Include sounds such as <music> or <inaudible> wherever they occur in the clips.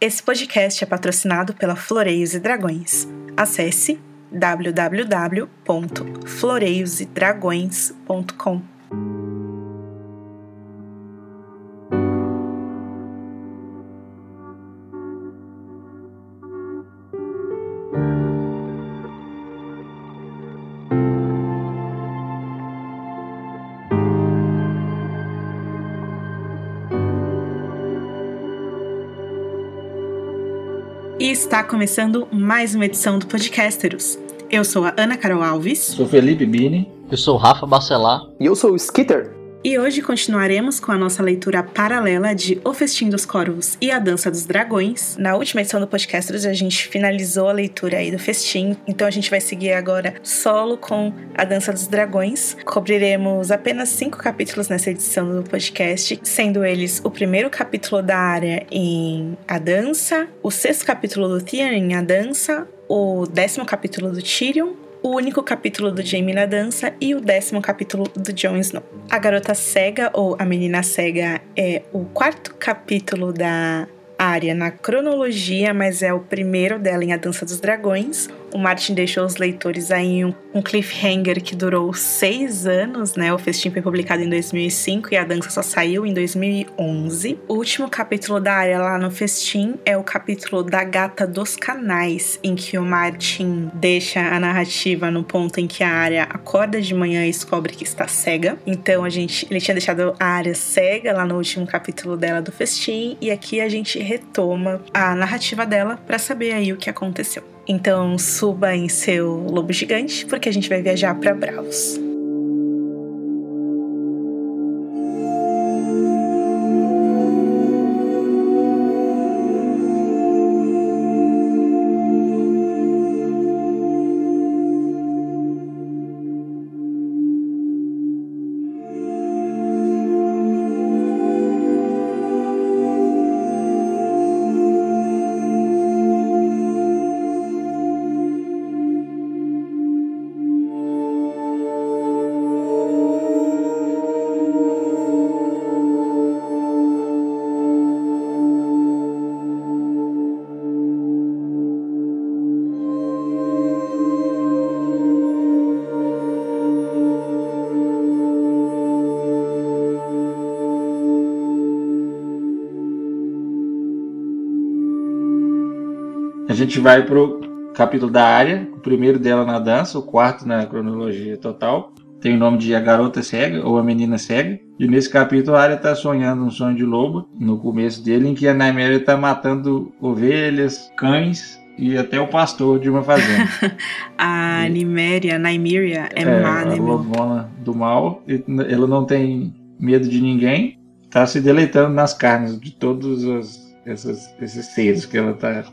Esse podcast é patrocinado pela Floreios e Dragões. Acesse www.floreiosedragões.com. está começando mais uma edição do Podcasteros. Eu sou a Ana Carol Alves. Sou Felipe Bini. Eu sou o Rafa Bacelar. E eu sou o Skitter. E hoje continuaremos com a nossa leitura paralela de O Festim dos Corvos e a Dança dos Dragões. Na última edição do podcast a gente finalizou a leitura aí do Festim, então a gente vai seguir agora solo com a Dança dos Dragões. Cobriremos apenas cinco capítulos nessa edição do podcast, sendo eles o primeiro capítulo da área em A Dança, o sexto capítulo do Theon em A Dança, o décimo capítulo do Tyrion, o único capítulo do Jaime na dança e o décimo capítulo do Jon Snow. A Garota Cega, ou A Menina Cega, é o quarto capítulo da área na cronologia, mas é o primeiro dela em A Dança dos Dragões. O Martin deixou os leitores aí um, um cliffhanger que durou seis anos, né? O festim foi publicado em 2005 e a dança só saiu em 2011. O último capítulo da área lá no festim é o capítulo da Gata dos Canais, em que o Martin deixa a narrativa no ponto em que a área acorda de manhã e descobre que está cega. Então a gente, ele tinha deixado a área cega lá no último capítulo dela do festim e aqui a gente retoma a narrativa dela para saber aí o que aconteceu. Então suba em seu lobo gigante, porque a gente vai viajar para Bravos. Gente vai pro capítulo da área, o primeiro dela na dança, o quarto na cronologia total. Tem o nome de A Garota Cega ou A Menina Cega. E nesse capítulo a área está sonhando um sonho de lobo, no começo dele, em que a Nymeria está matando ovelhas, cães e até o pastor de uma fazenda. <laughs> a Niméria, Nymeria é, é má, né? A lobona do mal. Ela não tem medo de ninguém. Está se deleitando nas carnes de todos os, esses, esses seres que ela está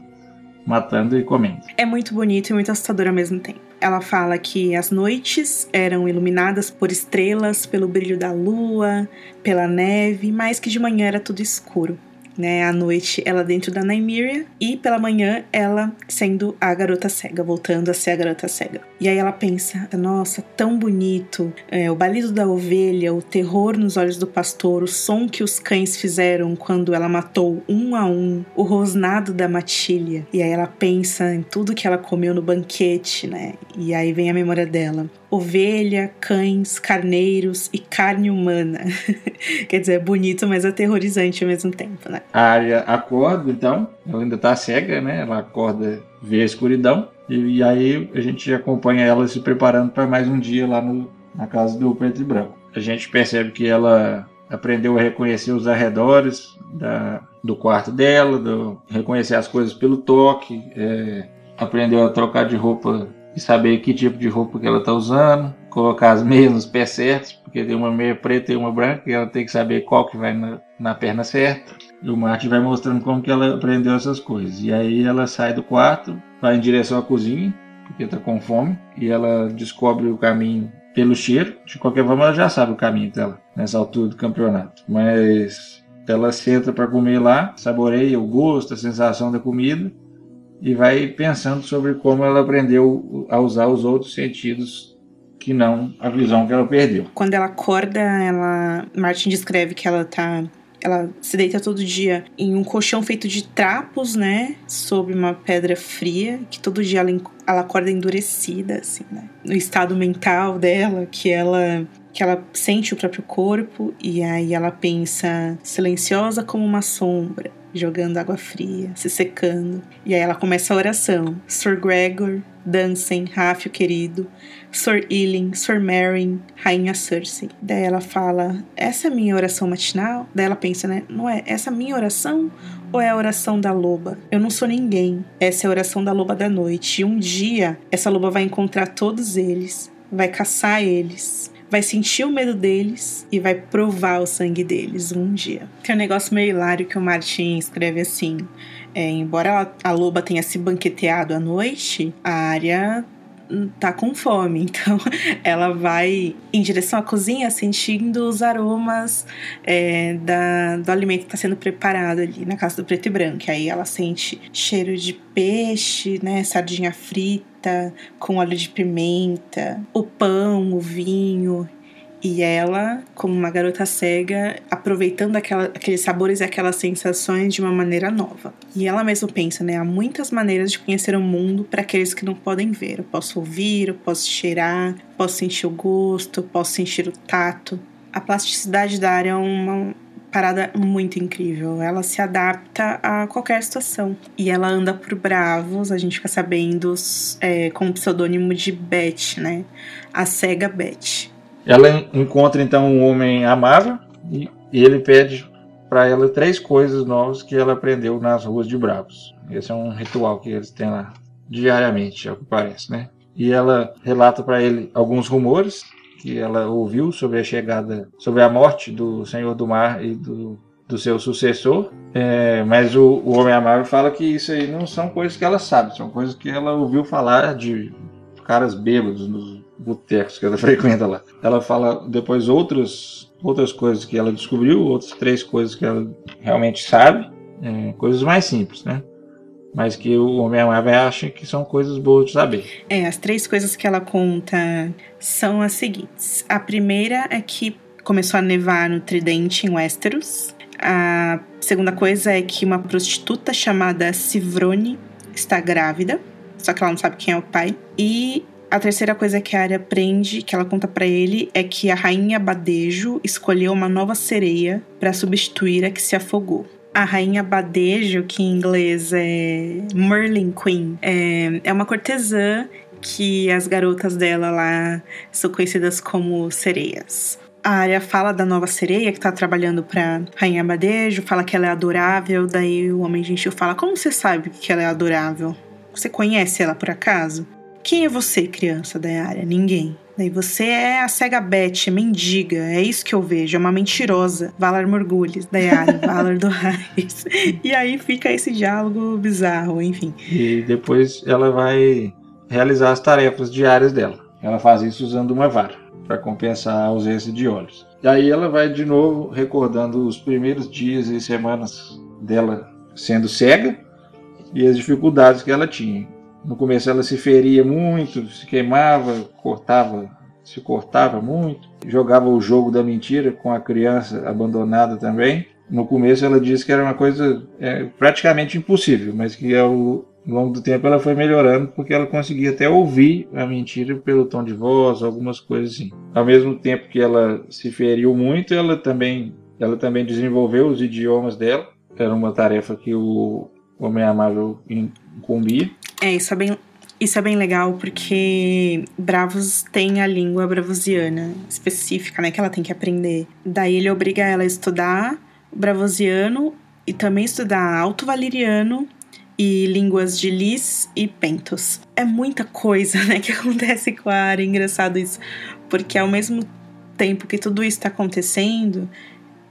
matando e comendo. É muito bonito e muito assustador ao mesmo tempo. Ela fala que as noites eram iluminadas por estrelas, pelo brilho da lua, pela neve, mas que de manhã era tudo escuro né? À noite ela dentro da Nymeria e pela manhã ela sendo a garota cega, voltando a ser a garota cega. E aí ela pensa: nossa, tão bonito, é, o balido da ovelha, o terror nos olhos do pastor, o som que os cães fizeram quando ela matou um a um, o rosnado da matilha. E aí ela pensa em tudo que ela comeu no banquete, né? E aí vem a memória dela ovelha, cães, carneiros e carne humana. <laughs> Quer dizer, é bonito, mas aterrorizante ao mesmo tempo, né? A área acorda, então, ela ainda tá cega, né? Ela acorda, vê a escuridão, e, e aí a gente acompanha ela se preparando para mais um dia lá no, na casa do Preto e Branco. A gente percebe que ela aprendeu a reconhecer os arredores da, do quarto dela, do, reconhecer as coisas pelo toque, é, aprendeu a trocar de roupa e saber que tipo de roupa que ela está usando, colocar as meias nos pés certos, porque tem uma meia preta e uma branca, e ela tem que saber qual que vai na, na perna certa. E o Martin vai mostrando como que ela aprendeu essas coisas. E aí ela sai do quarto, vai em direção à cozinha, porque está com fome, e ela descobre o caminho pelo cheiro. De qualquer forma, ela já sabe o caminho dela nessa altura do campeonato. Mas ela senta para comer lá, saboreia o gosto, a sensação da comida e vai pensando sobre como ela aprendeu a usar os outros sentidos que não a visão que ela perdeu. Quando ela acorda, ela Martin descreve que ela tá ela se deita todo dia em um colchão feito de trapos, né? Sob uma pedra fria, que todo dia ela, ela acorda endurecida, assim, né? No estado mental dela, que ela que ela sente o próprio corpo e aí ela pensa silenciosa como uma sombra, jogando água fria, se secando. E aí ela começa a oração. Sir Gregor, Dansen, Ráfio querido, Sir Ilin, Sir Meryn, Rainha Cersei. Daí ela fala: Essa é a minha oração matinal? Daí ela pensa, né? Não é essa minha oração? Ou é a oração da loba? Eu não sou ninguém. Essa é a oração da loba da noite. E um dia, essa loba vai encontrar todos eles, vai caçar eles vai sentir o medo deles e vai provar o sangue deles um dia. Tem um negócio meio hilário que o Martin escreve assim: é, embora a loba tenha se banqueteado à noite, a área tá com fome, <laughs> então ela vai em direção à cozinha sentindo os aromas é, da, do alimento que está sendo preparado ali na casa do preto e branco. Aí ela sente cheiro de peixe, né, sardinha frita com óleo de pimenta, o pão, o vinho. E ela, como uma garota cega, aproveitando aquela, aqueles sabores e aquelas sensações de uma maneira nova. E ela mesma pensa, né? Há muitas maneiras de conhecer o mundo para aqueles que não podem ver. Eu posso ouvir, eu posso cheirar, posso sentir o gosto, posso sentir o tato. A plasticidade da área é uma parada muito incrível. Ela se adapta a qualquer situação. E ela anda por Bravos, a gente fica sabendo é, com o pseudônimo de Beth, né? A cega Beth. Ela encontra então um homem amável e, ele pede para ela três coisas novas que ela aprendeu nas ruas de Bravos. Esse é um ritual que eles têm lá diariamente, é o que parece, né? E ela relata para ele alguns rumores que ela ouviu sobre a chegada, sobre a morte do Senhor do Mar e do, do seu sucessor. É, mas o, o Homem Amável fala que isso aí não são coisas que ela sabe, são coisas que ela ouviu falar de caras bêbados nos botecos que ela <laughs> frequenta lá. Ela fala depois outras, outras coisas que ela descobriu, outras três coisas que ela realmente sabe, é, coisas mais simples, né? Mas que o Homem Amável acha que são coisas boas de saber. É, as três coisas que ela conta são as seguintes. A primeira é que começou a nevar no Tridente, em Westeros. A segunda coisa é que uma prostituta chamada Sivrone está grávida, só que ela não sabe quem é o pai. E a terceira coisa que a área aprende, que ela conta para ele, é que a rainha Badejo escolheu uma nova sereia para substituir a que se afogou. A rainha Badejo, que em inglês é Merlin Queen, é, é uma cortesã que as garotas dela lá são conhecidas como sereias. A área fala da nova sereia que tá trabalhando pra Rainha Badejo, fala que ela é adorável, daí o Homem Gentil fala: Como você sabe que ela é adorável? Você conhece ela por acaso? Quem é você, criança da área? Ninguém. Daí você é a cega Beth, mendiga. É isso que eu vejo. É uma mentirosa. Valar Morgulhos, da área, <laughs> Valar do Raiz. E aí fica esse diálogo bizarro, enfim. E depois ela vai realizar as tarefas diárias dela. Ela faz isso usando uma vara, para compensar a ausência de olhos. E aí ela vai de novo recordando os primeiros dias e semanas dela sendo cega e as dificuldades que ela tinha. No começo ela se feria muito, se queimava, cortava, se cortava muito, jogava o jogo da mentira com a criança abandonada também. No começo ela disse que era uma coisa é, praticamente impossível, mas que ao longo do tempo ela foi melhorando porque ela conseguia até ouvir a mentira pelo tom de voz, algumas coisas assim. Ao mesmo tempo que ela se feriu muito, ela também, ela também desenvolveu os idiomas dela. Era uma tarefa que o Homem Amável incumbia. É, isso é bem, isso é bem legal porque Bravos tem a língua bravosiana específica, né, que ela tem que aprender. Daí ele obriga ela a estudar bravosiano e também estudar alto valeriano e línguas de Lis e Pentos. É muita coisa, <laughs> né, que acontece com a área. Engraçado isso, porque ao mesmo tempo que tudo isso está acontecendo,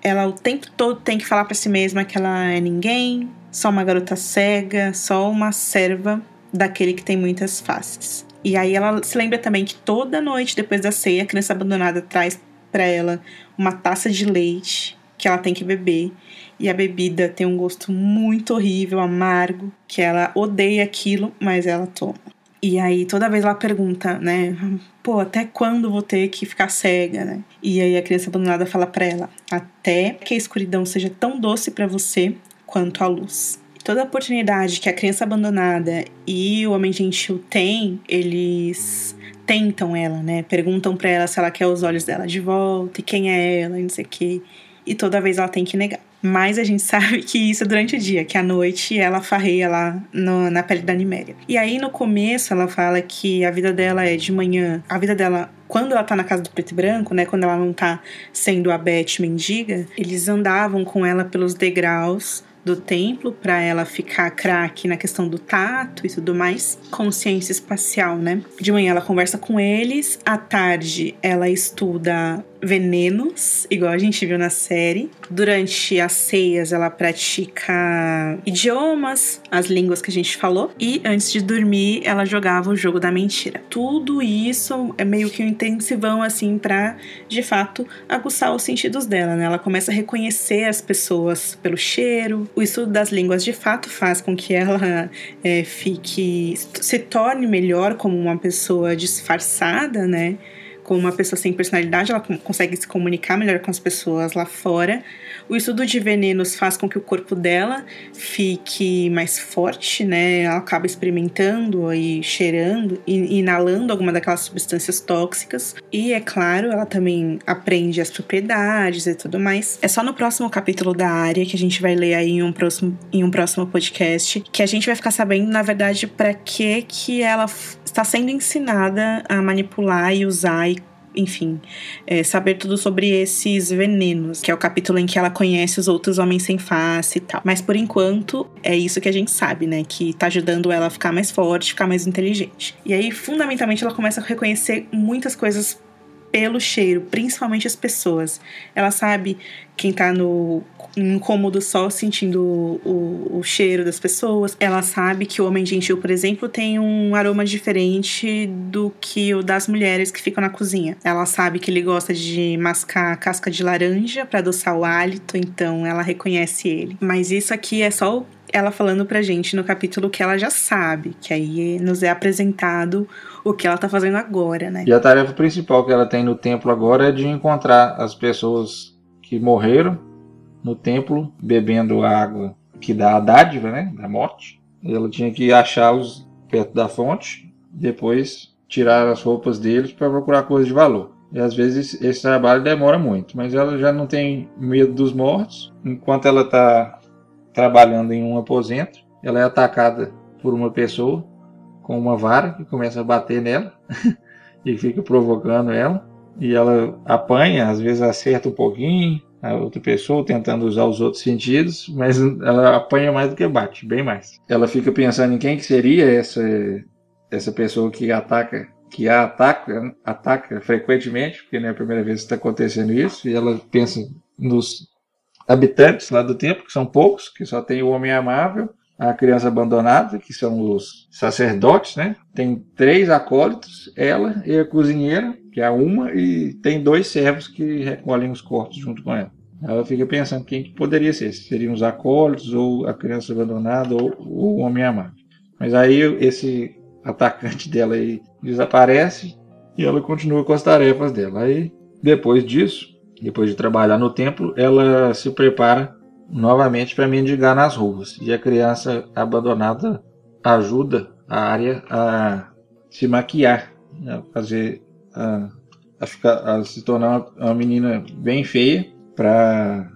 ela o tempo todo tem que falar para si mesma que ela é ninguém, só uma garota cega, só uma serva daquele que tem muitas faces. E aí ela se lembra também que toda noite depois da ceia, a criança abandonada traz para ela uma taça de leite que ela tem que beber. E a bebida tem um gosto muito horrível, amargo, que ela odeia aquilo, mas ela toma. E aí toda vez ela pergunta, né? Pô, até quando vou ter que ficar cega, né? E aí a criança abandonada fala para ela: até que a escuridão seja tão doce para você quanto a luz. Toda oportunidade que a criança abandonada e o homem gentil têm, eles tentam ela, né? Perguntam para ela se ela quer os olhos dela de volta e quem é ela e não sei o quê. E toda vez ela tem que negar. Mas a gente <laughs> sabe que isso é durante o dia, que à noite ela farreia lá no, na pele da Niméria. E aí no começo ela fala que a vida dela é de manhã, a vida dela quando ela tá na casa do preto e branco, né, quando ela não tá sendo a Beth mendiga, eles andavam com ela pelos degraus do templo para ela ficar craque na questão do tato e tudo mais, consciência espacial, né? De manhã ela conversa com eles, à tarde ela estuda venenos, igual a gente viu na série. Durante as ceias, ela pratica idiomas, as línguas que a gente falou. E antes de dormir, ela jogava o jogo da mentira. Tudo isso é meio que um intensivão, assim, pra de fato aguçar os sentidos dela, né? Ela começa a reconhecer as pessoas pelo cheiro. O estudo das línguas de fato faz com que ela é, fique. se torne melhor como uma pessoa disfarçada, né? Como uma pessoa sem personalidade, ela consegue se comunicar melhor com as pessoas lá fora. O estudo de venenos faz com que o corpo dela fique mais forte, né? Ela acaba experimentando e cheirando e inalando alguma daquelas substâncias tóxicas. E é claro, ela também aprende as propriedades e tudo mais. É só no próximo capítulo da área que a gente vai ler aí em um próximo, em um próximo podcast que a gente vai ficar sabendo, na verdade, para que que ela está sendo ensinada a manipular e usar e enfim, é, saber tudo sobre esses venenos, que é o capítulo em que ela conhece os outros homens sem face e tal. Mas por enquanto, é isso que a gente sabe, né? Que tá ajudando ela a ficar mais forte, ficar mais inteligente. E aí, fundamentalmente, ela começa a reconhecer muitas coisas pelo cheiro, principalmente as pessoas. Ela sabe quem tá no incômodo só sentindo o, o, cheiro das pessoas. Ela sabe que o homem gentil, por exemplo, tem um aroma diferente do que o das mulheres que ficam na cozinha. Ela sabe que ele gosta de mascar casca de laranja para adoçar o hálito, então ela reconhece ele. Mas isso aqui é só ela falando pra gente no capítulo que ela já sabe, que aí nos é apresentado o que ela tá fazendo agora, né? E a tarefa principal que ela tem no templo agora é de encontrar as pessoas que morreram no templo bebendo a água que dá a dádiva, né, da morte. Ela tinha que achá-los perto da fonte, depois tirar as roupas deles para procurar coisas de valor. E às vezes esse trabalho demora muito, mas ela já não tem medo dos mortos. Enquanto ela está trabalhando em um aposento, ela é atacada por uma pessoa com uma vara que começa a bater nela <laughs> e fica provocando ela. E ela apanha, às vezes acerta um pouquinho, a outra pessoa tentando usar os outros sentidos, mas ela apanha mais do que bate, bem mais. Ela fica pensando em quem que seria essa essa pessoa que ataca que a ataca, ataca frequentemente, porque não é a primeira vez que está acontecendo isso, e ela pensa nos habitantes lá do templo, que são poucos, que só tem o homem amável, a criança abandonada, que são os sacerdotes, né? Tem três acólitos, ela e a cozinheira, que é uma, e tem dois servos que recolhem os corpos junto com ela. Ela fica pensando quem que poderia ser, se seriam os acólitos, ou a criança abandonada, ou, ou o homem amado. Mas aí esse atacante dela aí desaparece e ela continua com as tarefas dela. Aí, depois disso, depois de trabalhar no templo, ela se prepara novamente para mendigar nas ruas. E a criança abandonada ajuda a área a se maquiar, a fazer a, a, ficar, a se tornar uma, uma menina bem feia para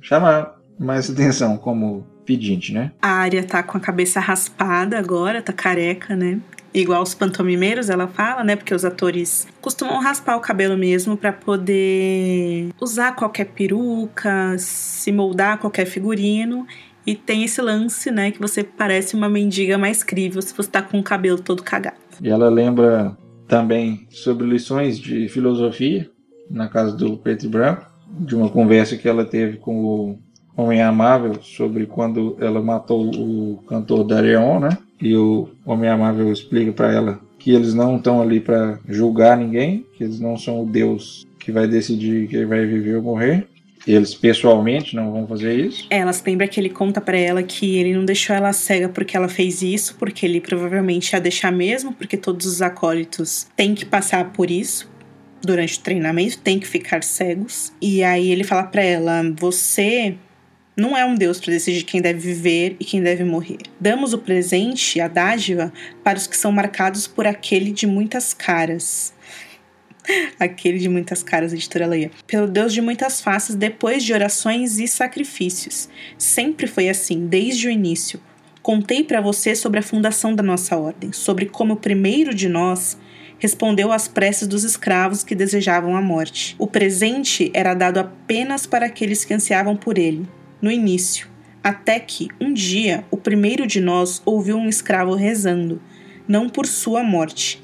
chamar mais atenção como pedinte, né? A área tá com a cabeça raspada agora, tá careca, né? igual os pantomimeiros, ela fala, né? Porque os atores costumam raspar o cabelo mesmo para poder usar qualquer peruca, se moldar qualquer figurino. E tem esse lance, né? Que você parece uma mendiga mais crível se você tá com o cabelo todo cagado. E ela lembra também sobre lições de filosofia na casa do Preto e Branco, de uma conversa que ela teve com o Homem Amável sobre quando ela matou o cantor Darion, né? E o Homem Amável explica para ela que eles não estão ali para julgar ninguém, que eles não são o Deus que vai decidir quem vai viver ou morrer. eles pessoalmente não vão fazer isso. Ela se lembra que ele conta para ela que ele não deixou ela cega porque ela fez isso, porque ele provavelmente ia deixar mesmo, porque todos os acólitos têm que passar por isso durante o treinamento, têm que ficar cegos. E aí ele fala para ela: "Você não é um Deus para decidir quem deve viver e quem deve morrer. Damos o presente, a dádiva, para os que são marcados por aquele de muitas caras. <laughs> Aquele de muitas caras, editora Leia. Pelo Deus de muitas faces, depois de orações e sacrifícios. Sempre foi assim, desde o início. Contei para você sobre a fundação da nossa ordem, sobre como o primeiro de nós respondeu às preces dos escravos que desejavam a morte. O presente era dado apenas para aqueles que ansiavam por ele, no início, até que, um dia, o primeiro de nós ouviu um escravo rezando, não por sua morte,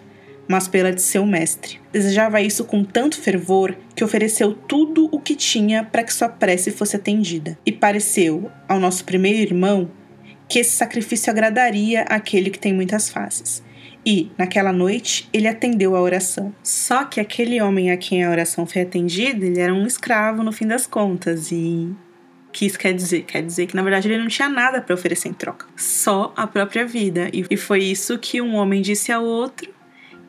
mas pela de seu mestre. Desejava isso com tanto fervor que ofereceu tudo o que tinha para que sua prece fosse atendida. E pareceu, ao nosso primeiro irmão, que esse sacrifício agradaria aquele que tem muitas faces. E, naquela noite, ele atendeu a oração. Só que aquele homem a quem a oração foi atendida, ele era um escravo no fim das contas, e que isso quer dizer? Quer dizer que na verdade ele não tinha nada para oferecer em troca, só a própria vida. E foi isso que um homem disse ao outro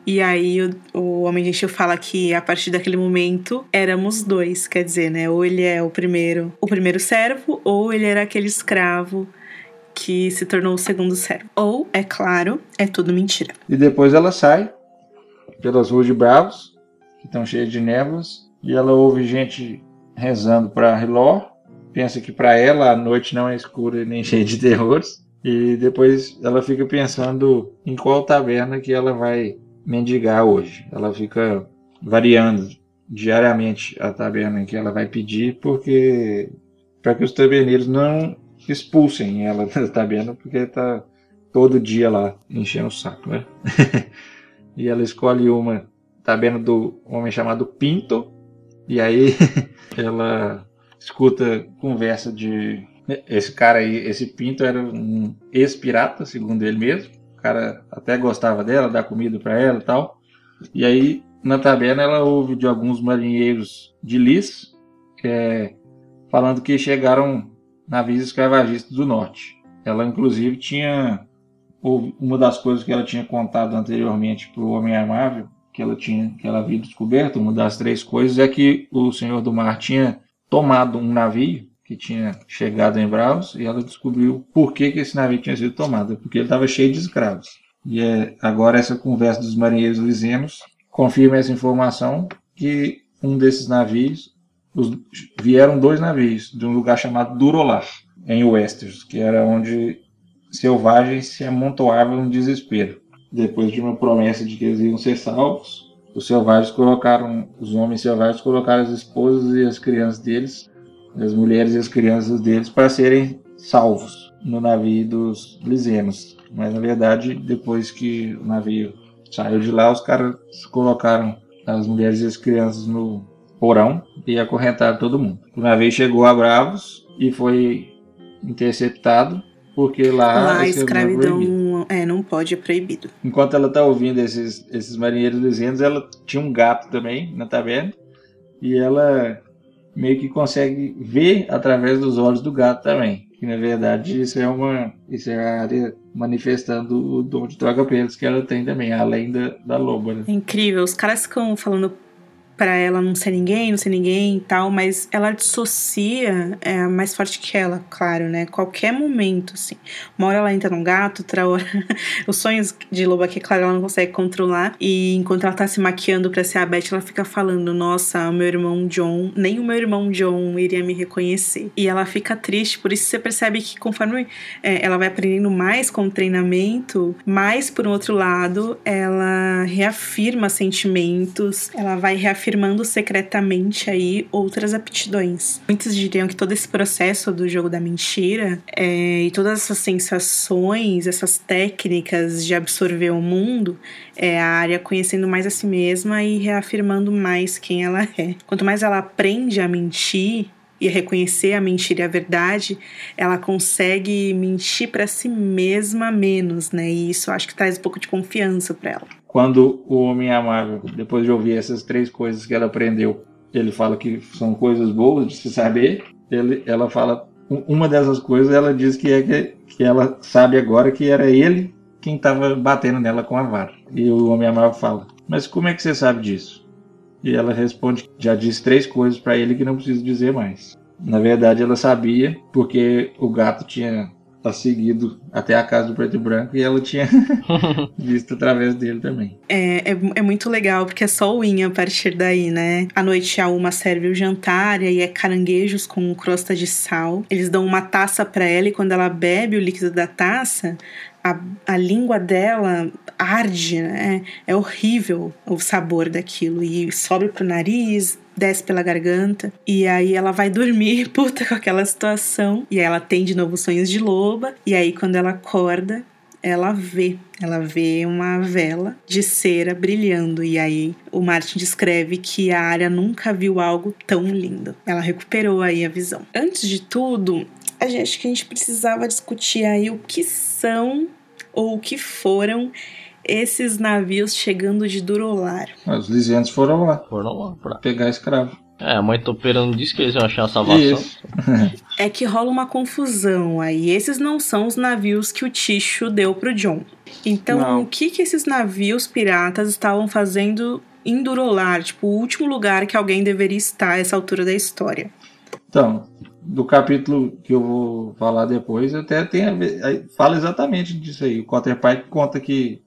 e aí o, o Homem Gentil fala que a partir daquele momento éramos dois, quer dizer, né? Ou ele é o primeiro, o primeiro servo, ou ele era aquele escravo que se tornou o segundo servo. Ou, é claro, é tudo mentira. E depois ela sai pelas ruas de Bravos, que estão cheias de névoas, e ela ouve gente rezando para Hilor, pensa que para ela a noite não é escura nem cheia de terrores, e depois ela fica pensando em qual taverna que ela vai mendigar hoje. Ela fica variando diariamente a taberna que ela vai pedir, porque para que os taberneiros não expulsem ela <laughs> da taberna, porque está todo dia lá enchendo o saco, né? <laughs> e ela escolhe uma taberna do homem chamado Pinto, e aí <laughs> ela escuta conversa de esse cara aí, esse Pinto era um ex-pirata, segundo ele mesmo, cara até gostava dela, dá comida para ela e tal. E aí, na taberna, ela ouve de alguns marinheiros de Lis, é, falando que chegaram navios escravagistas do norte. Ela, inclusive, tinha. Uma das coisas que ela tinha contado anteriormente para o Homem Armável, que ela tinha que ela havia descoberto, uma das três coisas, é que o Senhor do Mar tinha tomado um navio que tinha chegado em Bravos e ela descobriu por que, que esse navio tinha sido tomado, porque ele estava cheio de escravos. E é, agora essa conversa dos marinheiros lisenos confirma essa informação que um desses navios, os, vieram dois navios de um lugar chamado Durolar, em Westeros, que era onde selvagens se amontoavam no desespero. Depois de uma promessa de que eles iam ser salvos, os selvagens colocaram, os homens selvagens colocaram as esposas e as crianças deles as mulheres e as crianças deles para serem salvos no navio dos lisenos. Mas na verdade, depois que o navio saiu de lá, os caras colocaram as mulheres e as crianças no porão e acorrentaram todo mundo. O navio chegou a Bravos e foi interceptado porque lá, lá a escravidão é, não pode, é proibido. Enquanto ela está ouvindo esses, esses marinheiros lisenos, ela tinha um gato também na taverna e ela meio que consegue ver através dos olhos do gato também. Que na verdade isso é uma. Isso é a área manifestando o dom de troca-pelos que ela tem também, além da, da loba. Né? É incrível. Os caras ficam falando para ela não ser ninguém, não ser ninguém e tal, mas ela dissocia é mais forte que ela, claro, né? Qualquer momento, assim. Uma hora ela entra num gato, outra hora. <laughs> Os sonhos de loba que, claro, ela não consegue controlar. E enquanto ela tá se maquiando pra ser a Beth, ela fica falando: Nossa, o meu irmão John, nem o meu irmão John iria me reconhecer. E ela fica triste, por isso você percebe que conforme é, ela vai aprendendo mais com o treinamento, mais por um outro lado, ela reafirma sentimentos, ela vai reafirmar afirmando secretamente aí outras aptidões. Muitos diriam que todo esse processo do jogo da mentira é, e todas essas sensações, essas técnicas de absorver o mundo é a área conhecendo mais a si mesma e reafirmando mais quem ela é. Quanto mais ela aprende a mentir, e reconhecer a mentira e a verdade, ela consegue mentir para si mesma menos, né? E isso acho que traz um pouco de confiança para ela quando o homem amável, depois de ouvir essas três coisas que ela aprendeu, ele fala que são coisas boas de se saber. Ele, ela fala uma dessas coisas, ela diz que é que, que ela sabe agora que era ele quem estava batendo nela com a vara. E o homem amável fala: Mas como é que você sabe disso? E ela responde: Já disse três coisas para ele que não preciso dizer mais. Na verdade, ela sabia porque o gato tinha tá seguido até a casa do preto e branco e ela tinha <laughs> visto através dele também. É, é, é, muito legal porque é só o in a partir daí, né? À noite a uma serve o jantar e aí é caranguejos com crosta de sal. Eles dão uma taça para ela e quando ela bebe o líquido da taça, a, a língua dela arde, né? É horrível o sabor daquilo e sobe pro nariz, desce pela garganta. E aí ela vai dormir, <laughs> puta, com aquela situação. E aí ela tem de novo sonhos de loba. E aí quando ela acorda, ela vê. Ela vê uma vela de cera brilhando. E aí o Martin descreve que a área nunca viu algo tão lindo. Ela recuperou aí a visão. Antes de tudo, a gente, acho que a gente precisava discutir aí o que são ou o que foram esses navios chegando de Durolar. Os lisianos foram lá. Foram lá pra pegar escravo. É, a mãe topeira não disse que eles iam achar a salvação. <laughs> é que rola uma confusão aí. Esses não são os navios que o Ticho deu pro John. Então, não. o que que esses navios piratas estavam fazendo em Durolar? Tipo, o último lugar que alguém deveria estar a essa altura da história. Então, do capítulo que eu vou falar depois, até tem a ver, fala exatamente disso aí. O Cotter Pike conta que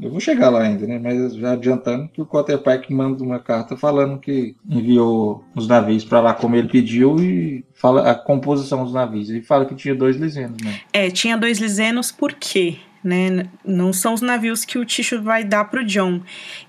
eu vou chegar lá ainda, né? Mas já adiantando que o Pike manda uma carta falando que enviou os navios para lá como ele pediu e fala a composição dos navios. Ele fala que tinha dois lisenos, né? É, tinha dois lisenos por quê? Né? Não são os navios que o Ticho vai dar pro John.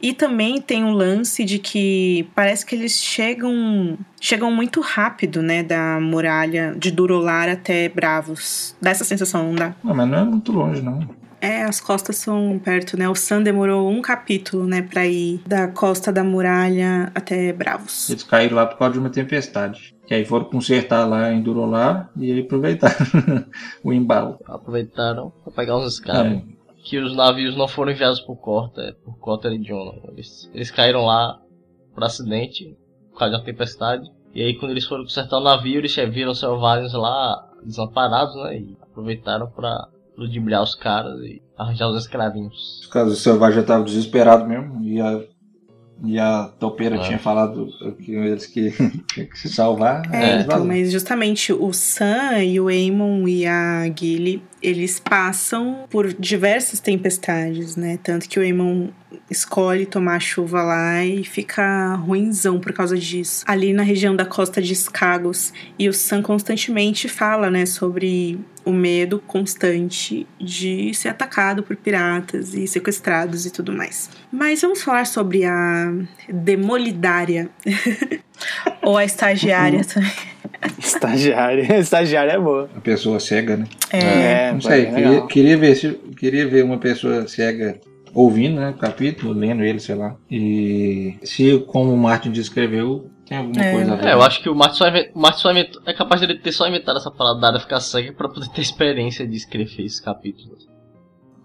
E também tem um lance de que parece que eles chegam chegam muito rápido, né, da muralha de Durolar até Bravos. Dá essa sensação, não dá? Não, mas não é muito longe, não. É, as costas são perto, né? O Sam demorou um capítulo, né, pra ir da costa da muralha até Bravos. Eles caíram lá por causa de uma tempestade. Que aí foram consertar lá em Durolar e aí aproveitaram <laughs> o embalo. Aproveitaram pra pegar uns escravos. É. Que os navios não foram enviados por Corta, por Corta e John. Eles, eles caíram lá por acidente, por causa de uma tempestade. E aí quando eles foram consertar o navio, eles viram selvagens lá desamparados, né? E aproveitaram para ludibriar os caras e arranjar os escravinhos. Os caras selvagens já estavam desesperados mesmo e a, e a topeira é. tinha falado que eles que <laughs> tinham que se salvar. É, então, mas justamente o Sam e o Aemon e a Gilly, eles passam por diversas tempestades, né? Tanto que o Aemon escolhe tomar chuva lá e fica ruinzão por causa disso. Ali na região da costa de Skagos. E o Sam constantemente fala, né, sobre o medo constante de ser atacado por piratas e sequestrados e tudo mais. Mas vamos falar sobre a demolidária. <laughs> Ou a estagiária uhum. também. Estagiária. <laughs> Estagiária é boa. A pessoa cega, né? É. é não sei, queria, queria, ver se, queria ver uma pessoa cega ouvindo, né, o capítulo, lendo ele, sei lá. E se, como o Martin descreveu, tem alguma é. coisa a ver. É, eu acho que o Martin só, invent, o Martin só invent, é capaz de ele ter só inventado essa palavra ficar cega pra poder ter experiência de escrever esse capítulo.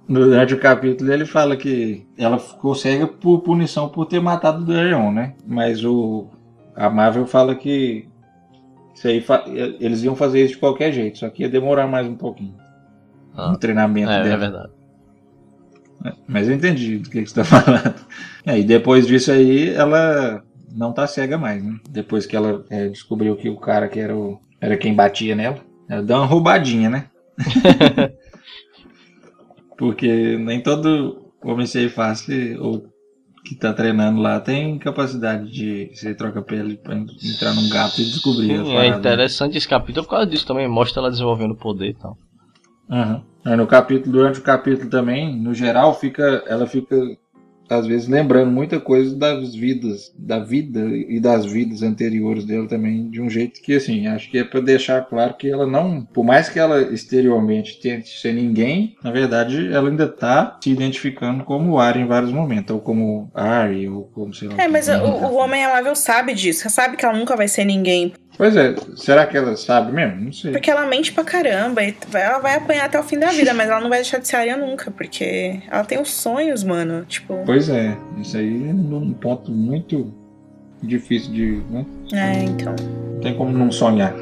Durante o capítulo ele fala que ela ficou cega por punição por ter matado o Darion, né? Mas o a Marvel fala que isso aí eles iam fazer isso de qualquer jeito, só que ia demorar mais um pouquinho. Ah, no treinamento é, dela. É verdade. Mas eu entendi do que, que você está <laughs> falando. É, e depois disso aí, ela não tá cega mais, né? Depois que ela é, descobriu que o cara que era, o, era quem batia nela, ela deu uma roubadinha, né? <laughs> Porque nem todo homem ser fácil ou que tá treinando lá tem capacidade de você troca pele pra entrar num gato e descobrir Sim, É interessante esse capítulo por causa disso também, mostra ela desenvolvendo poder e tal. Uhum. Aí no capítulo, durante o capítulo também, no geral, fica, ela fica às vezes lembrando muita coisa das vidas, da vida e das vidas anteriores dela também, de um jeito que, assim, acho que é para deixar claro que ela não, por mais que ela exteriormente tente ser ninguém, na verdade ela ainda tá se identificando como Ari em vários momentos, ou como Ari, ou como sei lá. É, mas o, o Homem Amável sabe disso, sabe que ela nunca vai ser ninguém. Pois é, será que ela sabe mesmo? Não sei. Porque ela mente pra caramba e ela vai apanhar até o fim da vida, <laughs> mas ela não vai deixar de ser aria nunca, porque ela tem os sonhos, mano. Tipo. Pois é, isso aí é um ponto muito difícil de. Né? É, então. Não tem como não sonhar.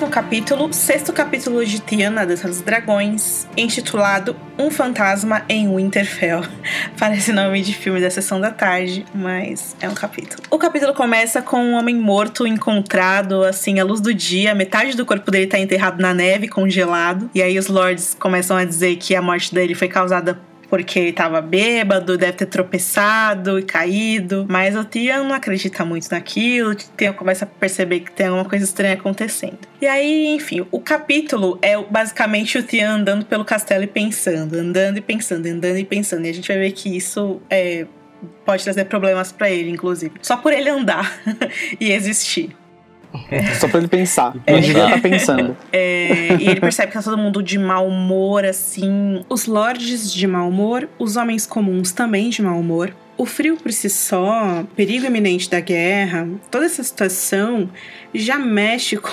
Próximo capítulo, sexto capítulo de Tiana, Dança dos Dragões, intitulado Um Fantasma em Winterfell. <laughs> Parece nome de filme da sessão da tarde, mas é um capítulo. O capítulo começa com um homem morto encontrado, assim, à luz do dia. Metade do corpo dele tá enterrado na neve, congelado. E aí os lords começam a dizer que a morte dele foi causada porque ele tava bêbado, deve ter tropeçado e caído. Mas o Tian não acredita muito naquilo. Tian começa a perceber que tem alguma coisa estranha acontecendo. E aí, enfim, o capítulo é basicamente o Tian andando pelo castelo e pensando, andando e pensando, andando e pensando. E a gente vai ver que isso é, pode trazer problemas para ele, inclusive. Só por ele andar <laughs> e existir. Só pra ele pensar. É. devia estar pensando. É, e ele percebe que tá todo mundo de mau humor, assim. Os lords de mau humor, os homens comuns também de mau humor. O frio por si só, perigo iminente da guerra, toda essa situação já mexe <laughs> com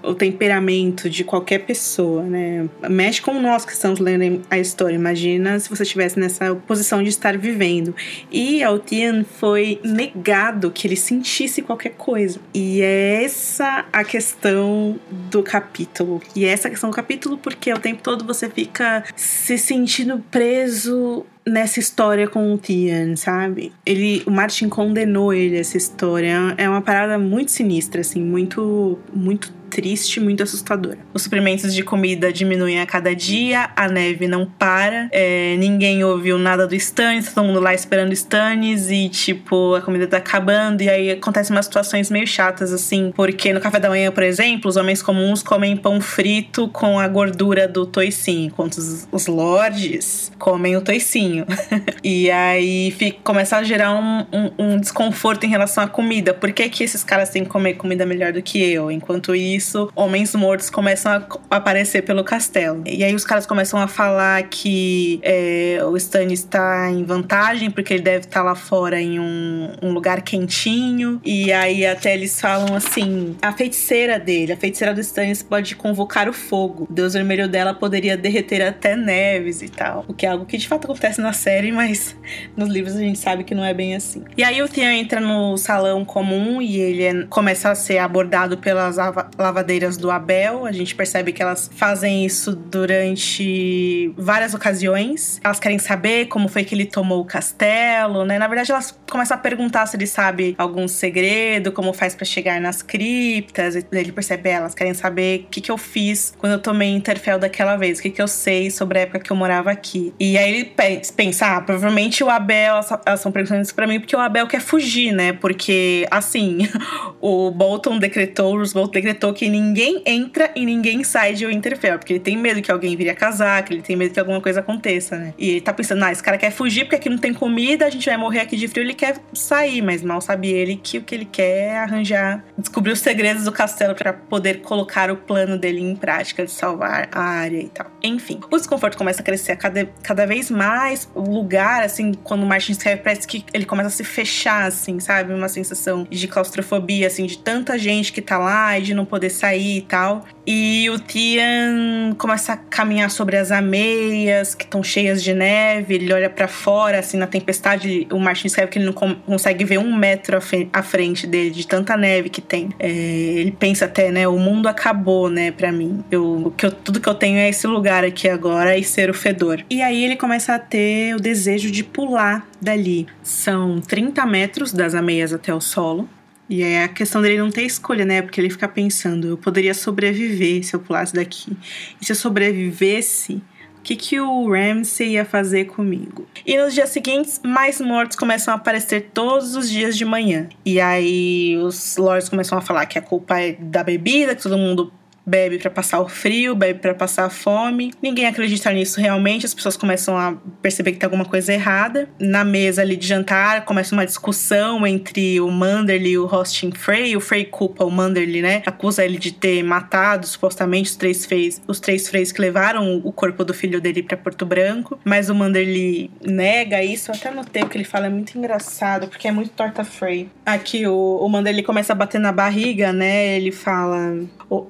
o temperamento de qualquer pessoa, né? Mexe com nós que estamos lendo a história. Imagina se você estivesse nessa posição de estar vivendo. E ao Tian foi negado que ele sentisse qualquer coisa. E é essa a questão do capítulo. E é essa a questão do capítulo porque o tempo todo você fica se sentindo preso nessa história com o Tian, sabe? Ele, o Martin condenou ele essa história. É uma parada muito sinistra, assim, muito, muito triste, muito assustadora. Os suprimentos de comida diminuem a cada dia, a neve não para, é, ninguém ouviu nada do Stannis, todo mundo lá esperando Stannis e, tipo, a comida tá acabando e aí acontecem umas situações meio chatas, assim, porque no café da manhã, por exemplo, os homens comuns comem pão frito com a gordura do toicinho, enquanto os, os lords comem o toicinho. <laughs> e aí fica, começa a gerar um, um, um desconforto em relação à comida. Por que, que esses caras têm que comer comida melhor do que eu? Enquanto isso, homens mortos começam a aparecer pelo castelo. E aí os caras começam a falar que é, o Stannis está em vantagem, porque ele deve estar lá fora em um, um lugar quentinho. E aí até eles falam assim: a feiticeira dele, a feiticeira do Stannis pode convocar o fogo. O deus vermelho dela poderia derreter até neves e tal. O que é algo que de fato acontece na série, mas <laughs> nos livros a gente sabe que não é bem assim. E aí o Theon entra no salão comum e ele é- começa a ser abordado pelas lavadeiras do Abel. A gente percebe que elas fazem isso durante várias ocasiões. Elas querem saber como foi que ele tomou o castelo, né? Na verdade, elas começam a perguntar se ele sabe algum segredo, como faz pra chegar nas criptas. Ele percebe, "É, elas querem saber o que, que eu fiz quando eu tomei Interfell daquela vez, o que, que eu sei sobre a época que eu morava aqui. E aí ele pe- pensa, ah, provavelmente o Abel, elas estão perguntando isso pra mim porque o Abel quer fugir, né? Porque, assim, <laughs> o Bolton decretou, o Roose Bolton decretou que ninguém entra e ninguém sai de Winterfell, porque ele tem medo que alguém vire a casar, que ele tem medo que alguma coisa aconteça, né? E ele tá pensando, ah, esse cara quer fugir porque aqui não tem comida, a gente vai morrer aqui de frio, ele quer sair, mas mal sabe ele que o que ele quer é arranjar, descobrir os segredos do castelo pra poder colocar o plano dele em prática de salvar a área e tal. Enfim, o desconforto começa a crescer cada, cada vez mais. O lugar, assim, quando o Martin escreve, parece que ele começa a se fechar, assim, sabe? Uma sensação de claustrofobia, assim, de tanta gente que tá lá e de não poder poder sair e tal. E o Tian começa a caminhar sobre as ameias que estão cheias de neve. Ele olha para fora, assim, na tempestade. O Martin escreve que ele não consegue ver um metro à frente dele, de tanta neve que tem. É, ele pensa até, né? O mundo acabou, né, pra mim. Eu, que eu, tudo que eu tenho é esse lugar aqui agora e ser o fedor. E aí ele começa a ter o desejo de pular dali. São 30 metros das ameias até o solo. E é a questão dele não ter escolha, né? Porque ele fica pensando, eu poderia sobreviver se eu pulasse daqui. E se eu sobrevivesse, o que, que o Ramsey ia fazer comigo? E nos dias seguintes, mais mortos começam a aparecer todos os dias de manhã. E aí os lords começam a falar que a culpa é da bebida, que todo mundo bebe para passar o frio, bebe para passar a fome. Ninguém acredita nisso realmente, as pessoas começam a perceber que tem alguma coisa errada. Na mesa ali de jantar, começa uma discussão entre o Manderly e o Hosting Frey. O Frey culpa o Manderly, né? Acusa ele de ter matado supostamente os três freis, os três freis que levaram o corpo do filho dele para Porto Branco, mas o Manderly nega isso. Eu até notei que ele fala é muito engraçado, porque é muito torta Frey. Aqui o, o Manderly começa a bater na barriga, né? Ele fala,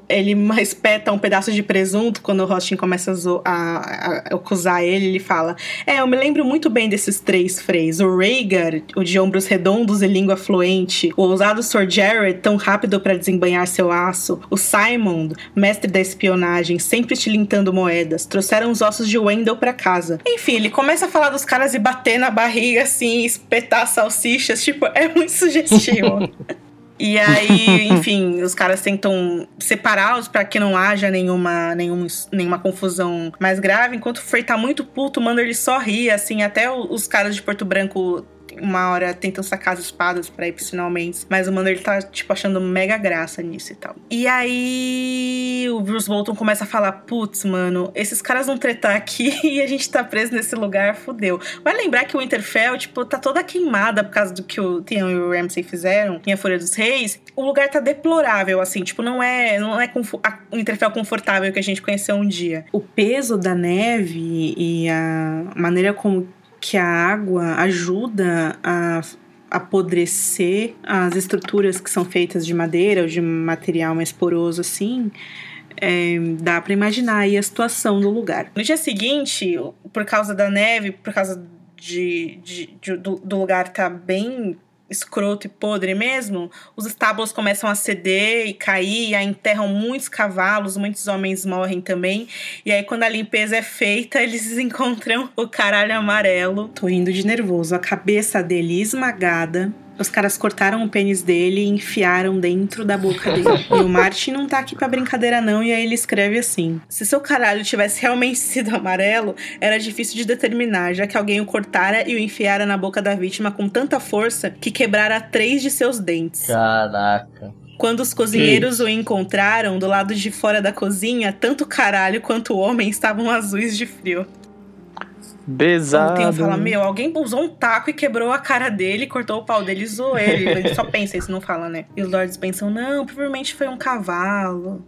ele espeta um pedaço de presunto quando o Rostin começa a, a, a, acusar ele. Ele fala: É, eu me lembro muito bem desses três freis. O Rhaegar, o de ombros redondos e língua fluente. O ousado Sir Jared, tão rápido para desembanhar seu aço. O Simon, mestre da espionagem, sempre tilintando moedas. Trouxeram os ossos de Wendell para casa. Enfim, ele começa a falar dos caras e bater na barriga assim, espetar salsichas. Tipo, é muito sugestivo. <laughs> E <laughs> aí, enfim, os caras tentam separá-los para que não haja nenhuma, nenhuma, nenhuma confusão mais grave. Enquanto o Frey tá muito puto, manda ele só rir, assim, até os caras de Porto Branco uma hora tentam sacar as espadas pra ir pro finalmente. Mas o mano ele tá, tipo, achando mega graça nisso e tal. E aí o Bruce Bolton começa a falar: putz, mano, esses caras vão tretar aqui <laughs> e a gente tá preso nesse lugar, fudeu. Vai lembrar que o Winterfell, tipo, tá toda queimada por causa do que o Theon e o Ramsay fizeram em A Folha dos Reis. O lugar tá deplorável, assim, tipo, não é, não é o Winterfell confortável que a gente conheceu um dia. O peso da neve e a maneira como que a água ajuda a apodrecer as estruturas que são feitas de madeira ou de material mais poroso assim, é, dá para imaginar aí a situação do lugar. No dia seguinte, por causa da neve, por causa de, de, de do, do, lugar tá bem escroto e podre mesmo, os estábulos começam a ceder e cair, e aí enterram muitos cavalos, muitos homens morrem também. E aí, quando a limpeza é feita, <laughs> eles encontram o caralho amarelo. Tô indo de nervoso, a cabeça dele esmagada, os caras cortaram o pênis dele e enfiaram dentro da boca dele. <laughs> e o Martin não tá aqui pra brincadeira, não. E aí ele escreve assim: Se seu caralho tivesse realmente <laughs> sido amarelo, era difícil de determinar, já que alguém o cortara e o enfiara na boca da vítima com tanta força que quebrara três de seus dentes. Caraca. Quando os cozinheiros o encontraram do lado de fora da cozinha, tanto o caralho quanto o homem estavam azuis de frio. Besado. Então fala, meu, alguém usou um taco e quebrou a cara dele, cortou o pau dele e zoou ele. ele só pensa isso, não fala, né? E os lords pensam, não, provavelmente foi um cavalo.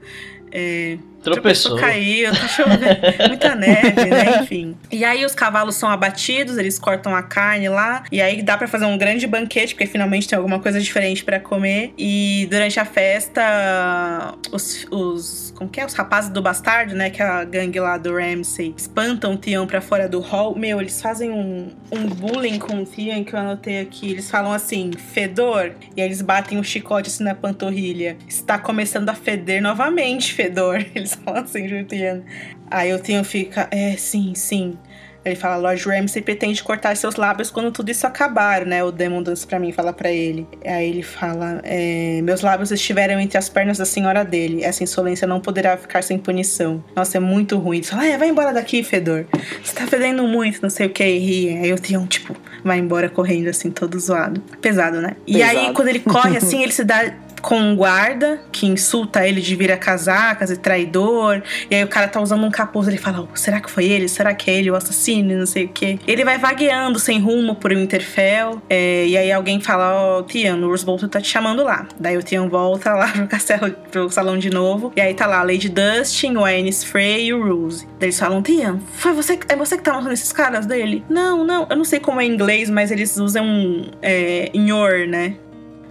É, Tropeçou. caiu, tá chovendo, <laughs> muita neve, né? Enfim. E aí os cavalos são abatidos, eles cortam a carne lá, e aí dá para fazer um grande banquete, porque finalmente tem alguma coisa diferente para comer. E durante a festa, os, os. Como que é? Os rapazes do bastardo, né? Que é a gangue lá do Ramsay, espantam o Tião pra fora do hall. Meu, eles fazem um, um bullying com o Tião que eu anotei aqui. Eles falam assim, fedor, e aí eles batem um chicote assim na panturrilha. Está começando a feder novamente, fedor. <laughs> Eles <laughs> falam assim, Juliana. Aí o Theon fica, é, sim, sim. Ele fala, Lord Ramsay pretende cortar seus lábios quando tudo isso acabar, né? O Demon Dance pra mim fala para ele. Aí ele fala, é, meus lábios estiveram entre as pernas da senhora dele. Essa insolência não poderá ficar sem punição. Nossa, é muito ruim. Ele fala, ah, vai embora daqui, Fedor. Você tá fedendo muito, não sei o que. E ri. Aí o Theon, tipo, vai embora correndo assim, todo zoado. Pesado, né? Pesado. E aí, quando ele corre assim, ele se dá com um guarda que insulta ele de vira casacas e traidor. E aí o cara tá usando um capuz. Ele fala: oh, será que foi ele? Será que é ele o assassino? Não sei o quê. Ele vai vagueando sem rumo por Winterfell. É, e aí alguém fala: Ó, oh, Tian, o Urso tá te chamando lá. Daí o Tian volta lá <laughs> pro castelo, pro salão de novo. E aí tá lá a Lady Dustin, o Aenys Frey e o Rose. Daí eles falam: Tian, foi você, é você que tá matando esses caras dele? Não, não, eu não sei como é em inglês, mas eles usam é, Nyor, né?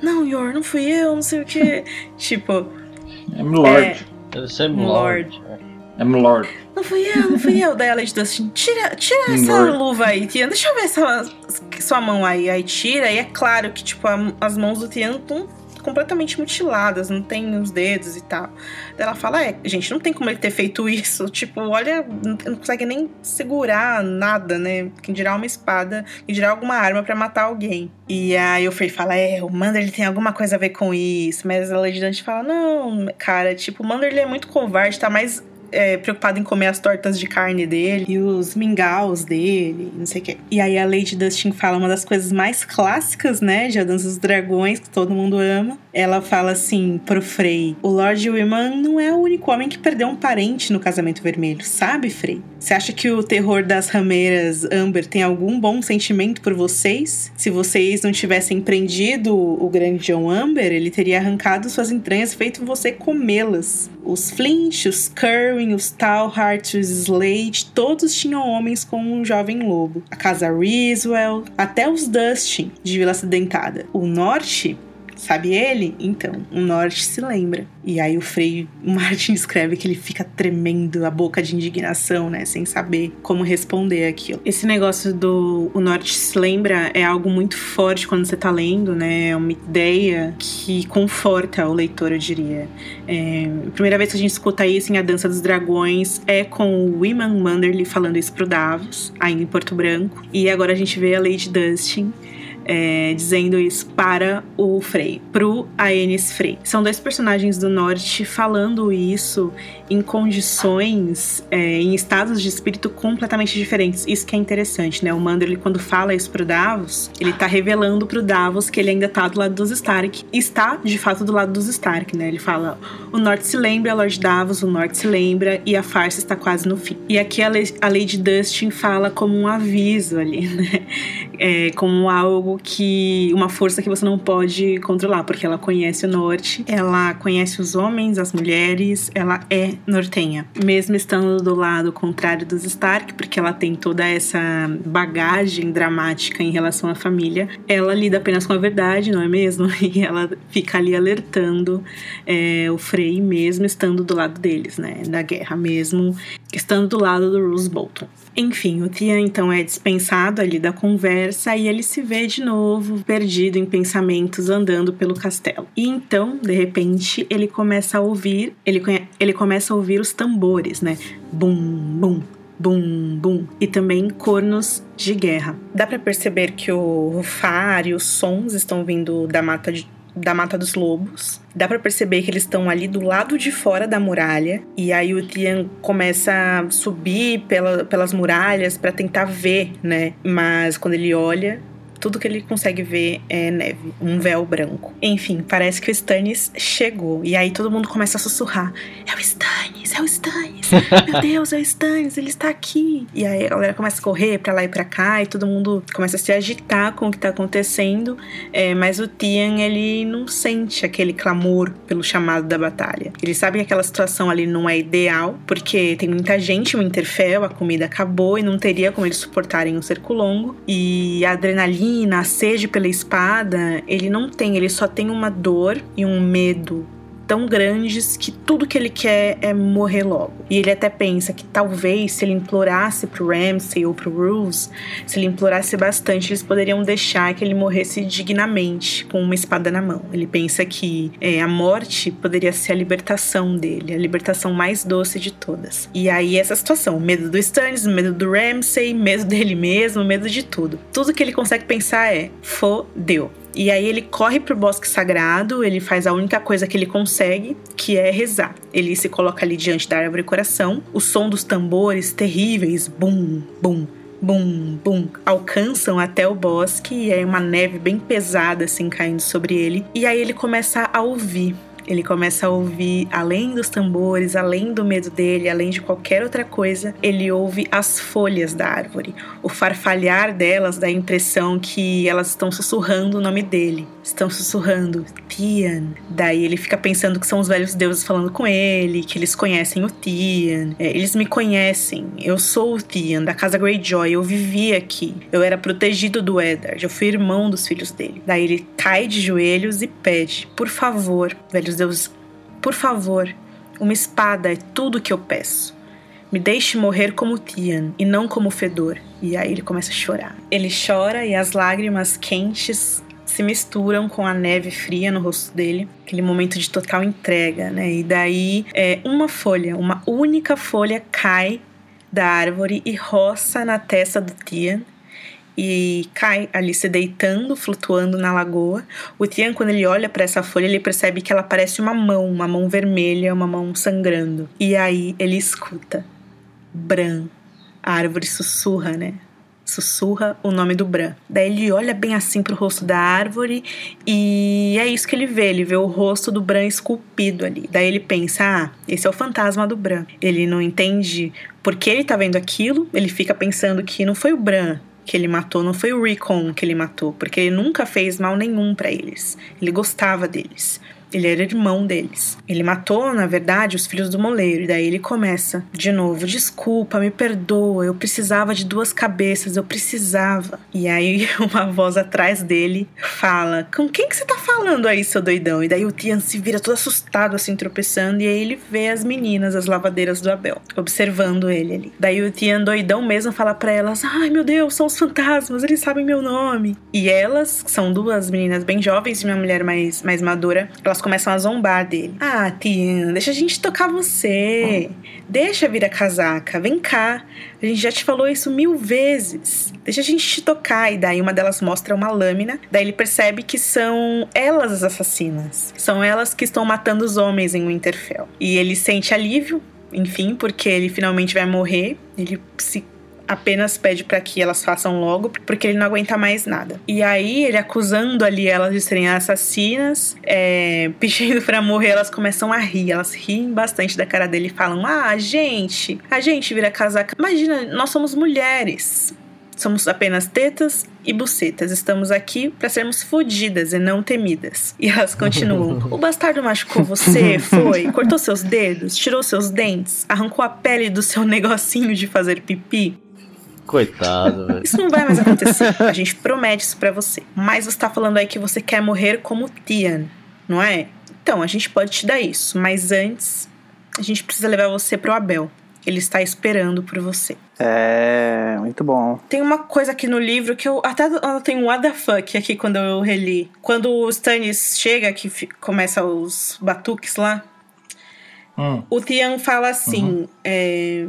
Não, Yor, não fui eu, não sei o que. <laughs> tipo, É Lord. Deve ser Lord. É Lord. Não fui eu, não fui eu. Daí a Lady Dustin, tira, tira essa Lord. luva aí, Tian. Deixa eu ver essa, sua mão aí. Aí tira, e é claro que, tipo, a- as mãos do Tian estão completamente mutiladas, não tem os dedos e tal. Ela fala, é, gente, não tem como ele ter feito isso. <laughs> Tipo, olha, não, consegue nem segurar nada, né? Quem dirá uma espada, quem dirá alguma arma pra matar alguém. E aí o Frey fala, é, o Mander ele tem alguma coisa a ver com isso. Mas a Lady Dante fala, não, cara, tipo, o Mander ele é muito covarde, tá mais é, preocupado em comer as tortas de carne dele e os mingaus dele, não sei o quê. E aí a Lady Dustin fala uma das coisas mais clássicas, né, de A Dança dos Dragões, que todo mundo ama. Ela fala assim pro Frey: O Lord Wyman não é o único homem que perdeu um parente no casamento vermelho, sabe, Frey? Você acha que o terror das rameiras Amber tem algum bom sentimento por vocês? Se vocês não tivessem prendido o grande John Amber, ele teria arrancado suas entranhas, feito você comê-las. Os Flint, os Os Talhart, os Slade, todos tinham homens como um jovem lobo. A casa Riswell, até os Dustin, de Vila Acidentada. O Norte Sabe ele? Então, o norte se lembra. E aí o Frei <laughs> Martin escreve que ele fica tremendo a boca de indignação, né? Sem saber como responder aquilo. Esse negócio do o norte se lembra é algo muito forte quando você tá lendo, né? É uma ideia que conforta o leitor, eu diria. É, a primeira vez que a gente escuta isso em A Dança dos Dragões é com o Wyman Manderly falando isso pro Davos, ainda em Porto Branco. E agora a gente vê a Lady Dustin é, dizendo isso para o Frey, pro Aenys Frey. São dois personagens do norte falando isso em condições, é, em estados de espírito completamente diferentes. Isso que é interessante, né? O Manderly, quando fala isso pro Davos, ele tá revelando pro Davos que ele ainda tá do lado dos Stark. Está, de fato, do lado dos Stark, né? Ele fala: o norte se lembra, Lord Davos, o norte se lembra e a farsa está quase no fim. E aqui a, a Lady Dustin fala como um aviso ali, <laughs> né? É, como algo que. uma força que você não pode controlar, porque ela conhece o norte, ela conhece os homens, as mulheres, ela é nortenha. Mesmo estando do lado contrário dos Stark, porque ela tem toda essa bagagem dramática em relação à família, ela lida apenas com a verdade, não é mesmo? <laughs> E ela fica ali alertando é, o Frey, mesmo estando do lado deles, né? Da guerra, mesmo estando do lado do Roose Bolton. Enfim, o Tia então é dispensado ali da conversa e ele se vê de novo perdido em pensamentos andando pelo castelo. E então, de repente, ele começa a ouvir, ele, ele começa a ouvir os tambores, né? Bum, bum, bum, bum. E também cornos de guerra. Dá pra perceber que o rufar e os sons estão vindo da mata de da Mata dos Lobos. Dá pra perceber que eles estão ali do lado de fora da muralha. E aí o Tian começa a subir pela, pelas muralhas pra tentar ver, né? Mas quando ele olha, tudo que ele consegue ver é neve, um véu branco. Enfim, parece que o Stannis chegou. E aí todo mundo começa a sussurrar: É o Stannis, é o Stannis. <laughs> Meu Deus, é o Stannis, ele está aqui. E aí a galera começa a correr pra lá e pra cá. E todo mundo começa a se agitar com o que tá acontecendo. É, mas o Tian, ele não sente aquele clamor pelo chamado da batalha. Ele sabe que aquela situação ali não é ideal, porque tem muita gente no Interfell, a comida acabou e não teria como eles suportarem um cerco longo. E a adrenalina, a sede pela espada, ele não tem, ele só tem uma dor e um medo tão grandes que tudo que ele quer é morrer logo. E ele até pensa que talvez se ele implorasse pro Ramsay ou pro Roose, se ele implorasse bastante, eles poderiam deixar que ele morresse dignamente, com uma espada na mão. Ele pensa que é, a morte poderia ser a libertação dele, a libertação mais doce de todas. E aí essa situação, medo do Stannis, medo do Ramsay, medo dele mesmo, medo de tudo. Tudo que ele consegue pensar é, fodeu. E aí ele corre pro bosque sagrado, ele faz a única coisa que ele consegue, que é rezar. Ele se coloca ali diante da árvore coração, o som dos tambores terríveis, bum, bum, bum, bum, alcançam até o bosque e é uma neve bem pesada assim caindo sobre ele. E aí ele começa a ouvir. Ele começa a ouvir, além dos tambores, além do medo dele, além de qualquer outra coisa, ele ouve as folhas da árvore. O farfalhar delas dá a impressão que elas estão sussurrando o nome dele. Estão sussurrando Tian. Daí ele fica pensando que são os velhos deuses falando com ele, que eles conhecem o Tian. É, eles me conhecem. Eu sou o Tian, da casa Greyjoy. Eu vivi aqui. Eu era protegido do Eddard. Eu fui irmão dos filhos dele. Daí ele cai de joelhos e pede: Por favor, velhos deuses, por favor, uma espada é tudo que eu peço. Me deixe morrer como Tian e não como Fedor. E aí ele começa a chorar. Ele chora e as lágrimas quentes se misturam com a neve fria no rosto dele, aquele momento de total entrega, né? E daí é, uma folha, uma única folha cai da árvore e roça na testa do Tian e cai ali se deitando, flutuando na lagoa. O Tian, quando ele olha para essa folha, ele percebe que ela parece uma mão, uma mão vermelha, uma mão sangrando. E aí ele escuta Bran. A árvore sussurra, né? Sussurra o nome do Bran. Daí ele olha bem assim pro rosto da árvore e é isso que ele vê. Ele vê o rosto do Bran esculpido ali. Daí ele pensa: ah, esse é o fantasma do Bran. Ele não entende por que ele tá vendo aquilo. Ele fica pensando que não foi o Bran que ele matou, não foi o Recon que ele matou, porque ele nunca fez mal nenhum para eles. Ele gostava deles. Ele era irmão deles. Ele matou, na verdade, os filhos do moleiro. E daí ele começa de novo: Desculpa, me perdoa. Eu precisava de duas cabeças, eu precisava. E aí <laughs> uma voz atrás dele fala: Com quem que você tá falando aí, seu doidão? E daí o Tian se vira todo assustado, assim, tropeçando. E aí ele vê as meninas, as lavadeiras do Abel, observando ele ali. Daí o Tian, doidão mesmo, fala para elas: Ai meu Deus, são os fantasmas, eles sabem meu nome. E elas, são duas meninas bem jovens e uma mulher mais, mais madura, elas começam a zombar dele. Ah, Tina, deixa a gente tocar você. Deixa vir a casaca, vem cá. A gente já te falou isso mil vezes. Deixa a gente te tocar. E daí uma delas mostra uma lâmina. Daí ele percebe que são elas as assassinas. São elas que estão matando os homens em Winterfell. E ele sente alívio, enfim, porque ele finalmente vai morrer. Ele se apenas pede para que elas façam logo, porque ele não aguenta mais nada. E aí, ele acusando ali elas de serem assassinas, é, <laughs> pedindo para morrer, elas começam a rir. Elas riem bastante da cara dele e falam: Ah, a gente, a gente vira casaca. Imagina, nós somos mulheres. Somos apenas tetas e bucetas. Estamos aqui para sermos fodidas e não temidas. E elas continuam. <laughs> o bastardo machucou você? Foi? Cortou seus dedos? Tirou seus dentes? Arrancou a pele do seu <laughs> negocinho de fazer pipi? Coitado, velho. Isso não vai mais acontecer. A gente promete isso pra você. Mas você tá falando aí que você quer morrer como Tian, não é? Então, a gente pode te dar isso. Mas antes, a gente precisa levar você pro Abel. Ele está esperando por você. É, muito bom. Tem uma coisa aqui no livro que eu até eu tenho um what the fuck aqui quando eu reli. Quando o Stannis chega, que começa os batuques lá, hum. o Tian fala assim: uhum. é,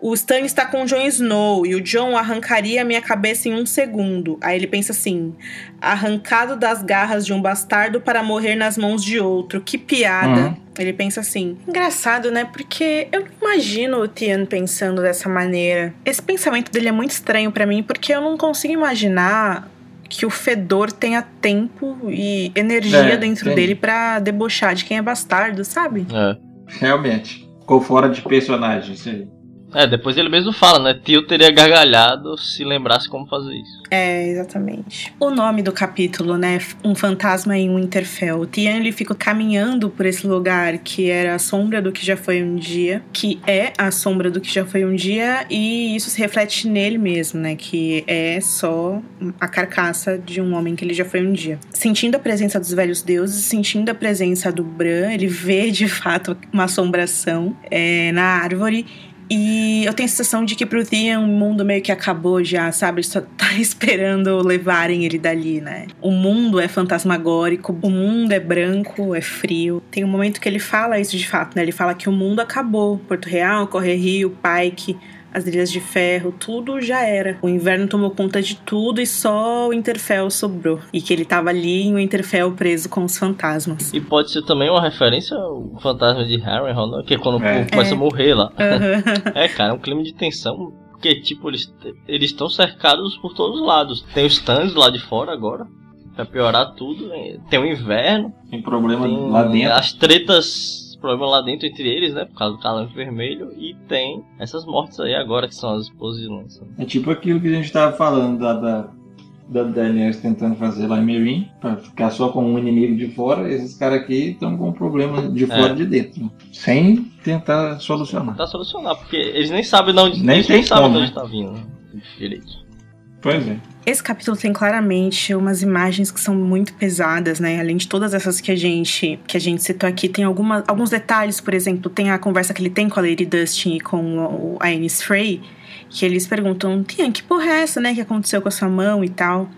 o Stan está com o Jon Snow e o Jon arrancaria minha cabeça em um segundo. Aí ele pensa assim: arrancado das garras de um bastardo para morrer nas mãos de outro. Que piada. Uhum. Ele pensa assim. Engraçado, né? Porque eu não imagino o Tian pensando dessa maneira. Esse pensamento dele é muito estranho para mim, porque eu não consigo imaginar que o Fedor tenha tempo e energia é, dentro dele para debochar de quem é bastardo, sabe? É. Realmente. Ficou fora de personagem, isso aí. É, depois ele mesmo fala, né? Tio teria gargalhado se lembrasse como fazer isso. É, exatamente. O nome do capítulo, né? Um fantasma em Winterfell. Tian ele fica caminhando por esse lugar que era a sombra do que já foi um dia, que é a sombra do que já foi um dia, e isso se reflete nele mesmo, né? Que é só a carcaça de um homem que ele já foi um dia. Sentindo a presença dos velhos deuses, sentindo a presença do Bran, ele vê de fato uma assombração é, na árvore e eu tenho a sensação de que pro Theon o mundo meio que acabou já, sabe? Ele só tá <laughs> esperando levarem ele dali, né? O mundo é fantasmagórico, o mundo é branco, é frio. Tem um momento que ele fala isso de fato, né? Ele fala que o mundo acabou. Porto Real, Correr Rio, Pike as ilhas de ferro, tudo já era. O inverno tomou conta de tudo e só o Interfell sobrou. E que ele tava ali em o Interfell preso com os fantasmas. E pode ser também uma referência ao fantasma de Harrenhal, né? que é quando é. o povo começa é. a morrer lá. Uhum. <laughs> é, cara, é um clima de tensão. Porque, tipo, eles eles estão cercados por todos os lados. Tem os stands lá de fora agora. Pra piorar tudo. Né? Tem o inverno. Tem problema tem lá dentro. As tretas problema lá dentro entre eles, né? Por causa do calanque vermelho. E tem essas mortes aí agora que são as exposições. É tipo aquilo que a gente tava falando da, da, da Daenerys tentando fazer lá em Meereen, pra ficar só com um inimigo de fora. Esses caras aqui estão com um problema de fora e é. de dentro. Sem tentar solucionar. Tentar solucionar, porque eles nem sabem de onde, nem, eles nem sabem de onde tá vindo. Né? Direito. Pois é. Esse capítulo tem claramente umas imagens que são muito pesadas, né? Além de todas essas que a gente que a gente citou aqui, tem alguma, alguns detalhes, por exemplo, tem a conversa que ele tem com a Lady Dustin e com a Ennis Frey, que eles perguntam, Tian, que porra é essa, né? Que aconteceu com a sua mão e tal.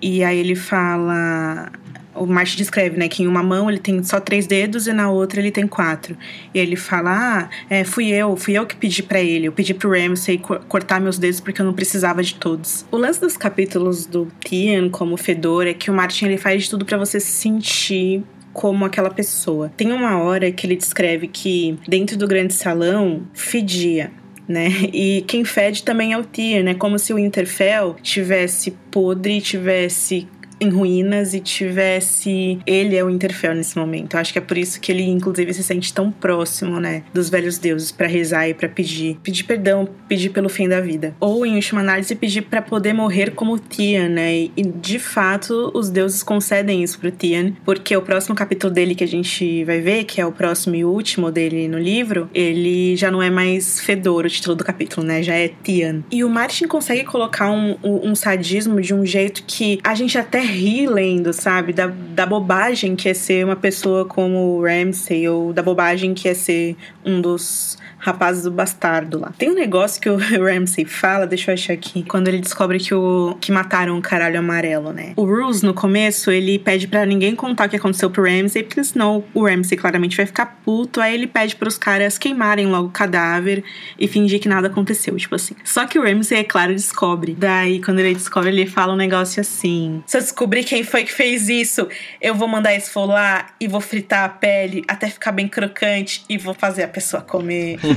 E aí ele fala o Martin descreve, né, que em uma mão ele tem só três dedos e na outra ele tem quatro. E ele fala: Ah, é, fui eu, fui eu que pedi para ele. Eu pedi pro Ramsay cortar meus dedos porque eu não precisava de todos. O lance dos capítulos do Tian como Fedor é que o Martin ele faz de tudo para você se sentir como aquela pessoa. Tem uma hora que ele descreve que dentro do grande salão fedia né? E quem fede também é o Tyr, né? Como se o Interfell tivesse podre, tivesse em ruínas e tivesse ele é o Interfell nesse momento. Eu acho que é por isso que ele inclusive se sente tão próximo, né, dos velhos deuses para rezar e para pedir, pedir perdão, pedir pelo fim da vida. Ou em última análise pedir para poder morrer como Tian, né? E de fato os deuses concedem isso pro Tian, porque o próximo capítulo dele que a gente vai ver, que é o próximo e último dele no livro, ele já não é mais Fedor o título do capítulo, né? Já é Tian. E o Martin consegue colocar um, um, um sadismo de um jeito que a gente até ri lendo, sabe? Da, da bobagem que é ser uma pessoa como o Ramsay, ou da bobagem que é ser um dos rapazes do bastardo lá. Tem um negócio que o <laughs> Ramsay fala, deixa eu achar aqui, quando ele descobre que o que mataram o caralho amarelo, né? O Ruse, no começo, ele pede para ninguém contar o que aconteceu pro Ramsay, porque senão o Ramsay claramente vai ficar puto, aí ele pede para os caras queimarem logo o cadáver e fingir que nada aconteceu, tipo assim. Só que o Ramsay, é claro, descobre. Daí, quando ele descobre, ele fala um negócio assim: Se eu descobrir quem foi que fez isso, eu vou mandar esfolar e vou fritar a pele até ficar bem crocante e vou fazer a pessoa comer. <laughs>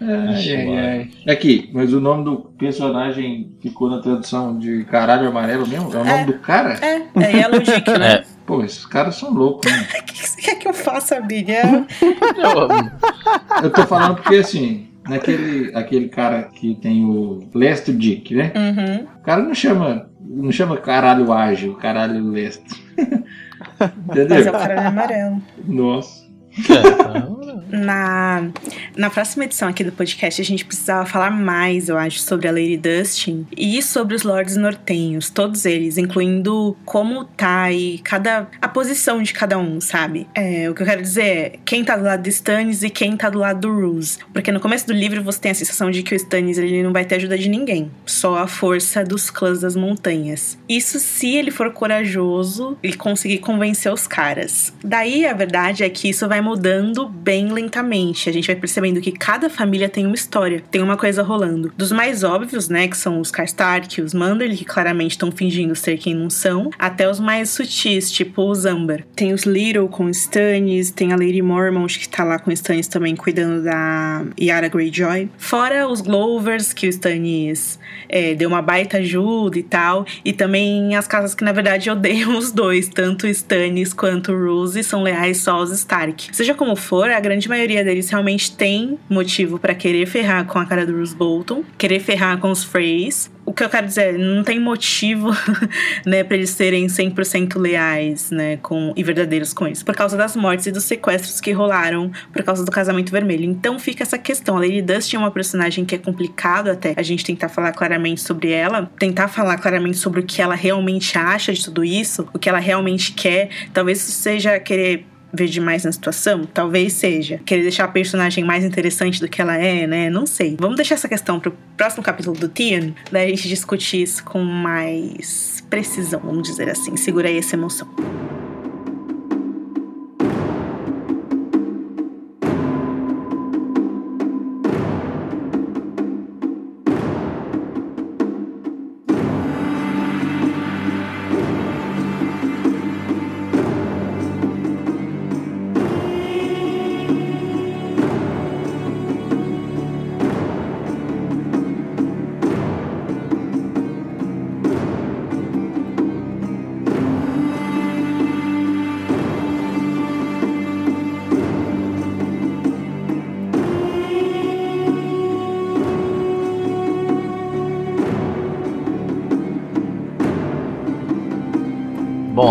ai, ai, ai. Aqui, mas o nome do personagem ficou na tradução de caralho amarelo mesmo? É o nome É. do cara? É, é Yellow Dick, né? <laughs> É. Pô, esses caras são loucos, né? <laughs> O que você quer que eu faça, Big? É, <laughs> Eu tô falando porque assim, naquele aquele cara que tem o Lester Dick, né? Uhum. O cara não chama, não chama caralho ágil, caralho Lester. Entendeu? Mas é o caralho amarelo. Nossa. É, tá. Na, na próxima edição aqui do podcast, a gente precisava falar mais, eu acho, sobre a Lady Dustin e sobre os Lords Nortenhos, todos eles, incluindo como tá e cada, a posição de cada um, sabe? É, o que eu quero dizer é quem tá do lado de Stannis e quem tá do lado do Roose. Porque no começo do livro você tem a sensação de que o Stannis ele não vai ter ajuda de ninguém, só a força dos clãs das montanhas. Isso se ele for corajoso e conseguir convencer os caras. Daí a verdade é que isso vai mudando bem lentamente. A gente vai percebendo que cada família tem uma história, tem uma coisa rolando. Dos mais óbvios, né, que são os Karstark os Manderly, que claramente estão fingindo ser quem não são, até os mais sutis, tipo os Amber. Tem os Little com Stannis, tem a Lady Mormont que tá lá com Stannis também cuidando da Yara Greyjoy. Fora os Glovers, que o Stannis é, deu uma baita ajuda e tal. E também as casas que, na verdade, <laughs> odeiam os dois. Tanto Stannis quanto Rose são leais só aos Stark. Seja como for, a grande maioria deles realmente tem motivo pra querer ferrar com a cara do Roose Bolton, querer ferrar com os Freys. O que eu quero dizer, não tem motivo, <laughs> né, pra eles serem 100% leais, né, com, e verdadeiros com eles, por causa das mortes e dos sequestros que rolaram por causa do casamento vermelho. Então fica essa questão. A Lady Dustin é uma personagem que é complicado até a gente tentar falar claramente sobre ela, tentar falar claramente sobre o que ela realmente acha de tudo isso, o que ela realmente quer. Talvez isso seja querer ver demais na situação? Talvez seja. Querer deixar a personagem mais interessante do que ela é, né? Não sei. Vamos deixar essa questão pro próximo capítulo do Tian, daí a gente discutir isso com mais precisão, vamos dizer assim. Segura aí essa emoção.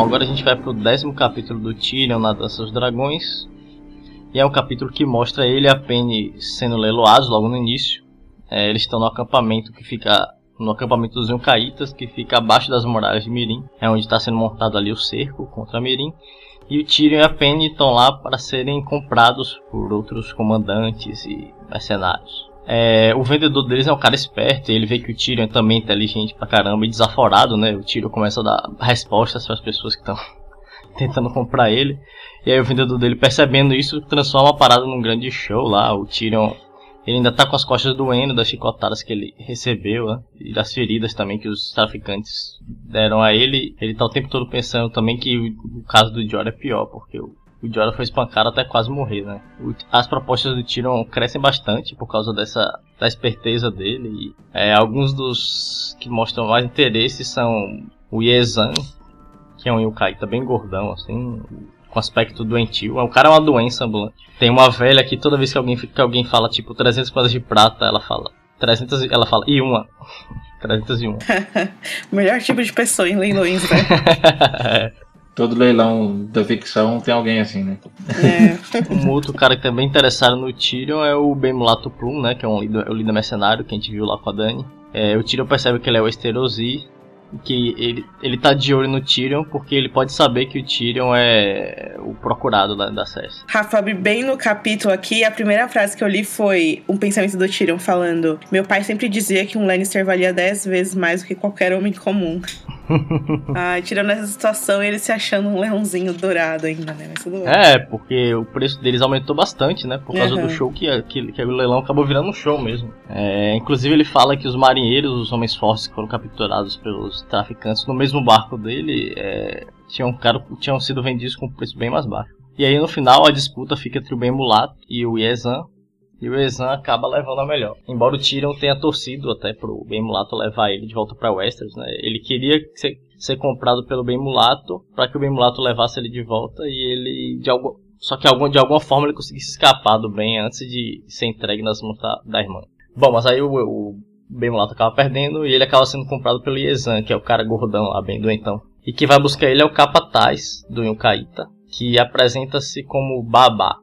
Agora a gente vai pro décimo capítulo do Tyrion na Dança dos Dragões. E é um capítulo que mostra ele e a Penny sendo leiloados logo no início. É, eles estão no acampamento que fica no acampamento dos Yonkaitas, que fica abaixo das muralhas de Mirim. É onde está sendo montado ali o cerco contra Mirim. E o Tyrion e a Penny estão lá para serem comprados por outros comandantes e mercenários. É, o vendedor deles é um cara esperto, ele vê que o Tyrion é também inteligente pra caramba e desaforado, né? O Tyrion começa a dar respostas para as pessoas que estão <laughs> tentando comprar ele. E aí o vendedor dele, percebendo isso, transforma a parada num grande show lá. O Tyrion ele ainda tá com as costas doendo das chicotadas que ele recebeu, né? E das feridas também que os traficantes deram a ele. Ele tá o tempo todo pensando também que o, o caso do Jorah é pior, porque o, o Jorah foi espancado até quase morrer, né? As propostas do Tyrion crescem bastante por causa dessa da esperteza dele. E, é, alguns dos que mostram mais interesse são o Yezan, que é um Yukaita bem gordão, assim, com aspecto doentio. O cara é uma doença ambulante. Tem uma velha que toda vez que alguém, que alguém fala, tipo, 300 moedas de prata, ela fala. 300, ela fala, e uma. <laughs> 301. o <laughs> melhor tipo de pessoa em leilões, né? <laughs> Todo leilão da ficção tem alguém assim, né? É. <laughs> um outro cara que também tá interessado no Tyrion é o Ben Mulato Plum, né? Que é um líder, é o líder mercenário que a gente viu lá com a Dani. É, o Tyrion percebe que ele é o Esterosi que ele, ele tá de olho no Tyrion porque ele pode saber que o Tyrion é o procurado da, da Cersei. Rafa, bem no capítulo aqui, a primeira frase que eu li foi um pensamento do Tyrion falando: Meu pai sempre dizia que um Lannister valia 10 vezes mais do que qualquer homem comum. <laughs> ah, tirando essa situação, ele se achando um leãozinho dourado ainda, né? Mas tudo bem. É, porque o preço deles aumentou bastante, né? Por causa uhum. do show que, que, que o leilão acabou virando um show mesmo. É, inclusive, ele fala que os marinheiros, os homens fortes que foram capturados pelos traficantes no mesmo barco dele, é, tinham, tinham sido vendidos com um preço bem mais baixo. E aí, no final, a disputa fica entre o Ben Mulato e o Yezan, e o Ezan acaba levando a melhor. Embora o Tyrion tenha torcido até pro Ben Mulato levar ele de volta para Westeros, né? Ele queria ser, ser comprado pelo Ben Mulato para que o Ben Mulato levasse ele de volta e ele de algo só que de alguma forma ele conseguisse escapar do Ben antes de ser entregue nas mãos da, da irmã. Bom, mas aí o, o Ben Mulato acaba perdendo e ele acaba sendo comprado pelo Yezan, que é o cara gordão lá, bem doentão. E quem vai buscar ele é o Capataz do Yuncaíta, que apresenta-se como Babá.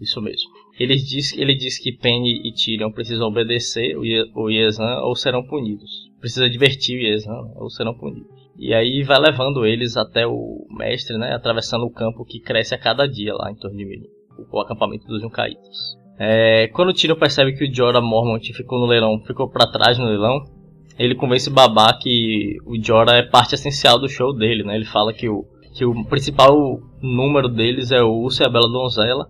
Isso mesmo. Ele diz, ele diz que Penny e Tyrion precisam obedecer o Yezan ou serão punidos. Precisa divertir o Yezan ou serão punidos. E aí vai levando eles até o mestre, né? Atravessando o campo que cresce a cada dia lá em torno de mim. O acampamento dos Juncaítas. É, quando o Tyrion percebe que o Jorah Mormont ficou no leilão, ficou para trás no leilão, ele convence Babá que o Jorah é parte essencial do show dele, né? Ele fala que o, que o principal número deles é o Urso e a Bela Donzela,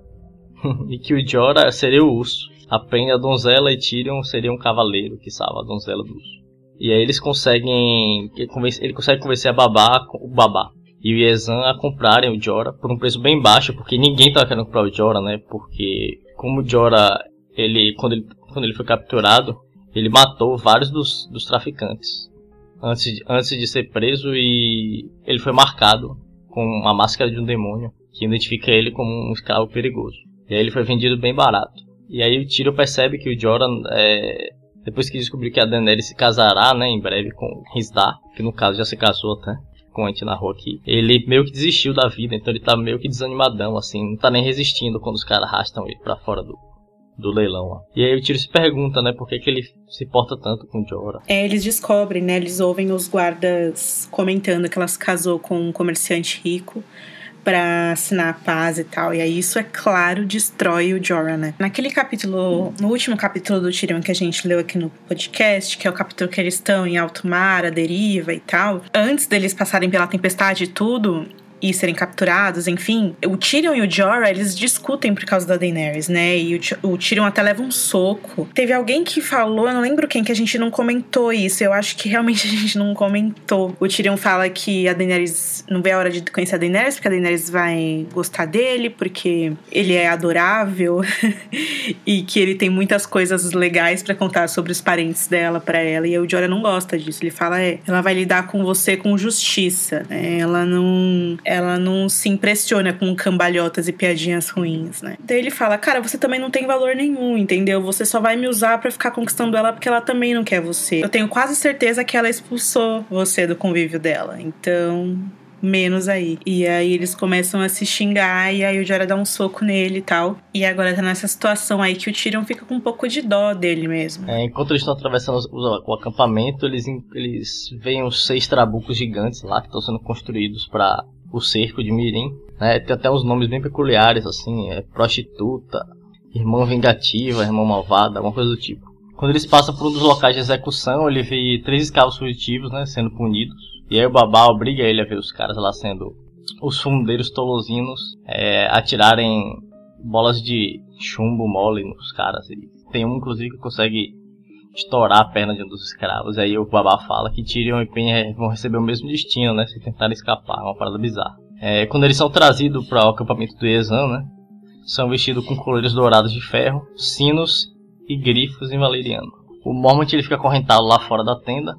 <laughs> e que o Jorah seria o urso. A a donzela e Tyrion seria um cavaleiro que salva a donzela do urso. E aí eles conseguem. Ele consegue convencer a babá, o babá e o Yezan a comprarem o Jorah por um preço bem baixo, porque ninguém tava querendo comprar o Jorah, né? Porque como o Jorah, ele, quando, ele, quando ele foi capturado, ele matou vários dos, dos traficantes antes de, antes de ser preso e ele foi marcado com a máscara de um demônio que identifica ele como um escravo perigoso. E aí ele foi vendido bem barato. E aí o Tyrion percebe que o Jorah, é, depois que descobriu que a Daenerys se casará, né, em breve com Risdar, que no caso já se casou até, como a gente narrou aqui, ele meio que desistiu da vida, então ele tá meio que desanimadão, assim, não tá nem resistindo quando os caras arrastam ele pra fora do, do leilão lá. E aí o Tyrion se pergunta, né, por que, que ele se porta tanto com o Jorah. É, eles descobrem, né, eles ouvem os guardas comentando que ela se casou com um comerciante rico para assinar a paz e tal. E aí isso, é claro, destrói o Jorah, né? Naquele capítulo, no último capítulo do Tyrion que a gente leu aqui no podcast, que é o capítulo que eles estão em alto mar, a deriva e tal, antes deles passarem pela tempestade e tudo, e serem capturados, enfim. O Tyrion e o Jorah, eles discutem por causa da Daenerys, né? E o, o Tyrion até leva um soco. Teve alguém que falou, eu não lembro quem, que a gente não comentou isso. Eu acho que realmente a gente não comentou. O Tyrion fala que a Daenerys não vê a hora de conhecer a Daenerys, porque a Daenerys vai gostar dele, porque ele é adorável <laughs> e que ele tem muitas coisas legais para contar sobre os parentes dela para ela. E o Jorah não gosta disso. Ele fala, é, ela vai lidar com você com justiça, né? Ela não ela não se impressiona com cambalhotas e piadinhas ruins, né? Daí ele fala: Cara, você também não tem valor nenhum, entendeu? Você só vai me usar para ficar conquistando ela porque ela também não quer você. Eu tenho quase certeza que ela expulsou você do convívio dela. Então, menos aí. E aí eles começam a se xingar e aí o Jorah dá um soco nele e tal. E agora tá nessa situação aí que o Tyrion fica com um pouco de dó dele mesmo. É, enquanto eles estão atravessando o, o, acampamento, eles, eles veem os seis trabucos gigantes lá que estão sendo construídos para o cerco de Mirim. Né? Tem até uns nomes bem peculiares, assim, é prostituta, irmã vingativa, irmã malvada, alguma coisa do tipo. Quando eles passam por um dos locais de execução, ele vê três escravos fugitivos, né, sendo punidos. E aí o babá obriga ele a ver os caras lá sendo os fundeiros tolosinos é, atirarem bolas de chumbo mole nos caras. E tem um, inclusive, que consegue estourar a perna de um dos escravos. Aí o babá fala que Tyrion e Pen vão receber o mesmo destino, né, se tentarem escapar. É uma parada bizarra. É, quando eles são trazidos para o acampamento do Ezan, né, são vestidos com colores dourados de ferro, sinos e grifos em valeriano. O Mormont ele fica acorrentado lá fora da tenda,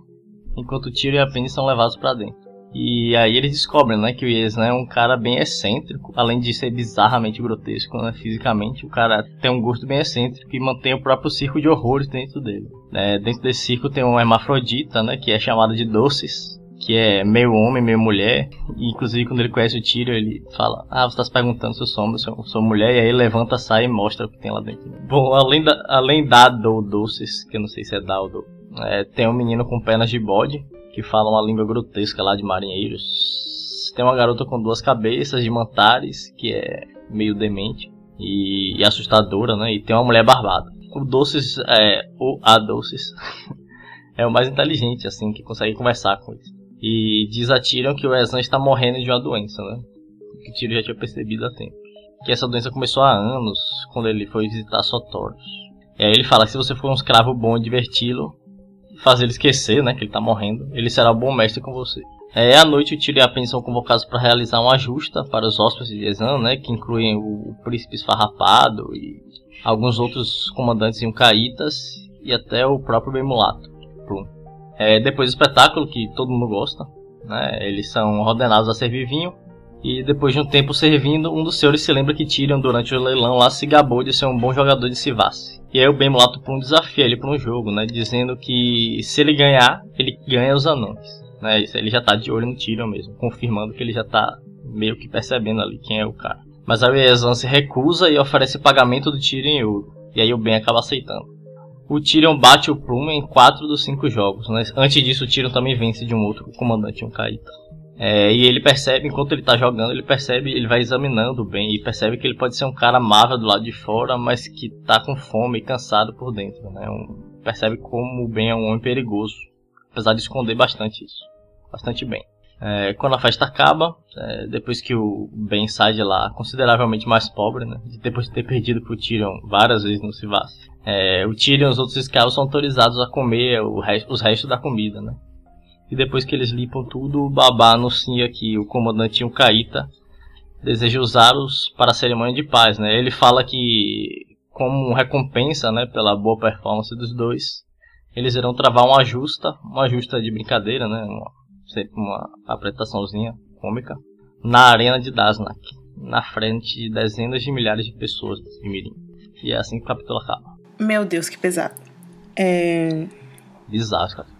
enquanto Tiro e a Penny são levados para dentro. E aí eles descobrem, né, que o Yes né, é um cara bem excêntrico, além de ser bizarramente grotesco, né, fisicamente, o cara tem um gosto bem excêntrico e mantém o próprio circo de horrores dentro dele. É, dentro desse circo tem uma hermafrodita, né, que é chamada de Doces, que é meio homem, meio mulher. E, inclusive, quando ele conhece o Tyrion, ele fala: Ah, você está se perguntando se eu sou homem, se eu sou mulher. E aí levanta, sai e mostra o que tem lá dentro. Bom, além da, além da do Doces, que eu não sei se é da ou do, é, tem um menino com pernas de bode, que fala uma língua grotesca lá de marinheiros. Tem uma garota com duas cabeças de mantares, que é meio demente e, e assustadora, né? E tem uma mulher barbada. O Doces, é, o a Doces, <laughs> é o mais inteligente, assim, que consegue conversar com eles. E diz a Tyrion que o Ezan está morrendo de uma doença, né? Que Tyrion já tinha percebido há tempo. Que essa doença começou há anos, quando ele foi visitar Sotoros. E aí ele fala se você for um escravo bom e diverti-lo, fazer ele esquecer, né, que ele está morrendo, ele será bom mestre com você. É, à noite o Tyrion e a Penny são convocados para realizar uma justa para os hóspedes de Ezan, né, que incluem o, príncipe esfarrapado e alguns outros comandantes e um caítas e até o próprio Bemulato. Pronto. É, depois do espetáculo, que todo mundo gosta, né, eles são ordenados a servir vinho. E depois de um tempo servindo, um dos senhores se lembra que Tyrion, durante o leilão lá, se gabou de ser um bom jogador de Sivassi. E aí o Ben Mulato um desafio ele para um jogo, né, dizendo que se ele ganhar, ele ganha os anões. Né, ele já tá de olho no Tyrion mesmo, confirmando que ele já tá meio que percebendo ali quem é o cara. Mas aí Ezan se recusa e oferece pagamento do Tyrion em ouro. E aí o Ben acaba aceitando o Tyrion bate o Plume em 4 dos 5 jogos. Né? Antes disso, o Tyrion também vence de um outro comandante, um Kaita. É, e ele percebe, enquanto ele está jogando, ele percebe, ele vai examinando bem e percebe que ele pode ser um cara amável do lado de fora, mas que está com fome e cansado por dentro. Né? Um, percebe como o Ben é um homem perigoso, apesar de esconder bastante isso. Bastante bem. É, quando a festa acaba, é, depois que o Ben sai de lá consideravelmente mais pobre, né? depois de ter perdido pro Tyrion várias vezes no Sivas, é, o Tyrion e os outros escravos são autorizados a comer resto, os restos da comida, né? E depois que eles limpam tudo, o Babá anuncia que o comandante Caíta deseja usá-los para a cerimônia de paz, né? Ele fala que, como recompensa, né, pela boa performance dos dois, eles irão travar uma justa, uma justa de brincadeira, né? Uma sempre uma apresentaçãozinha cômica, na arena de Dasnak, na frente de dezenas de milhares de pessoas de Mirim. E é assim que o capítulo acaba. Meu Deus, que pesado. É... Bizarro, cara.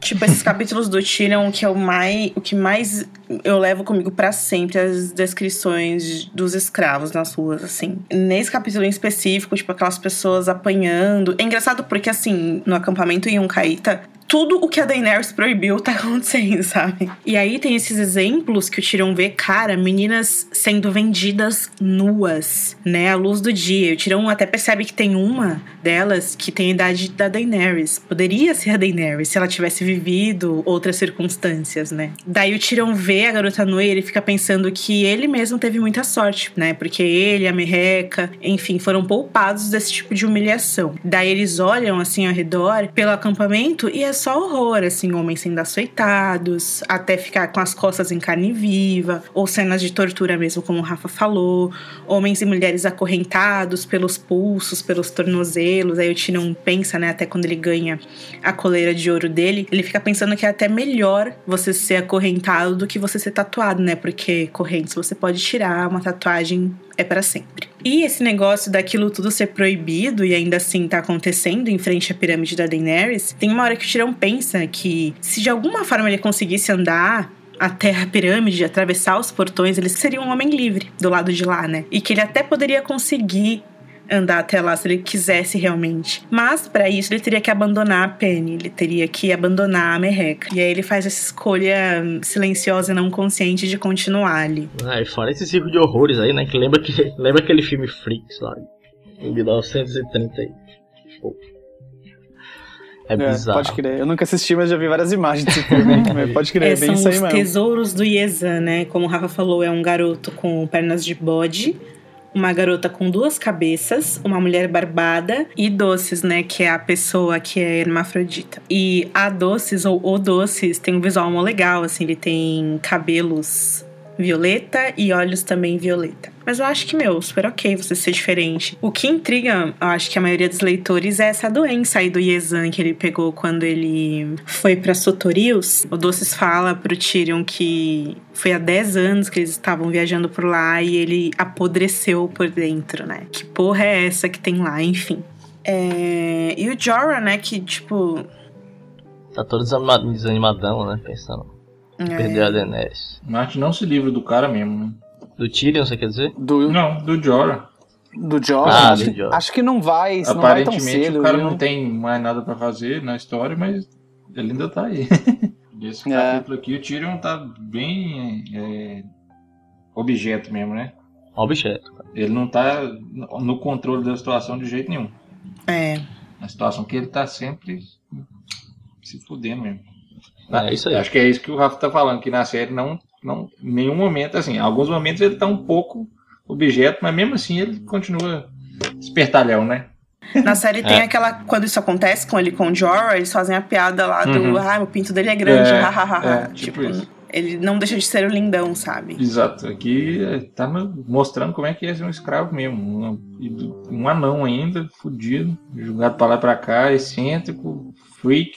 Tipo, esses capítulos do Tyrion, que é o mais, o que mais eu levo comigo para sempre as descrições dos escravos nas ruas, assim. Nesse capítulo em específico, tipo, aquelas pessoas apanhando. É engraçado porque, assim, no acampamento em Uncaíta, tudo o que a Daenerys proibiu tá <laughs> acontecendo, sabe? E aí tem esses exemplos que o Tyrion vê, cara, meninas sendo vendidas nuas, né, à luz do dia. O Tyrion até percebe que tem uma delas que tem a idade da Daenerys. Poderia ser a Daenerys se ela tivesse vivido outras circunstâncias, né? Daí o Tyrion vê a garota nua e ele fica pensando que ele mesmo teve muita sorte, né? Porque ele, a Merreca, enfim, foram poupados desse tipo de humilhação. Daí eles olham assim ao redor pelo acampamento e é só horror, assim, homens sendo açoitados, até ficar com as costas em carne viva, ou cenas de tortura mesmo, como o Rafa falou, homens e mulheres acorrentados pelos pulsos, pelos tornozelos. Aí o Tyrion pensa, né, até quando ele ganha a coleira de ouro dele, ele fica pensando que é até melhor você ser acorrentado do que você ser tatuado, né? Porque correntes você pode tirar, uma tatuagem é para sempre. E esse negócio daquilo tudo ser proibido e ainda assim tá acontecendo em frente à pirâmide da Daenerys, tem uma hora que o Tirão pensa que se de alguma forma ele conseguisse andar até a pirâmide, atravessar os portões, ele seria um homem livre do lado de lá, né? E que ele até poderia conseguir andar até lá se ele quisesse realmente. Mas para isso ele teria que abandonar a Penny, ele teria que abandonar a Merreca. E aí ele faz essa escolha silenciosa e não consciente de continuar ali. Ah, e fora esse ciclo de horrores aí, né? Que lembra, que, <laughs> lembra aquele filme Freaks lá, em 1930 aí. Pô. É, é bizarro. Pode crer. Eu nunca assisti, mas já vi várias imagens desse filme. <laughs> pode crer, é, é bem isso aí mesmo. São os tesouros do Yezan, né? Como o Rafa falou, é um garoto com pernas de bode, uma garota com duas cabeças, uma mulher barbada e Doces, né, que é a pessoa que é hermafrodita. E a Doces, ou o Doces, tem um visual mó legal, assim, ele tem cabelos violeta e olhos também violeta. Mas eu acho que, meu, super ok você ser diferente. O que intriga, eu acho que a maioria dos leitores é essa doença aí do Yezan que ele pegou quando ele foi pra Sotorius. O Doces fala pro Tyrion que foi há 10 anos que eles estavam viajando por lá e ele apodreceu por dentro, né? Que porra é essa que tem lá, enfim. É... E o Jorah, né, que tipo. Tá todo desanimadão, né? Pensando. É. Perdeu a Daenerys. Martin não se livra do cara mesmo, né? Do Tyrion, você quer dizer? Do... Não, do Jorah. Do Jorah? Ah, acho, do Jorah. acho que não vai, Aparentemente, não vai tão cedo. o cara não tem mais nada pra fazer na história, mas ele ainda tá aí. <laughs> Esse é. capítulo aqui, o Tyrion tá bem é, objeto mesmo, né? Objeto. Ele não tá no controle da situação de jeito nenhum. É. A situação que ele tá sempre se fudendo mesmo. Ah, é isso aí. Acho que é isso que o Rafa tá falando, que na série não, não, em nenhum momento, assim, em alguns momentos ele tá um pouco objeto, mas mesmo assim ele continua espertalhão, né? Na série tem é. aquela. Quando isso acontece com ele com o Jorah, eles fazem a piada lá do. Uhum. Ah, o pinto dele é grande, é, hahaha. É, tipo, tipo ele não deixa de ser o lindão, sabe? Exato. Aqui é, tá mostrando como é que é ser um escravo mesmo. Um, um anão ainda, fudido, jogado pra lá e pra cá, excêntrico, freak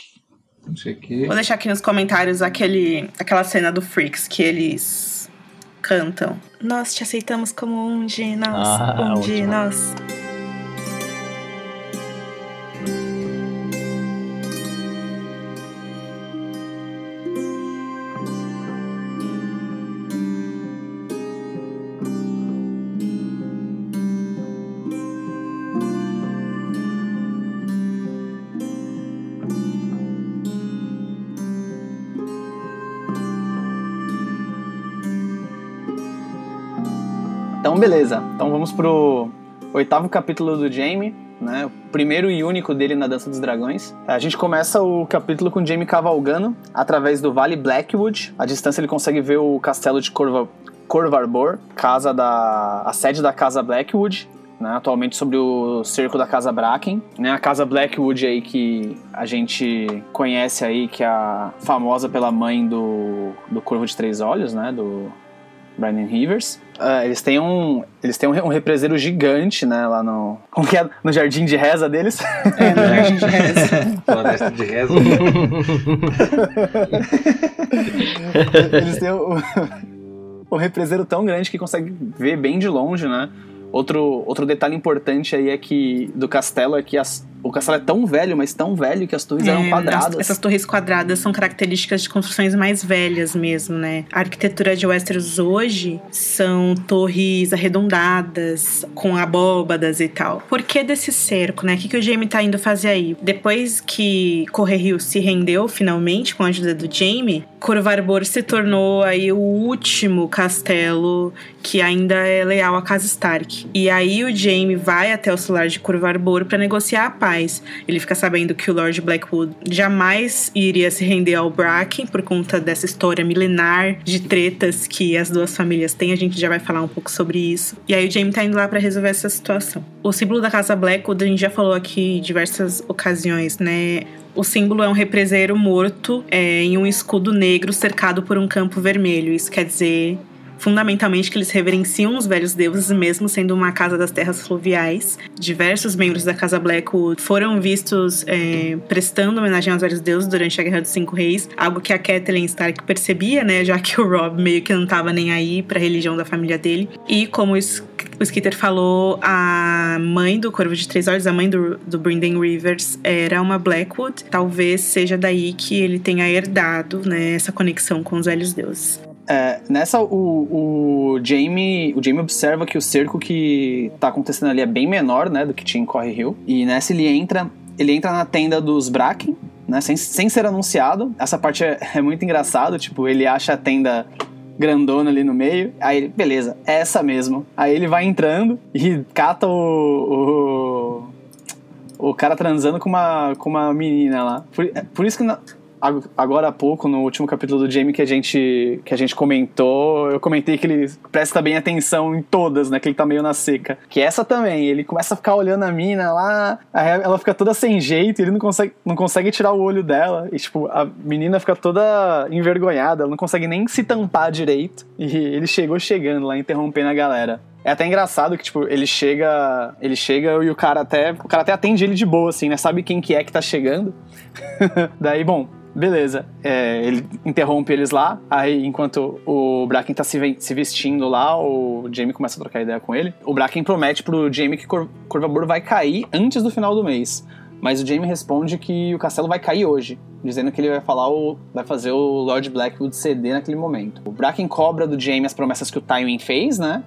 não sei o quê. Vou deixar aqui nos comentários aquele, aquela cena do Freaks que eles cantam. Nós te aceitamos como um de nós, ah, um de nós. Beleza. Então vamos pro oitavo capítulo do Jamie, né? O primeiro e único dele na Dança dos Dragões. A gente começa o capítulo com Jamie cavalgando através do Vale Blackwood. A distância ele consegue ver o castelo de Corva, Corvarbor, casa da a sede da casa Blackwood. Né, atualmente sobre o cerco da Casa Bracken, né, a Casa Blackwood aí que a gente conhece aí, que é a famosa pela mãe do, do Corvo de Três Olhos, né, do Brandon Rivers. Uh, eles têm um eles têm um, um represeiro gigante, né, lá no como que é? no jardim de reza deles. É, no jardim de reza. <laughs> Floresta de reza. <laughs> eles têm um, um represeiro tão grande que consegue ver bem de longe, né? Outro, outro detalhe importante aí é que do castelo é que as, o castelo é tão velho, mas tão velho que as torres é, eram quadradas. As, essas torres quadradas são características de construções mais velhas mesmo, né? A arquitetura de Westeros hoje são torres arredondadas, com abóbadas e tal. Por que desse cerco, né? O que, que o Jaime tá indo fazer aí? Depois que Correrio se rendeu finalmente com a ajuda do Jaime, Corvarbor se tornou aí o último castelo que ainda é leal à casa Stark. E aí o Jaime vai até o solar de Corvarbor para negociar a paz paz. Ele fica sabendo que o Lord Blackwood jamais iria se render ao Bracken por conta dessa história milenar de tretas que as duas famílias têm. A gente já vai falar um pouco sobre isso. E aí o Jaime tá indo lá para resolver essa situação. O símbolo da casa Blackwood a gente já falou aqui em diversas ocasiões, né? O símbolo é um represeiro morto é, em um escudo negro cercado por um campo vermelho. Isso quer dizer fundamentalmente que eles reverenciam os velhos deuses, mesmo sendo uma casa das terras fluviais. Diversos membros da Casa Blackwood foram vistos é, prestando homenagem aos velhos deuses durante a Guerra dos Cinco Reis, algo que a Kathleen Stark percebia, né, já que o Rob meio que não tava nem aí pra religião da família dele. E como o Skitter falou, a mãe do Corvo de Três Olhos, a mãe do, do Brynden Rivers, era uma Blackwood. Talvez seja daí que ele tenha herdado né, essa conexão com os velhos deuses. É, nessa, o, o, Jamie, o Jamie observa que o cerco que tá acontecendo ali é bem menor, né, do que tinha em Corre Hill. E nessa ele entra, ele entra na tenda dos Bracken, né, sem, sem ser anunciado. Essa parte é, <laughs> é muito engraçado, tipo, ele acha a tenda grandona ali no meio. Aí ele, beleza, é essa mesmo. Aí ele vai entrando e cata o, o, o cara transando com uma, com uma menina lá. Por, é, por isso que agora há pouco, no último capítulo do Jamie que a gente, que a gente comentou, eu comentei que ele presta bem atenção em todas, né? Que ele tá meio na seca. Que essa também, ele começa a ficar olhando a mina lá, ela fica toda sem jeito, ele não consegue, não consegue tirar o olho dela. E, tipo, a menina fica toda envergonhada, ela não consegue nem se tampar direito. E ele chegou chegando lá, interrompendo a galera. É até engraçado que, tipo, ele chega. Ele chega e o cara até. O cara até atende ele de boa, assim, né? Sabe quem que é que tá chegando. <laughs> Daí, bom, Beleza, é, ele interrompe eles lá, aí enquanto o Bracken tá se, vestindo lá, o Jamie começa a trocar ideia com ele. O Bracken promete pro Jamie que Cor Corvabor vai cair antes do final do mês. Mas o Jamie responde que o castelo vai cair hoje, dizendo que ele vai falar o, vai fazer o Lord Blackwood ceder naquele momento. O Bracken cobra do Jamie as promessas que o Tywin fez, né?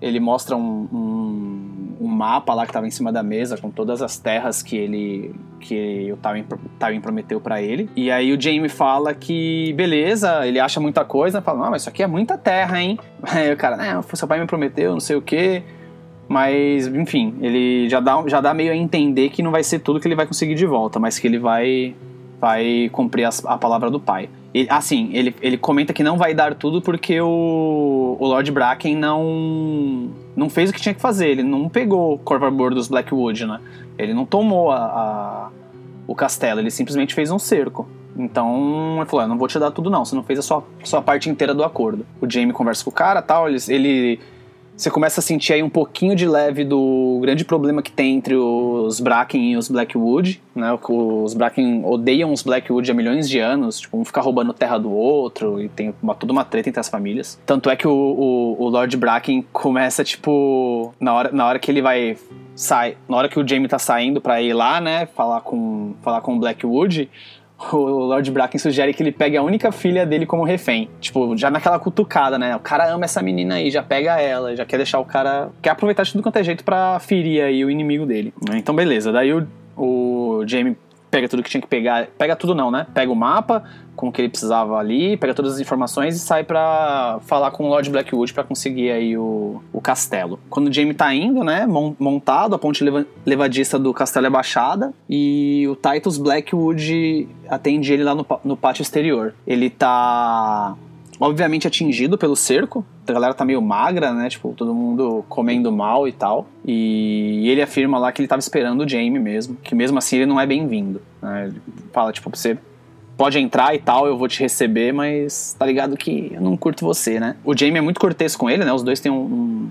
Ele mostra um, um um mapa lá que estava em cima da mesa com todas as terras que ele que o Tywin, Tywin prometeu para ele. E aí o Jaime fala que beleza, ele acha muita coisa, fala: "Não, mas isso aqui é muita terra, hein?". <laughs> Aí o cara: "Né, seu pai me prometeu, não sei o quê". Mas, enfim, ele já dá, já dá meio a entender que não vai ser tudo que ele vai conseguir de volta, mas que ele vai vai cumprir a, a palavra do pai. Ele, assim, ele, ele comenta que não vai dar tudo porque o, o Lord Bracken não não fez o que tinha que fazer. Ele não pegou o Corvabor dos Blackwood, né? Ele não tomou a, a, o castelo, ele simplesmente fez um cerco. Então ele falou: Eu não vou te dar tudo, não. Você não fez a sua, sua parte inteira do acordo. O Jamie conversa com o cara tal, ele, ele você começa a sentir aí um pouquinho de leve do grande problema que tem entre os Bracken e os Blackwood, né? Os Bracken odeiam os Blackwood há milhões de anos, tipo, um fica roubando terra do outro e tem uma, toda uma treta entre as famílias. Tanto é que o, o, o Lord Bracken começa, tipo, na hora, na hora que ele vai sai, na hora que o Jamie tá saindo para ir lá, né, falar com falar com o Blackwood, o Lord Bracken sugere que ele pegue a única filha dele como refém. Tipo, já naquela cutucada, né? O cara ama essa menina aí, já pega ela, já quer deixar o cara. Quer aproveitar de tudo quanto é jeito pra ferir aí o inimigo dele. Então, beleza. Daí o, o Jamie pega tudo que tinha que pegar. Pega tudo não, né? Pega o mapa com o que ele precisava ali, pega todas as informações e sai para falar com o Lord Blackwood para conseguir aí o, o castelo. Quando o Jaime tá indo, né, montado, a ponte levadiça do castelo é baixada e o Titus Blackwood atende ele lá no, no pátio exterior. Ele tá obviamente atingido pelo cerco. A galera tá meio magra, né? Tipo, todo mundo comendo mal e tal. E ele afirma lá que ele tava esperando o Jamie mesmo, que mesmo assim ele não é bem-vindo. Né? Ele fala, tipo, você pode entrar e tal, eu vou te receber, mas tá ligado que eu não curto você, né? O Jamie é muito cortês com ele, né? Os dois têm um, um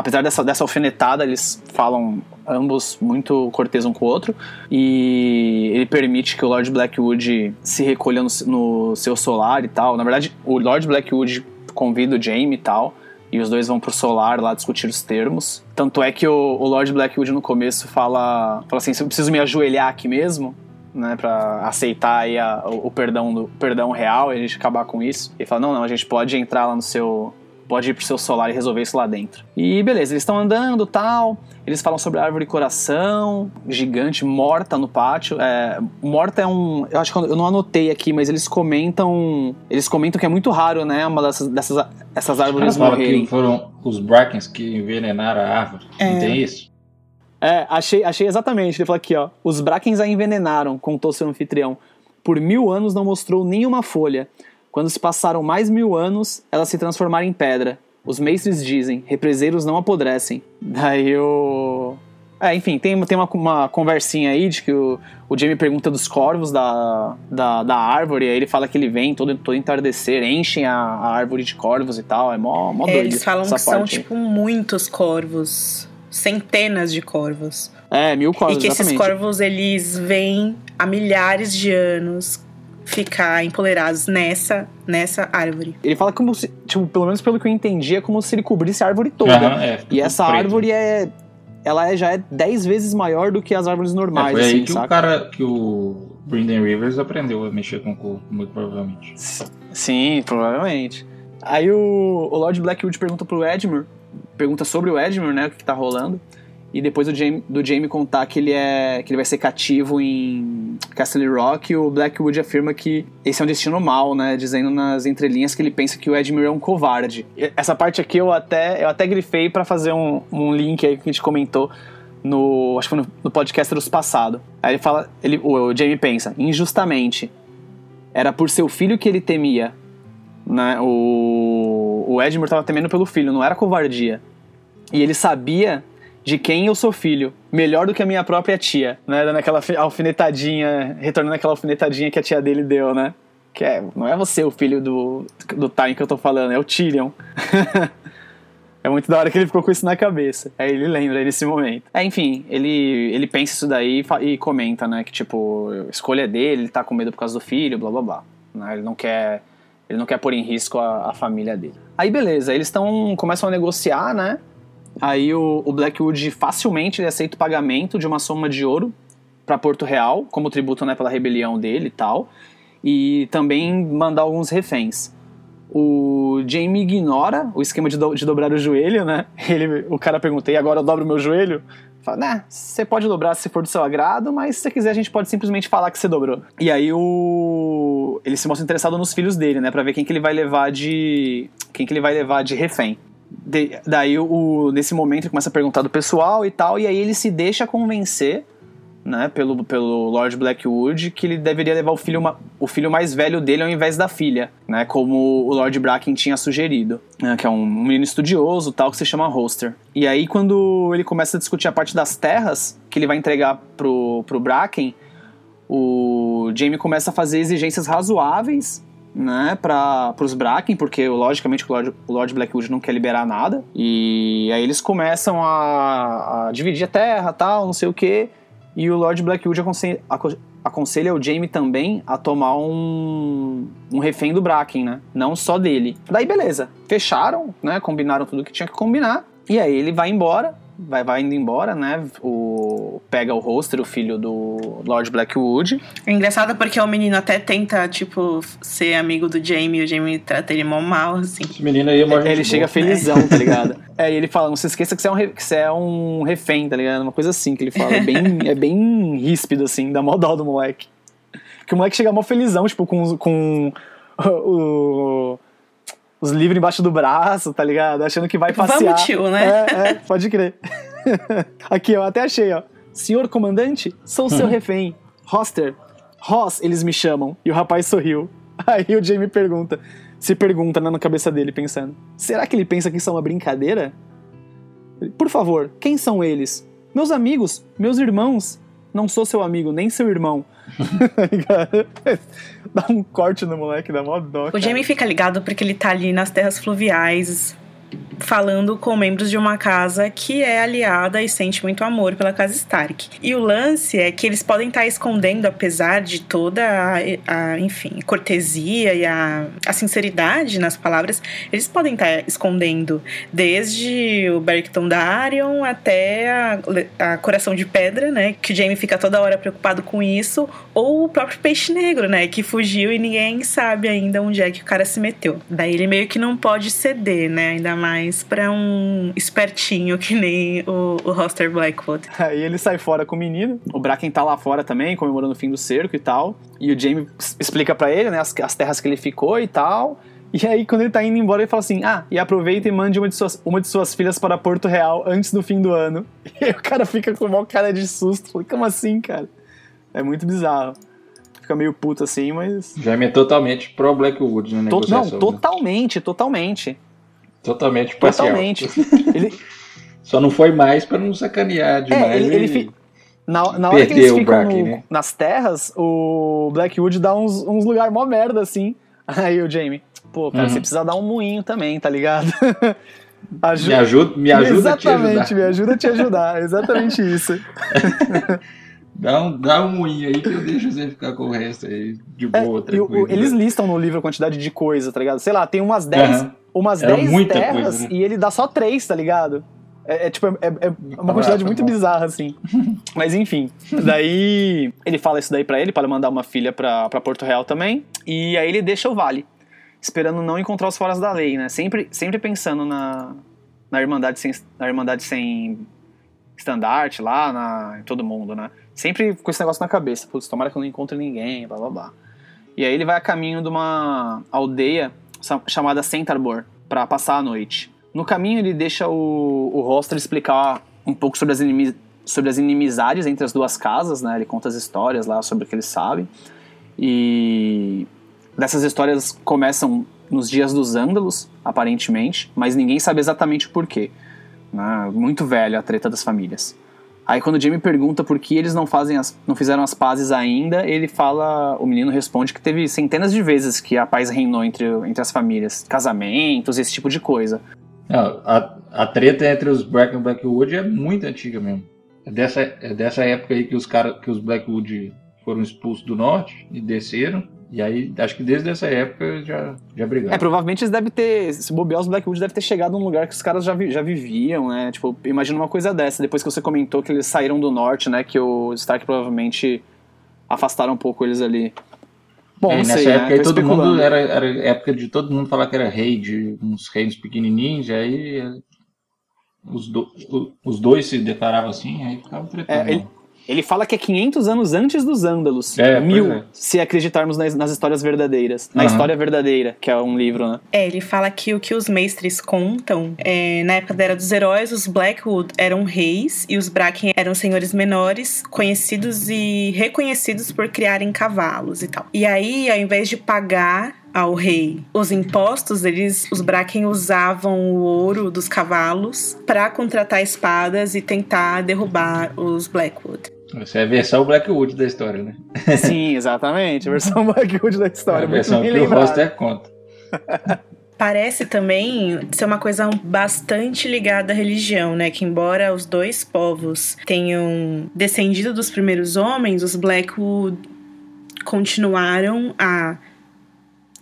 apesar dessa, dessa alfinetada, eles falam ambos muito cortês um com o outro. E ele permite que o Lord Blackwood se recolha no, no seu solar e tal. Na verdade, o Lord Blackwood convida o Jaime e tal. E os dois vão pro solar lá discutir os termos. Tanto é que o, o Lord Blackwood no começo fala, fala assim: eu preciso me ajoelhar aqui mesmo, né, para aceitar aí a, o, o, perdão do perdão real e a gente acabar com isso. Ele fala: "Não, não, a gente pode entrar lá no seu pode ir pro seu solar e resolver isso lá dentro. E beleza, eles estão andando tal. Eles falam sobre a árvore coração, gigante, morta no pátio. É, morta é um. Eu acho que eu não anotei aqui, mas eles comentam. Eles comentam que é muito raro, né? Uma dessas, dessas essas árvores morrerem. Que foram os Brackens que envenenaram a árvore. É. Não tem isso? É, achei, achei exatamente. Ele fala aqui, ó. Os Brackens a envenenaram, contou seu anfitrião. Por mil anos não mostrou nenhuma folha. Quando se passaram mais mil anos, ela se transformaram em pedra. Os mestres dizem: represeiros não apodrecem. <laughs> Daí o. É, enfim, tem, tem uma, uma conversinha aí de que o, o Jamie pergunta dos corvos da, da, da árvore, aí ele fala que ele vem todo, todo entardecer, enchem a, a árvore de corvos e tal, é mó, mó É, doido. eles falam que são, parte. tipo, muitos corvos. Centenas de corvos. É, mil corvos, e que esses exatamente. corvos, eles vêm há milhares de anos ficar empolerados nessa, nessa árvore. Ele fala como se, tipo, pelo menos pelo que eu entendi, é como se ele cobrisse a árvore toda. Aham, é, E essa preto. árvore é. Ela é, já é 10 vezes maior do que as árvores É, normais, foi aí assim, que saca? o cara, que o Brendan Rivers aprendeu a mexer com o corpo, muito provavelmente. Sim, provavelmente. Aí o, o Lord Blackwood pergunta pro Edmure, pergunta sobre o Edmure, né, o que, que tá rolando. E depois do Jamie, do Jamie contar que ele é que ele vai ser cativo em Castle Rock, o Blackwood afirma que esse é um destino mau, né, dizendo nas entrelinhas que ele pensa que o Edmure é um covarde. Essa parte aqui eu até eu até grifei pra fazer um, um link aí que a gente comentou no acho que foi no, no podcast dos passado. Aí ele fala, ele o, o Jamie pensa, injustamente era por seu filho que ele temia, né? O, o Edmure estava temendo pelo filho, não era covardia. E ele sabia de quem eu sou filho, melhor do que a minha própria tia, né? Dando aquela fi- alfinetadinha, retornando aquela alfinetadinha que a tia dele deu, né? Que é, não é você o filho do, do Time que eu tô falando, é o Tyrion. <laughs> É muito da hora que ele ficou com isso na cabeça. Aí ele lembra nesse momento. É, enfim, ele, ele pensa isso daí e e comenta, né? Que, tipo, a escolha é dele, ele tá com medo por causa do filho, blá blá blá. Né, Ele não quer. Ele não quer pôr em risco a, a família dele. Aí beleza, eles estão. começam a negociar, né? Aí o, o Blackwood facilmente aceita o pagamento de uma soma de ouro para Porto Real, como tributo né, pela rebelião dele e tal. E também mandar alguns reféns. O Jamie ignora o esquema de, do- de dobrar o joelho, né? <laughs> Ele, o cara pergunta, e agora eu dobro o meu joelho? Fala, né, você pode dobrar se for do seu agrado, mas se você quiser a gente pode simplesmente falar que você dobrou. E aí o... ele se mostra interessado nos filhos dele, né? Pra ver quem que ele vai levar de... quem que ele vai levar de refém. De- daí, o, nesse momento, ele começa a perguntar do pessoal e tal, e aí ele se deixa convencer, né, pelo, pelo Lord Blackwood, que ele deveria levar o filho, o filho mais velho dele ao invés da filha, né, como o Lord Bracken tinha sugerido, né, que é um menino estudioso, tal, que se chama Holster. E aí, quando ele começa a discutir a parte das terras, que ele vai entregar pro, pro Bracken, o Jamie começa a fazer exigências razoáveis né, para os Bracken, porque logicamente o Lord, o Lord Blackwood não quer liberar nada. E aí eles começam a, a dividir a terra, tal, não sei o que. E o Lord Blackwood aconselha, aco- aconselha o Jamie também a tomar um, um refém do Bracken, né? Não só dele. Daí beleza, fecharam, né? Combinaram tudo que tinha que combinar. E aí ele vai embora, vai, vai indo embora, né? O, pega o Holster, o filho do Lord Blackwood. É engraçado porque o menino até tenta, tipo, ser amigo do Jamie e o Jamie trata ele mal mal, assim. Esse menino aí é mó ele chega boa. felizão, tá <laughs> ligado? É, e ele fala, não se esqueça que você é um, re- que você é um refém, tá ligado? Uma coisa assim que ele fala. É bem, <laughs> é bem ríspido, assim, dá mó dó do moleque. Porque o moleque chega mó felizão, tipo, com, com <laughs> o- os livros embaixo do braço, tá ligado? Achando que vai passear. Vamos, tio, né? É, é, pode crer. <laughs> Aqui, ó, até achei, ó. Senhor comandante, sou seu refém. Roster, Ross, eles me chamam. E o rapaz sorriu. <laughs> Aí o Jamie pergunta, se pergunta né, na cabeça dele, pensando: será que ele pensa que isso é uma brincadeira? Por favor, quem são eles? Meus amigos, meus irmãos. Não sou seu amigo, nem seu irmão. <laughs> Dá um corte no moleque, dá mó dó. O. Jamie fica ligado porque ele tá ali nas terras fluviais, falando com membros de uma casa que é aliada e sente muito amor pela casa Stark. E o lance é que eles podem estar escondendo, apesar de toda a, a, enfim, cortesia e a, a sinceridade nas palavras, eles podem estar escondendo desde o Barrington Darion até a, a Coração de Pedra, né? Que o Jamie fica toda hora preocupado com isso, ou o próprio Peixe Negro, né? Que fugiu e ninguém sabe ainda onde é que o cara se meteu. Daí ele meio que não pode ceder, né? Ainda mais pra um espertinho que nem o, o Hoster Blackwood. <laughs> Aí ele sai fora com o menino. O Bracken tá lá fora também, comemorando o fim do cerco e tal. E o Jamie explica pra ele, né, as, as terras que ele ficou e tal. E aí, quando ele tá indo embora, ele fala assim: Ah, e aproveita e mande uma de suas, uma de suas filhas para Porto Real antes do fim do ano. <laughs> E aí o cara fica com uma cara de susto. Falei, como assim, cara? É muito bizarro. Fica meio puto assim, mas. Já é totalmente pro Blackwood na To- não, né? totalmente, totalmente. Parcial. Totalmente. <laughs> ele, Só não foi mais pra não sacanear demais. É, ele, ele fi- na, na hora que eles ficam no- né? nas terras, o Blackwood dá uns, uns lugares mó merda, assim. <laughs> Aí o Jamie, pô, cara, Uhum. você precisa dar um moinho também, tá ligado? <laughs> Aju- Me ajuda, me ajuda a te Exatamente, ajudar. me ajuda a te ajudar. Exatamente isso. Dá um, dá um moinho aí que eu deixo você ficar com o resto aí de É, boa, o- tranquilo. o- eles listam no livro a quantidade de coisa, tá ligado? Sei lá, tem umas 10 Aham. umas Era 10 muita terras coisa, né? e ele dá só 3, tá ligado? É, é tipo, é, é uma quantidade muito bom. bizarra, assim. <laughs> Mas enfim. Daí ele fala isso daí pra ele, para mandar uma filha pra, pra Porto Real também. E aí ele deixa o vale. Esperando não encontrar os foras da lei, né? Sempre, sempre pensando na, na, Irmandade sem, na Irmandade sem estandarte lá, na, em todo mundo, né? Sempre com esse negócio na cabeça. Putz, tomara que eu não encontre ninguém, blá blá blá. E aí ele vai a caminho de uma aldeia chamada Centarbor pra passar a noite. No caminho ele deixa o, o explicar um pouco sobre as, inimi- sobre as inimizades entre as duas casas, né? Ele conta as histórias lá sobre o que ele sabe. E dessas histórias começam nos dias dos Ândalos, aparentemente, mas ninguém sabe exatamente o porquê. Né? Muito velha a treta das famílias. Aí quando o Jamie pergunta por que eles não fazem as, não fizeram as pazes ainda, ele fala, o menino responde que teve centenas de vezes que a paz reinou entre, entre as famílias, casamentos, esse tipo de coisa. Não, a, a treta entre os Black e Blackwood é muito antiga mesmo. É dessa, é dessa época aí que os cara, que os Blackwood foram expulsos do norte e desceram. E aí, acho que desde essa época já, já brigaram. É, provavelmente eles devem ter, se bobear, os Blackwood devem ter chegado num lugar que os caras já, vi- já viviam, né? Tipo, imagina uma coisa dessa, depois que você comentou que eles saíram do norte, né? Que o Stark provavelmente afastaram um pouco eles ali. Bom, É, nessa sei, época né? aí todo mundo era, era época de todo mundo falar que era rei de uns reinos pequenininhos, e aí é, os, do- os dois se declaravam assim, aí ficavam tretando. É, ele- Ele fala que é 500 anos antes dos Ândalos. É, pois Mil, é. se acreditarmos nas, nas histórias verdadeiras. Na Aham. história verdadeira, que é um livro, né? É, ele fala que o que os mestres contam, é, na época da Era dos Heróis, os Blackwood eram reis e os Bracken eram senhores menores, conhecidos e reconhecidos por criarem cavalos e tal. E aí, ao invés de pagar ao rei os impostos, eles, os Bracken usavam o ouro dos cavalos para contratar espadas e tentar derrubar os Blackwood. Essa é a versão Blackwood da história, né? <laughs> Sim, exatamente. A versão Blackwood da É história. a muito versão que o lembrado. Roster conta. Parece também ser uma coisa bastante ligada à religião, né? Que embora os dois povos tenham descendido dos primeiros homens, os Blackwood continuaram a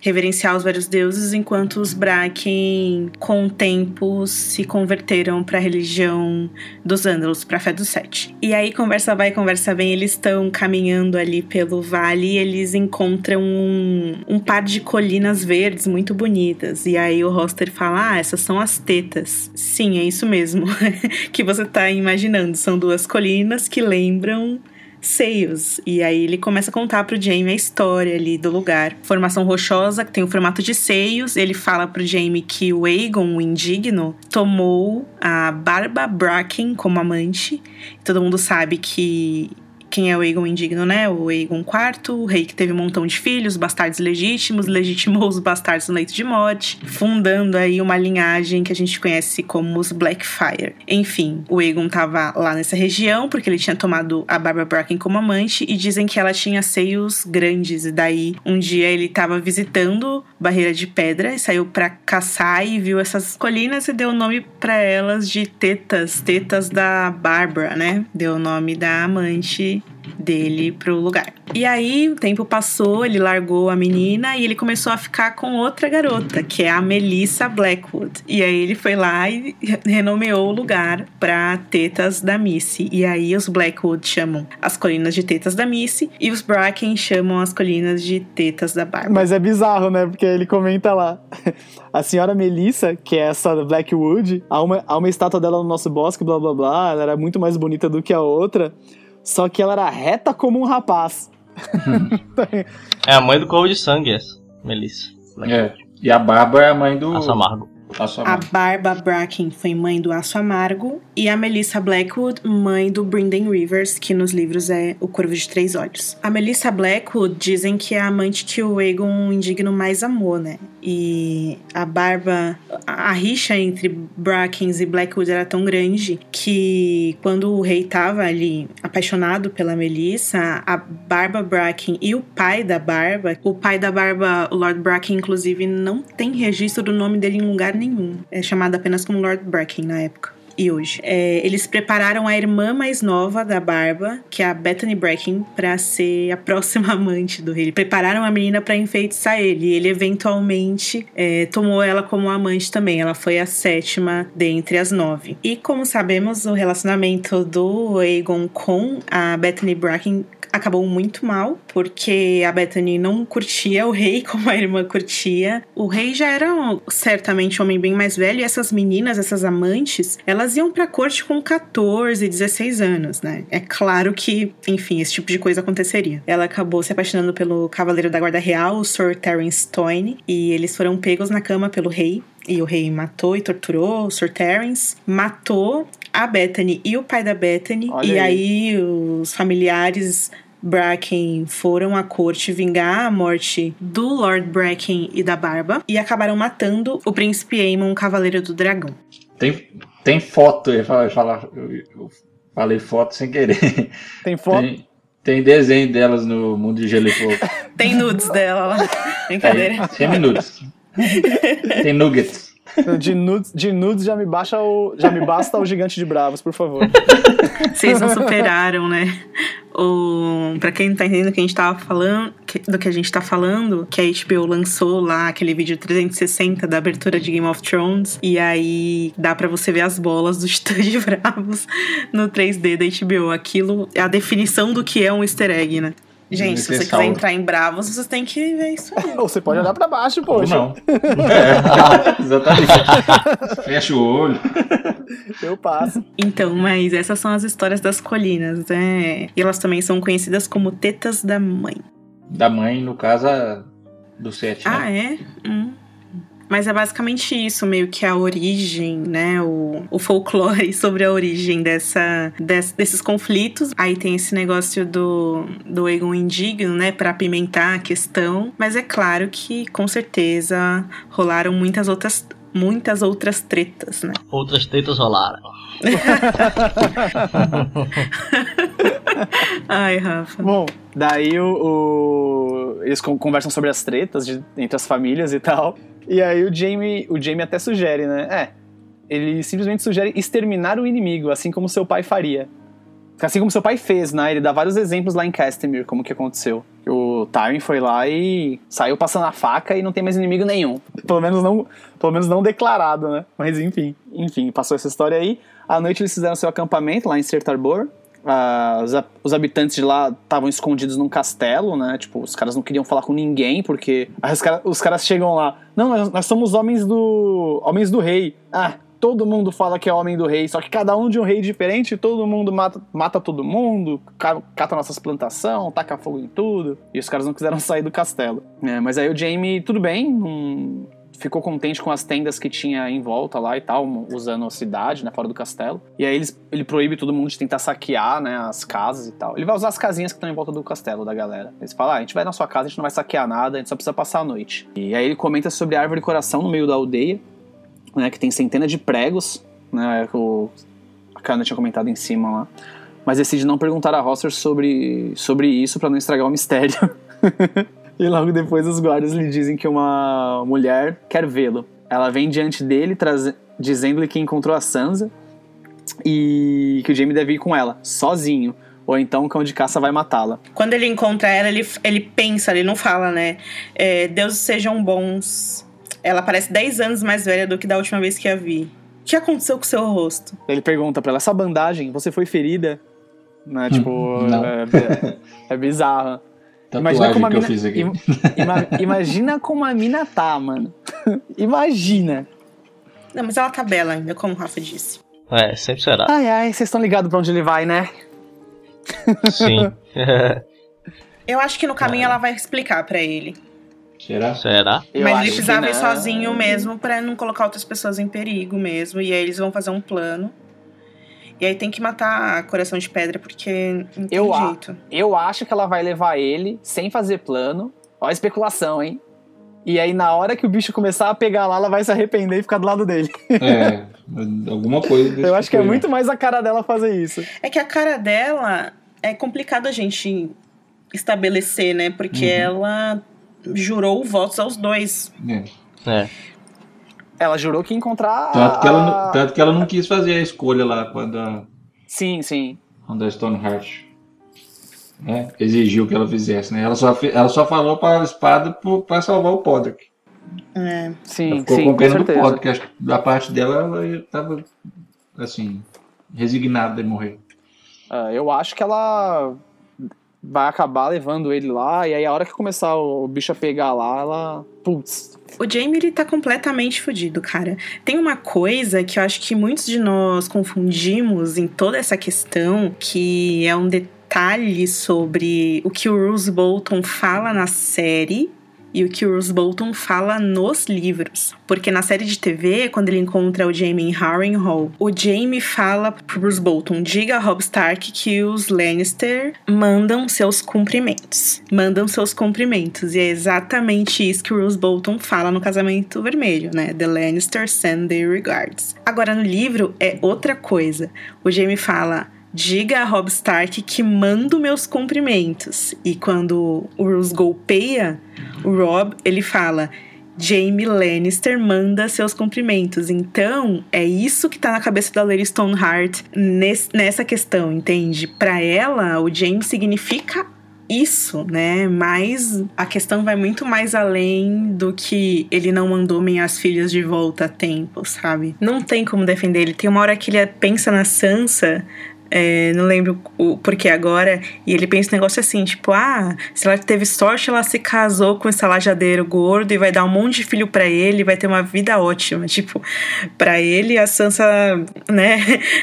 reverenciar os vários deuses, enquanto os Bracken, com o tempo, se converteram para a religião dos Ândalos, para a fé dos Sete. E aí, conversa vai, conversa vem, eles estão caminhando ali pelo vale e eles encontram um, um par de colinas verdes muito bonitas. E aí o Roster fala: Ah, essas são as tetas. Sim, é isso mesmo <laughs> que você tá imaginando. São duas colinas que lembram seios. E aí ele começa a contar pro Jamie a história ali do lugar. Formação rochosa, que tem o formato de seios. Ele fala pro Jamie que o Aegon, o indigno, tomou a Barba Bracken como amante. Todo mundo sabe que quem é o Aegon indigno, né? O Aegon IV, o rei que teve um montão de filhos, bastardos legítimos, <laughs> legitimou os bastardos no leito de morte, fundando aí uma linhagem que a gente conhece como os Blackfire. Enfim, o Aegon tava lá nessa região porque ele tinha tomado a Barbara Bracken como amante e dizem que ela tinha seios grandes e daí um dia ele tava visitando Barreira de Pedra e saiu pra caçar e viu essas colinas e deu o nome pra elas de tetas, tetas da Bárbara, né? Deu o nome da amante dele pro lugar. E aí o tempo passou, ele largou a menina e ele começou a ficar com outra garota, que é a Melissa Blackwood. E aí ele foi lá e renomeou o lugar pra Tetas da Missy. E aí os Blackwood chamam as colinas de Tetas da Missy e os Bracken chamam as colinas de Tetas da Bárbara. Mas é bizarro, né? Porque ele comenta lá. <laughs> A senhora Melissa, que é essa Blackwood, há uma, há uma estátua dela no nosso bosque, blá blá blá. Ela era muito mais bonita do que a outra. Só que ela era reta como um rapaz. <laughs> É a mãe do corvo de sangue, essa. Melissa. É. E a Bárbara é a mãe do. Amargo. Aço A. Barba Bracken foi mãe do Aço Amargo e a Melissa Blackwood, mãe do Brynden Rivers, que nos livros é o Corvo de Três Olhos. A Melissa Blackwood dizem que é a amante que o Aegon Indigno mais amou, né? E a Barba, a a rixa entre Brackens e Blackwood era tão grande que quando o rei tava ali apaixonado pela Melissa, a Barba Bracken e o pai da Barba, o pai da Barba, o Lord Bracken, inclusive, não tem registro do nome dele em lugar nenhum. É chamado apenas como Lord Bracken na época. E hoje. É, eles prepararam a irmã mais nova da Barba, que é a Bethany Bracken, pra ser a próxima <laughs> amante do rei. Prepararam a menina pra enfeitiçar ele. E ele eventualmente é, tomou ela como amante também. Ela foi a sétima dentre as nove. E como sabemos, o relacionamento do Aegon com a Bethany Bracken acabou muito mal, porque a Bethany não curtia o rei <laughs> como a irmã curtia. O rei já era certamente um homem bem mais velho, e essas meninas, essas amantes, elas iam pra corte com 14, 16 anos, né? É claro que, enfim, esse tipo de coisa aconteceria. Ela acabou se apaixonando pelo cavaleiro da Guarda Real, o Sir Terence Toyne, e eles foram pegos na cama pelo rei. E o rei matou e torturou o Sir Terence, matou a Bethany e o pai da Bethany, Olha e aí. aí os familiares Bracken foram à corte vingar a morte do Lord Bracken e da Barba e acabaram matando o príncipe Aemon, cavaleiro do dragão. Tem, tem foto, eu, ia falar- eu falei foto sem querer. Tem foto? Tem, tem desenho delas no Mundo de Gelo e Fogo. <laughs> Tem nudes dela lá. Brincadeira. Aí, 100 minutos. <laughs> Tem nuggets. De nudes, de nudes já me baixa o. Já me basta o gigante de bravos, por favor. Vocês não superaram, né? O, pra quem não tá entendendo do que a gente tava falando, que- do que a gente tá falando, que a HBO lançou lá aquele vídeo 360 da abertura de Game of Thrones. E aí dá pra você ver as bolas do Titã de Bravos no 3D da HBO. Aquilo é a definição do que é um easter egg, né? Gente, se você quiser entrar em Bravos, vocês têm que ver isso aí. Ou <laughs> você pode olhar pra baixo, Ou poxa. não. É, <laughs> exatamente. <laughs> Fecha o olho. Eu passo. Então, mas essas são as histórias das colinas, né? E elas também são conhecidas como tetas da mãe. Da mãe, no caso, a do sete. Ah, né? é? Hum. Mas é basicamente isso, meio que a origem, né? O, o folclore <laughs> sobre a origem dessa, des- desses conflitos. Aí tem esse negócio do, do Egon indigno, né? Pra apimentar a questão. Mas é claro que, com certeza, rolaram muitas outras, muitas outras tretas, né? Outras tetas rolaram. <laughs> Ai, Rafa. Bom, daí o, o- eles con- conversam sobre as tretas de- entre as famílias e tal. E aí o Jamie, o Jamie até sugere, né? É, ele simplesmente sugere exterminar o inimigo, assim como seu pai faria. Assim como seu pai fez, né? Ele dá vários exemplos lá em Castamere, como que aconteceu. O Tywin foi lá e saiu passando a faca e não tem mais inimigo nenhum. Pelo menos não, pelo menos não declarado, né? Mas enfim, enfim, passou essa história aí. À noite eles fizeram seu acampamento lá em Sertarbor. Ah, os, ha- os habitantes de lá estavam escondidos num castelo, né? Tipo, os caras não queriam falar com ninguém, porque aí os, cara- os caras chegam lá. Não, nós, nós somos homens do. homens do rei. Ah, todo mundo fala que é homem do rei, só que cada um de um rei diferente, todo mundo mata, mata todo mundo, ca- cata nossas plantações, taca fogo em tudo. E os caras não quiseram <laughs> sair do castelo. É, mas aí o Jamie, tudo bem, não- ficou contente com as tendas que tinha em volta lá e tal, usando a cidade, né, fora do castelo. E aí eles, ele proíbe todo mundo de tentar saquear, né, as casas e tal. Ele vai usar as casinhas que estão em volta do castelo da galera. Eles falam, ah, a gente vai na sua casa, a gente não vai saquear nada, a gente só precisa passar a noite. E aí ele comenta sobre a árvore coração no meio da aldeia, né, que tem centenas de pregos, né, o, a Kana tinha comentado em cima lá. Mas decide não perguntar a Rosser sobre, sobre isso pra não estragar o mistério. <laughs> e logo depois os guardas lhe dizem que uma mulher quer vê-lo. Ela vem diante dele, traze- dizendo-lhe que encontrou a Sansa e que o Jaime deve ir com ela, sozinho. Ou então o cão de caça vai matá-la. Quando ele encontra ela, ele, ele pensa, ele não fala, né? É, Deuses sejam bons. Ela parece 10 anos mais velha do que da última vez que a vi. O que aconteceu com seu rosto? Ele pergunta pra ela: essa bandagem, você foi ferida? Né? Tipo, não. é, é, é bizarro. Tatuagem como a que eu mina- fiz aqui. im- ima- imagina como a mina tá, mano. <laughs> imagina. Não, mas ela tá bela ainda, como o Rafa disse. É, sempre será. Ai, ai, vocês estão ligados pra onde ele vai, né? Sim. <laughs> Eu acho que no caminho ela vai explicar pra ele. Será? Será? Eu Mas acho ele precisava ir sozinho mesmo pra não colocar outras pessoas em perigo mesmo. E aí eles vão fazer um plano. E aí tem que matar coração de pedra, porque não tem Eu a- jeito. Eu acho que ela vai levar ele sem fazer plano. Ó a especulação, hein? E aí, na hora que o bicho começar a pegar lá, ela vai se arrepender e ficar do lado dele. É, alguma coisa <laughs> Eu acho que é tipo muito mais a cara dela fazer isso. É que a cara dela é complicado a gente estabelecer, né? Porque Uhum. ela jurou votos aos dois. né? É. Ela jurou que ia encontrar. Tanto, que ela, tanto que ela não quis fazer a escolha lá quando a, Sim, sim. quando a Stoneheart né, exigiu que ela fizesse. Né? Ela, só, ela só falou para a espada pra salvar o Podrick. É. Ela Sim, ficou sim, com com pena do certeza. Podrick. Acho que da parte dela, ela estava assim, resignada de morrer. Ah, eu acho que ela vai acabar levando ele lá, e aí a hora que começar o, o bicho a pegar lá, ela. Putz. O Jamie, ele tá completamente fudido, cara. Tem uma coisa que eu acho que muitos de nós confundimos em toda essa questão, que é um detalhe sobre o que o Bruce Bolton fala na série e o que o Bruce Bolton fala nos livros. Porque na série de TV, quando ele encontra o Jamie em Harrenhal, o Jamie fala pro Bruce Bolton: diga a Robb Stark que os Lannister mandam seus cumprimentos. Mandam seus cumprimentos. E é exatamente isso que o Bruce Bolton fala no Casamento Vermelho, né? The Lannister send their regards. Agora no livro é outra coisa. O Jamie fala. Diga a Robb Stark que mando meus cumprimentos. E quando o Roose golpeia o Rob, ele fala: Jaime Lannister manda seus cumprimentos. Então, é isso que tá na cabeça da Lady Stoneheart nes- nessa questão, entende? Pra ela, o Jaime significa isso, né? Mas a questão vai muito mais além do que ele não mandou minhas filhas de volta a tempo, sabe? Não tem como defender ele. Tem uma hora que ele pensa na Sansa. É, não lembro o porquê agora, e ele pensa um negócio assim, tipo, ah, se ela teve sorte, ela se casou com esse lajadeiro gordo e vai dar um monte de filho pra ele, vai ter uma vida ótima. Tipo, pra ele a Sansa, né,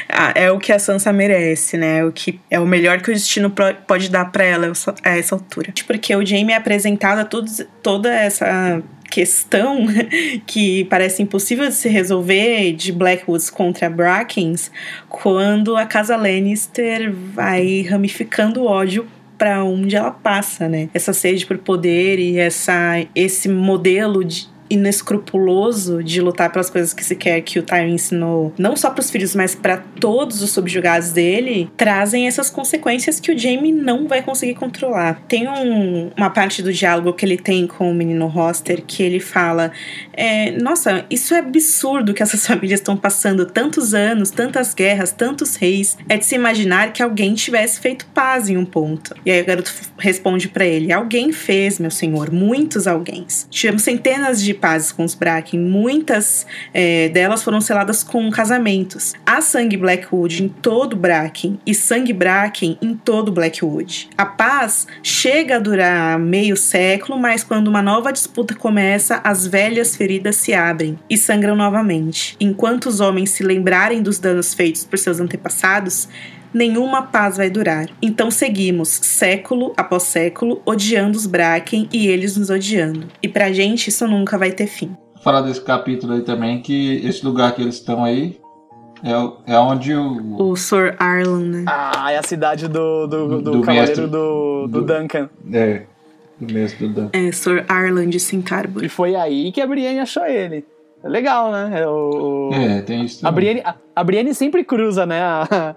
<laughs> é o que a Sansa merece, né? O que é o melhor que o destino pode dar pra ela a essa altura. Porque o Jaime é apresentado a todos, toda essa questão <laughs> que parece impossível de se resolver de Blackwoods contra Brackens quando a casa Lannister vai ramificando o ódio para onde ela passa, né? Essa sede por poder e essa esse modelo de inescrupuloso de lutar pelas coisas que se quer que o Tyrion ensinou, não só para os filhos, mas para todos os subjugados dele, trazem essas consequências que o Jaime não vai conseguir controlar. Tem um- uma parte do diálogo que ele tem com o menino Roster que ele fala: é, Nossa, isso é absurdo que essas <laughs> famílias estão passando tantos anos, tantas guerras, tantos reis. É de se imaginar que alguém tivesse feito paz em um ponto. E aí o garoto responde pra ele: Alguém fez, meu senhor, muitos alguém. Tivemos centenas de pazes com os Bracken, muitas é, delas foram seladas com casamentos. Há sangue Blackwood em todo Bracken e sangue Bracken em todo Blackwood. A paz chega a durar meio século, mas quando uma nova disputa começa, as velhas feridas se abrem e sangram novamente. Enquanto os homens se lembrarem dos danos feitos por seus antepassados, nenhuma paz vai durar. Então seguimos, século após século, odiando os Bracken e eles nos odiando. E pra gente isso nunca vai ter fim. Vou falar desse capítulo aí também, que esse lugar que eles estão aí é, é onde o. O Sir Arlan, né? Ah, é a cidade do, do, do, Do cavaleiro mestre. do, do Do- Duncan. É, do mestre do Dan. É, Sir Arlan de E Cintarbury. foi aí que a Brienne achou ele. É legal, né? É o, o- É, tem isso a. Brienne, a, a Brienne sempre cruza, né? a-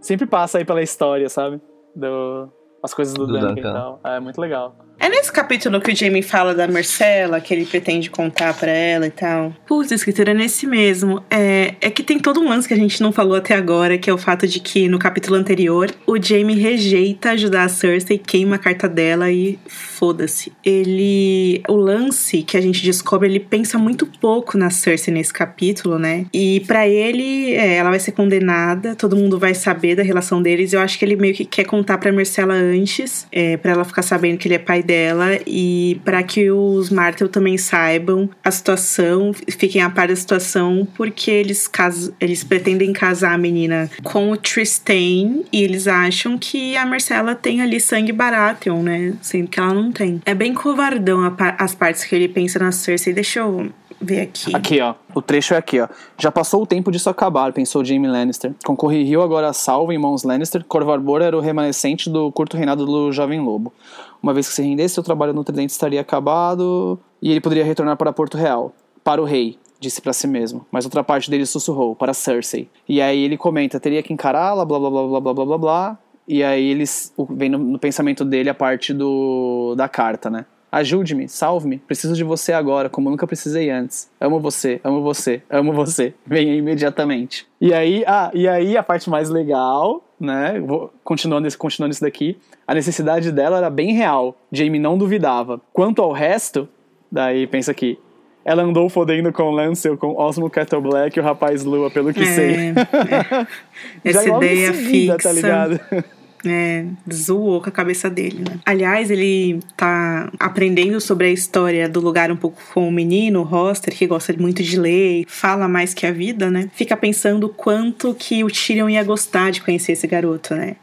sempre passa aí pela história, sabe? Do, as coisas do, Do Duncan, Duncan. e tal. É muito legal. É nesse capítulo que o Jamie fala da Marcela, que ele pretende contar pra ela e tal. Putz, escritura é nesse mesmo. É, é que tem todo um lance que a gente não falou até agora, que é o fato de que no capítulo anterior, o Jamie rejeita ajudar a Cersei, queima a carta dela e foda-se. Ele. O lance que a gente descobre, ele pensa muito pouco na Cersei nesse capítulo, né? E pra ele, é, ela vai ser condenada, todo mundo vai saber da relação deles. Eu acho que ele meio que quer contar pra Marcela antes, é, para ela ficar sabendo que ele é pai dela e para que os Martel também saibam a situação, fiquem a par da situação, porque eles, cas eles pretendem casar a menina com o Tristan e eles acham que a Marcela tem ali sangue Baratheon, né? Sendo que ela não tem. É bem covardão as partes que ele pensa na Cersei. Deixa eu ver aqui. Aqui, ó. O trecho é aqui, ó. Já passou o tempo disso acabar, pensou Jaime Lannister. Concorre Rio agora salvo em mãos Lannister, Corvarbor era o remanescente do curto reinado do Jovem Lobo. Uma vez que se rendesse, seu trabalho no Tridente estaria acabado e ele poderia retornar para Porto Real. Para o rei, disse para si mesmo. Mas outra parte dele sussurrou, para Cersei. E aí ele comenta, teria que encará-la, blá blá blá blá blá blá blá blá. E aí eles vem no, no pensamento dele a parte do da carta, né? Ajude-me, salve-me, preciso de você agora, como nunca precisei antes. Amo você, amo você, amo você. <laughs> Venha imediatamente. E aí, ah, e aí a parte mais legal, né? Vou, continuando, continuando isso daqui. A necessidade dela era bem real. Jamie não duvidava. Quanto ao resto, daí pensa aqui. Ela andou fodendo com Lancel, com Osmo Cattle Black e o rapaz Lua, pelo que é, sei. É. <laughs> Essa ideia seguida, tá fixa. Tá ligado? É, zoou com a cabeça dele, né? Aliás, ele tá aprendendo sobre a história do lugar um pouco com o menino, o Roster, que gosta muito de ler, fala mais que a vida, né? Fica pensando quanto que o Tyrion ia gostar de conhecer esse garoto, né?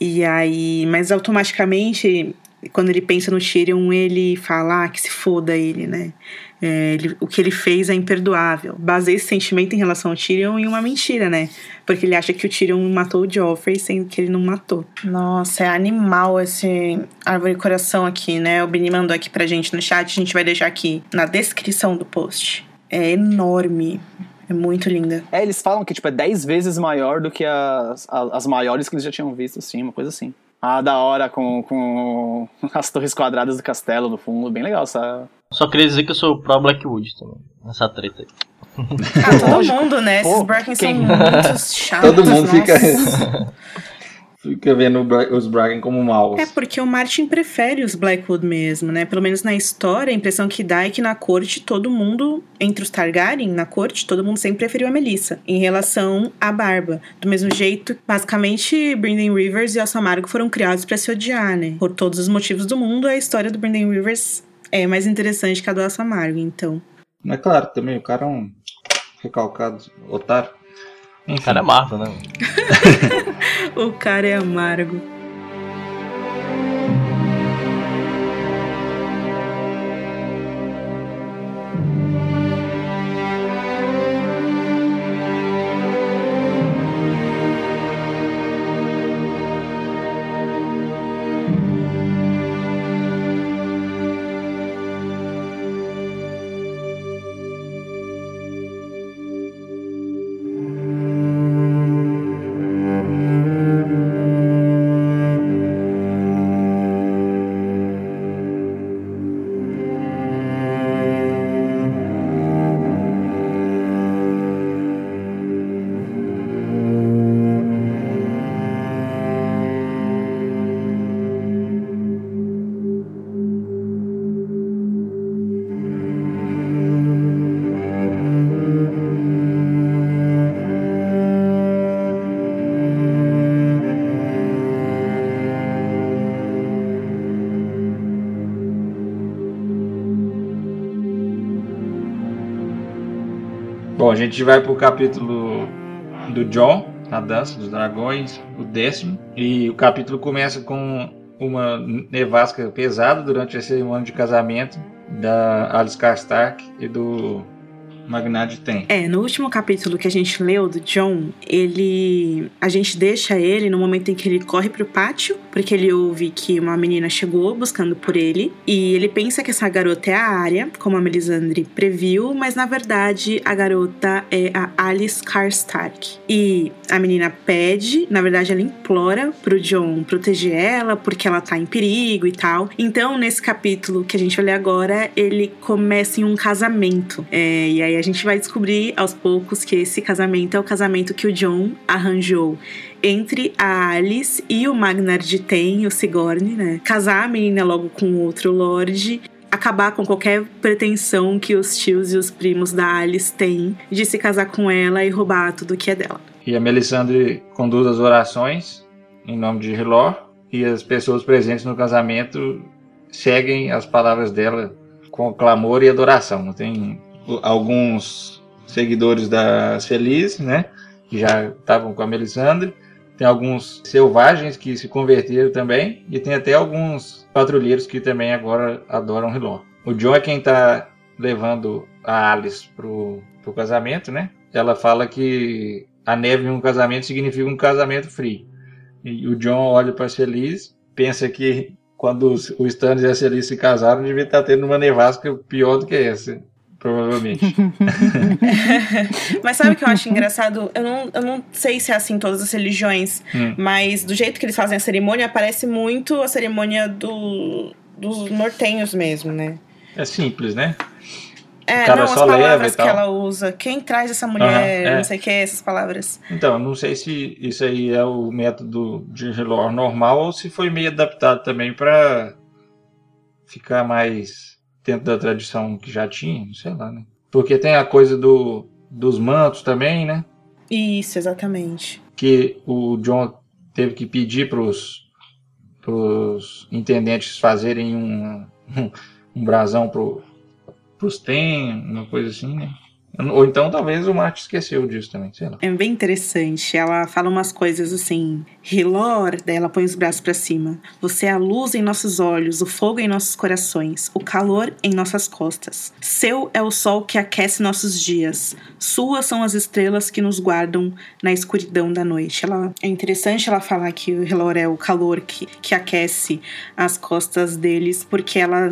E aí, mas automaticamente, quando ele pensa no Tyrion, ele fala ah, que se foda ele, né? É, ele, o que ele fez é imperdoável. Baseia esse sentimento em relação ao Tyrion em uma mentira, né? Porque ele acha que o Tyrion matou o Joffrey, sendo que ele não matou. Nossa, é animal esse árvore coração aqui, né? O Bini mandou aqui pra gente no chat, a gente vai deixar aqui na descrição do post. É enorme. É muito linda. É, eles falam que tipo, é 10 vezes maior do que as, as maiores que eles já tinham visto, assim, uma coisa assim. Ah, da hora com, com <laughs> as torres quadradas do castelo no fundo. Bem legal essa, só queria dizer que eu sou pro Blackwood também, nessa treta aí. Ah, todo mundo, né? Esses Bracken são muito <laughs> chatos. Todo mundo nossa. fica, <laughs> fica vendo os Bracken como maus. É porque o Martin prefere os Blackwood mesmo, né? Pelo menos na história, a impressão que dá é que na corte todo mundo, entre os Targaryen, na corte, todo mundo sempre preferiu a Melissa em relação à Barba. Do mesmo jeito, basicamente, Brynden Rivers e Elsa Margo foram criados para se odiar, né? Por todos os motivos do mundo, a história do Brynden Rivers é mais interessante que a do Elsa Amargo, então. Mas claro, também o cara é um recalcado otário. Enfim. O cara é amargo, <laughs> né? O cara é amargo. A gente vai pro capítulo do John, a dança dos dragões, o décimo. E o capítulo começa com uma nevasca pesada durante a cerimônia de casamento da Alice Karstark e do Magnade tem. É, no último capítulo que a gente leu do John, ele. A gente deixa ele no momento em que ele corre pro pátio, porque ele ouve que uma menina chegou buscando por ele. E ele pensa que essa garota é a Arya, como a Melisandre previu, mas na verdade a garota é a Alice Karstark. E a menina pede, na verdade ela implora pro John proteger ela, porque ela tá em perigo e tal. Então, nesse capítulo que a gente vai ler agora, ele começa em um casamento. É, e aí a gente vai descobrir aos poucos que esse casamento é o casamento que o John arranjou entre a Alice e o Magnar de Ten, o Sigourney, né? Casar a menina logo com outro Lorde acabar com qualquer pretensão que os tios e os primos da Alice têm de se casar com ela e roubar tudo que é dela. E a Melisandre conduz as orações em nome de Hilor e as pessoas presentes no casamento seguem as palavras dela com clamor e adoração. Tem alguns seguidores da Feliz, né? Que já estavam com a Melisandre. Tem alguns selvagens que se converteram também. E tem até alguns patrulheiros que também agora adoram Hilor. O John é quem está levando a Alice pro, pro casamento, né? Ela fala que a neve em um casamento significa um casamento frio. E o John olha para Feliz, pensa que quando o Stannis e a Feliz se casaram, devia estar tá tendo uma nevasca pior do que essa provavelmente. <laughs> mas sabe o que eu acho engraçado? Eu não, eu não sei se é assim em todas as religiões, hum. mas do jeito que eles fazem a cerimônia, parece muito a cerimônia do, dos nortenhos mesmo, né? É simples, né? É, não, as palavras que ela usa. Quem traz essa mulher, uhum, é. não sei o que, essas palavras. Então, não sei se isso aí é o método de relógio normal ou se foi meio adaptado também para ficar mais dentro da tradição que já tinha, sei lá, né? Porque tem a coisa do, dos mantos também, né? Isso, exatamente. Que o John teve que pedir para os intendentes fazerem um, um, <laughs> um brasão pro, pros tem, uma coisa assim, né? Ou então talvez o Marte esqueceu disso também, sei lá. É bem interessante. Ela fala umas coisas assim. Hilor, daí ela põe os braços para cima. Você é a luz em nossos olhos, o fogo em nossos corações, o calor em nossas costas. Seu é o sol que aquece nossos dias. Suas são as estrelas que nos guardam na escuridão da noite. Ela, é interessante ela falar que o Hilor é o calor que, que aquece as costas deles, porque ela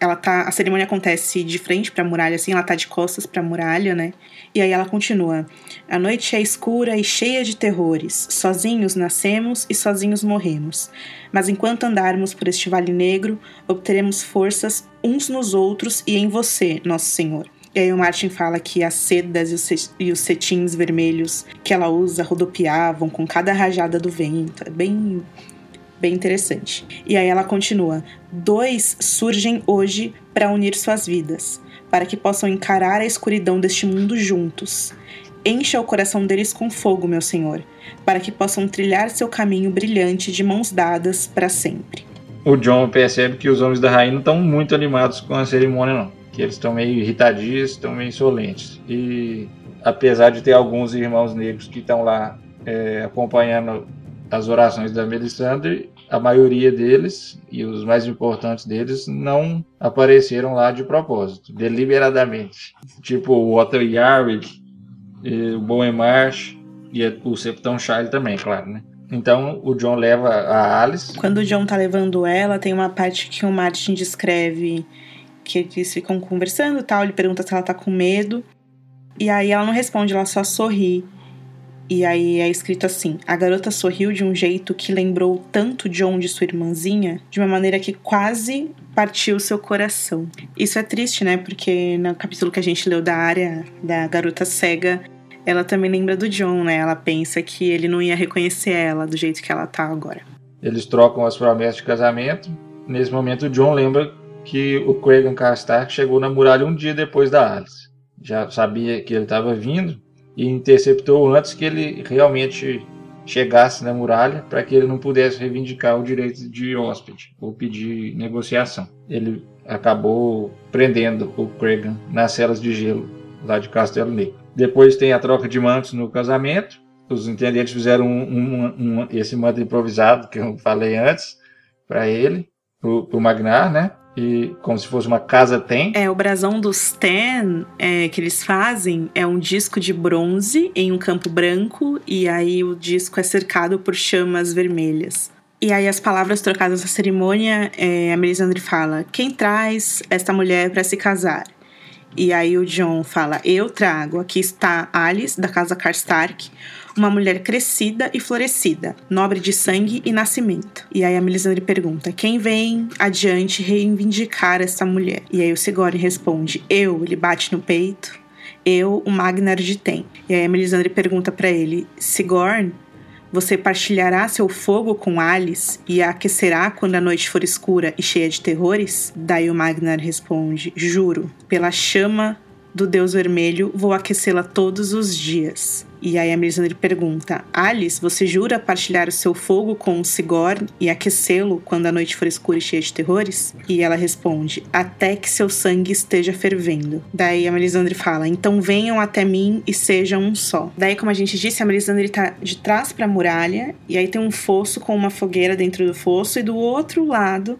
ela tá, a cerimônia acontece de frente para a muralha, assim, ela tá de costas para a muralha, né? E aí ela continua: A noite é escura e cheia de terrores. Sozinhos nascemos e sozinhos morremos. Mas enquanto andarmos por este vale negro, obteremos forças uns nos outros e em você, nosso Senhor. E aí o Martin fala que as sedas e os cetins vermelhos que ela usa rodopiavam com cada rajada do vento. É bem bem interessante. E aí ela continua: dois surgem hoje para unir suas vidas, para que possam encarar a escuridão deste mundo juntos. Encha o coração deles com fogo, meu Senhor, para que possam trilhar seu caminho brilhante de mãos dadas para sempre. O John percebe que os homens da rainha não estão muito animados com a cerimônia, não. Que eles estão meio irritadios, estão meio insolentes. E apesar de ter alguns irmãos negros que estão lá é, acompanhando as orações da Melisandre, a maioria deles e os mais importantes deles não apareceram lá de propósito, deliberadamente. Tipo o Otto Yarwick, o Bowen Marsh e o Septão Charlie também, claro, né? Então o John leva a Alice. Quando o John tá levando ela, tem uma parte que o Martin descreve que eles ficam conversando tal. Ele pergunta se ela tá com medo. E aí ela não responde, ela só sorri. E aí é escrito assim: a garota sorriu de um jeito que lembrou tanto John de sua irmãzinha, de uma maneira que quase partiu seu coração. Isso é triste, né? Porque no capítulo que a gente leu da área da garota cega, ela também lembra do John, né? Ela pensa que ele não ia reconhecer ela do jeito que ela tá agora. Eles trocam as promessas de casamento. Nesse momento, o John lembra que o Craig Castar chegou na muralha um dia depois da Alice. Já sabia que ele estava vindo, e interceptou antes que ele realmente chegasse na muralha para que ele não pudesse reivindicar o direito de hóspede ou pedir negociação. Ele acabou prendendo o Cregan nas celas de gelo lá de Castelo Negro. Depois tem a troca de mantos no casamento. Os intendentes fizeram um, um, um, esse manto improvisado que eu falei antes para ele, para o Magnar, né? E como se fosse uma casa tem. É, o brasão dos Ten é, que eles fazem é um disco de bronze em um campo branco e aí o disco é cercado por chamas vermelhas. E aí as palavras trocadas na cerimônia, é, a Melisandre fala: "Quem traz esta mulher para se casar?" E aí o John fala: "Eu trago. Aqui está Alice da casa Karstark." Uma mulher crescida e florescida, nobre de sangue e nascimento. E aí a Melisandre pergunta: quem vem adiante reivindicar essa mulher? E aí o Sigori responde: eu. Ele bate no peito. Eu, o Magnar de Tem. E aí a Melisandre pergunta para ele: Sigorn, você partilhará seu fogo com Alice e a aquecerá quando a noite for escura e cheia de terrores? Daí o Magnar responde: Juro, pela chama do Deus Vermelho, vou aquecê-la todos os dias. E aí a Melisandre pergunta: Alice, você jura partilhar o seu fogo com o Sigorn e aquecê-lo quando a noite for escura e cheia de terrores? E ela responde: Até que seu sangue esteja fervendo. Daí a Melisandre fala: Então venham até mim e sejam um só. Daí, como a gente disse, a Melisandre tá de trás para a muralha e aí tem um fosso com uma fogueira dentro do fosso e do outro lado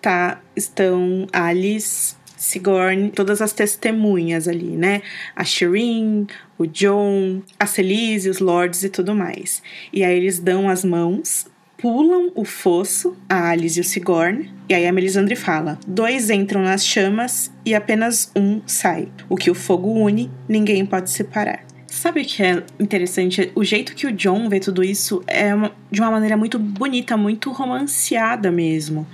tá estão Alice Sigourney, todas as testemunhas ali, né? A Shireen, o John, a Celise, os Lords e tudo mais. E aí eles dão as mãos, pulam o fosso, a Alice e o Sigourney, e aí a Melisandre fala: dois entram nas chamas e apenas um sai. O que o fogo une, ninguém pode separar. Sabe o que é interessante? O jeito que o John vê tudo isso é uma, de uma maneira muito bonita, muito romanceada mesmo.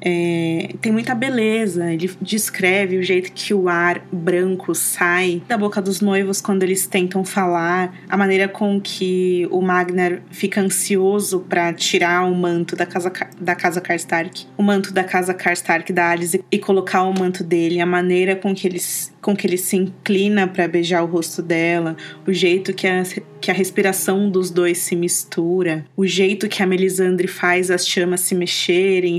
É, tem muita beleza. Ele descreve o jeito que o ar branco sai da boca dos noivos quando eles tentam falar, a maneira com que o Magner fica ansioso para tirar o manto da casa da casa Karstark, o manto da casa Karstark da Alice e colocar o manto dele, a maneira com que eles com que ele se inclina para beijar o rosto dela, o jeito que a, que a respiração dos dois se mistura, o jeito que a Melisandre faz as chamas se mexerem,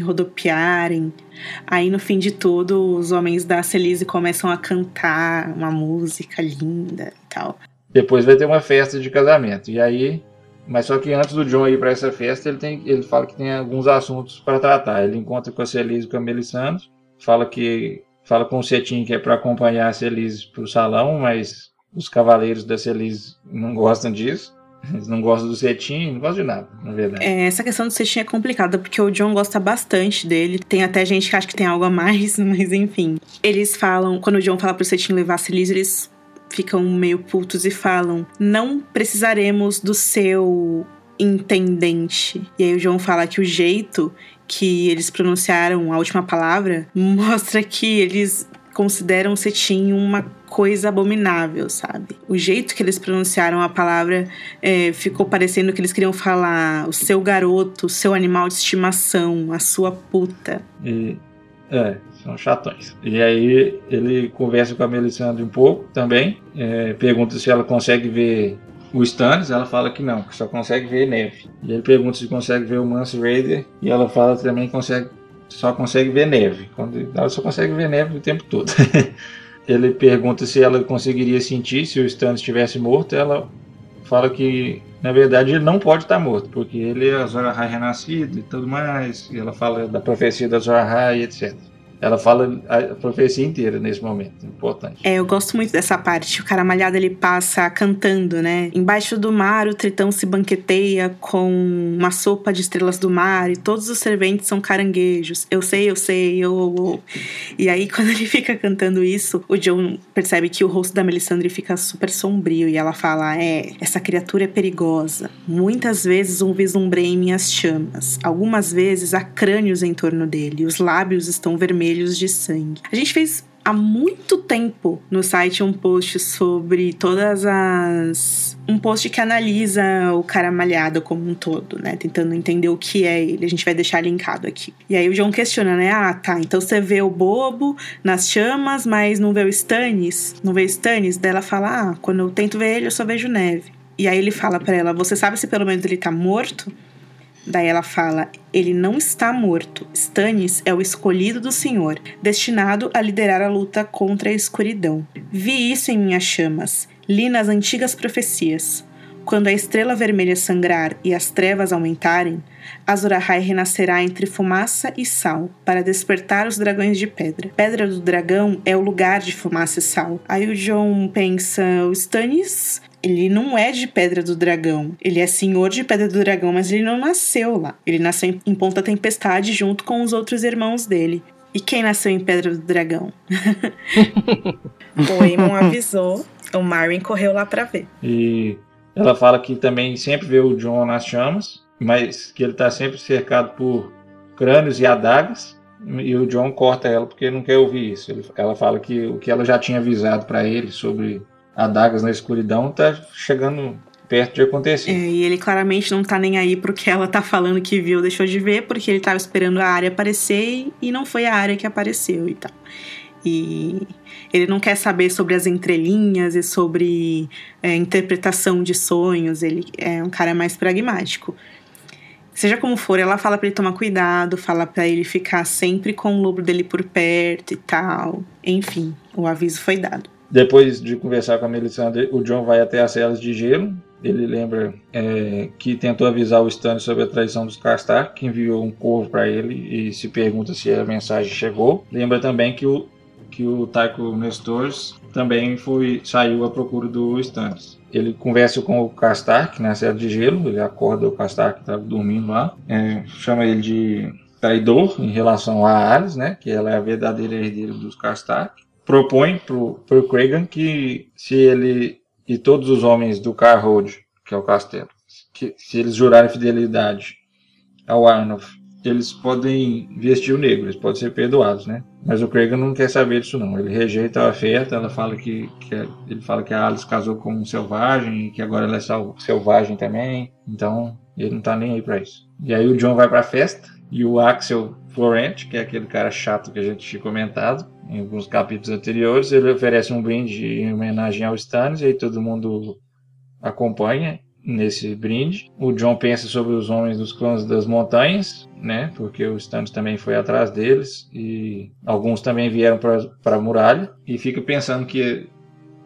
Aí no fim de tudo, os homens da Celise começam a cantar uma música linda e tal. Depois vai ter uma festa de casamento. E aí, mas só que antes do John ir para essa festa, ele tem, ele fala que tem alguns assuntos para tratar. Ele encontra com a Celise e com a Melisandre, fala que fala com o Cetim que é para acompanhar a Celise para o salão, mas os cavaleiros da Celise não gostam disso. Eles não gostam do Cetim, não gostam de nada, na verdade. É, essa questão do Cetim é complicada, porque o John gosta bastante dele. Tem até gente que acha que tem algo a mais, <laughs> mas enfim. Eles falam, quando o John fala pro Cetim levar a Celise, eles ficam meio putos e falam: Não precisaremos do seu intendente. E aí o John fala que o jeito que eles pronunciaram a última palavra <laughs> mostra que eles consideram o cetim uma coisa abominável, sabe? O jeito que eles pronunciaram a palavra é, ficou parecendo que eles queriam falar o seu garoto, o seu animal de estimação, a sua puta. E, é, são chatões. E aí ele conversa com a Melisandre um pouco também, é, pergunta se ela consegue ver o Stannis, ela fala que não, que só consegue ver neve. E ele pergunta se consegue ver o Mance Raider, e ela fala também que consegue, só consegue ver neve. Quando, ela só consegue ver neve o tempo todo. <laughs> ele pergunta se ela conseguiria sentir se o Stannis estivesse morto, ela fala que na verdade ele não pode estar morto, porque ele é Azor Ahai renascido e tudo mais. E ela fala da profecia da Azor Ahai, etc. Ela fala a profecia inteira nesse momento, importante. É, eu gosto muito dessa parte. O cara malhado ele passa cantando, né? Embaixo do mar o tritão se banqueteia com uma sopa de estrelas do mar e todos os serventes são caranguejos. Eu sei, eu sei, eu, eu. E aí <laughs> quando ele fica cantando isso, o John percebe que o rosto da Melisandre fica super sombrio e ela fala: "É, essa criatura é perigosa. Muitas vezes um vislumbrei em minhas chamas. Algumas vezes há crânios em torno dele. Os lábios estão vermelhos vermelhos de sangue. A gente fez há muito tempo no site um post sobre todas as. Um post que analisa o cara malhado como um todo, né? Tentando entender o que é ele. A gente vai deixar linkado aqui. E aí o João questiona, né? Ah, tá. Então você vê o bobo nas chamas, mas não vê o Stannis? Não vê o Stannis? Daí ela fala: Ah, quando eu tento ver ele, eu só vejo neve. E aí ele fala para ela: Você sabe se pelo menos ele tá morto? Daí ela fala: Ele não está morto. Stannis é o escolhido do Senhor, destinado a liderar a luta contra a escuridão. Vi isso em minhas chamas, li nas antigas profecias. Quando a estrela vermelha sangrar e as trevas aumentarem, Azor Ahai renascerá entre fumaça e sal para despertar os dragões de pedra. Pedra do dragão é o lugar de fumaça e sal. Aí o John pensa: o Stannis ele não é de Pedra do Dragão. Ele é senhor de Pedra do Dragão, mas ele não nasceu lá. Ele nasceu em Ponta Tempestade junto com os outros irmãos dele. E quem nasceu em Pedra do Dragão? <laughs> o Aemon avisou, o Marvin correu lá para ver. E ela fala que também sempre vê o John nas chamas, mas que ele tá sempre cercado por crânios e adagas. E o John corta ela porque não quer ouvir isso. ela fala que o que ela já tinha avisado para ele sobre adagas na escuridão tá chegando perto de acontecer. É, e ele claramente não tá nem aí pro que ela tá falando que viu, deixou de ver, porque ele tava esperando a área aparecer e não foi a área que apareceu e tal. E ele não quer saber sobre as entrelinhas e sobre é, interpretação de sonhos, ele é um cara mais pragmático. Seja como for, ela fala para ele tomar cuidado, fala para ele ficar sempre com o lobo dele por perto e tal. Enfim, o aviso foi dado. Depois de conversar com a Melisandre, o John vai até as celas de gelo. Ele lembra é, que tentou avisar o Stanley sobre a traição dos Karstar, que enviou um corvo para ele e se pergunta se a mensagem chegou. Lembra também que o, que o Taiko Nestors também foi, saiu à procura do Stannis. Ele conversa com o Karstark na cela de gelo, ele acorda o Karstark que estava dormindo lá, é, chama ele de traidor em relação a Alice, né, que ela é a verdadeira herdeira dos Karstark propõe pro, pro Kragan que se ele e todos os homens do Carhold, que é o castelo, que se eles jurarem fidelidade ao Arnulf, eles podem vestir o negro, eles podem ser perdoados, né? Mas o Kragan não quer saber disso não. Ele rejeita a oferta, ela fala que, que ele fala que a Alice casou com um selvagem e que agora ela é selvagem também. Então, ele não tá nem aí para isso. E aí o John vai para a festa e o Axel Florent, que é aquele cara chato que a gente tinha comentado em alguns capítulos anteriores, ele oferece um brinde em homenagem ao Stannis, e aí todo mundo acompanha nesse brinde. O John pensa sobre os homens dos clãs das montanhas, né? Porque o Stannis também foi atrás deles e alguns também vieram para a muralha e fica pensando que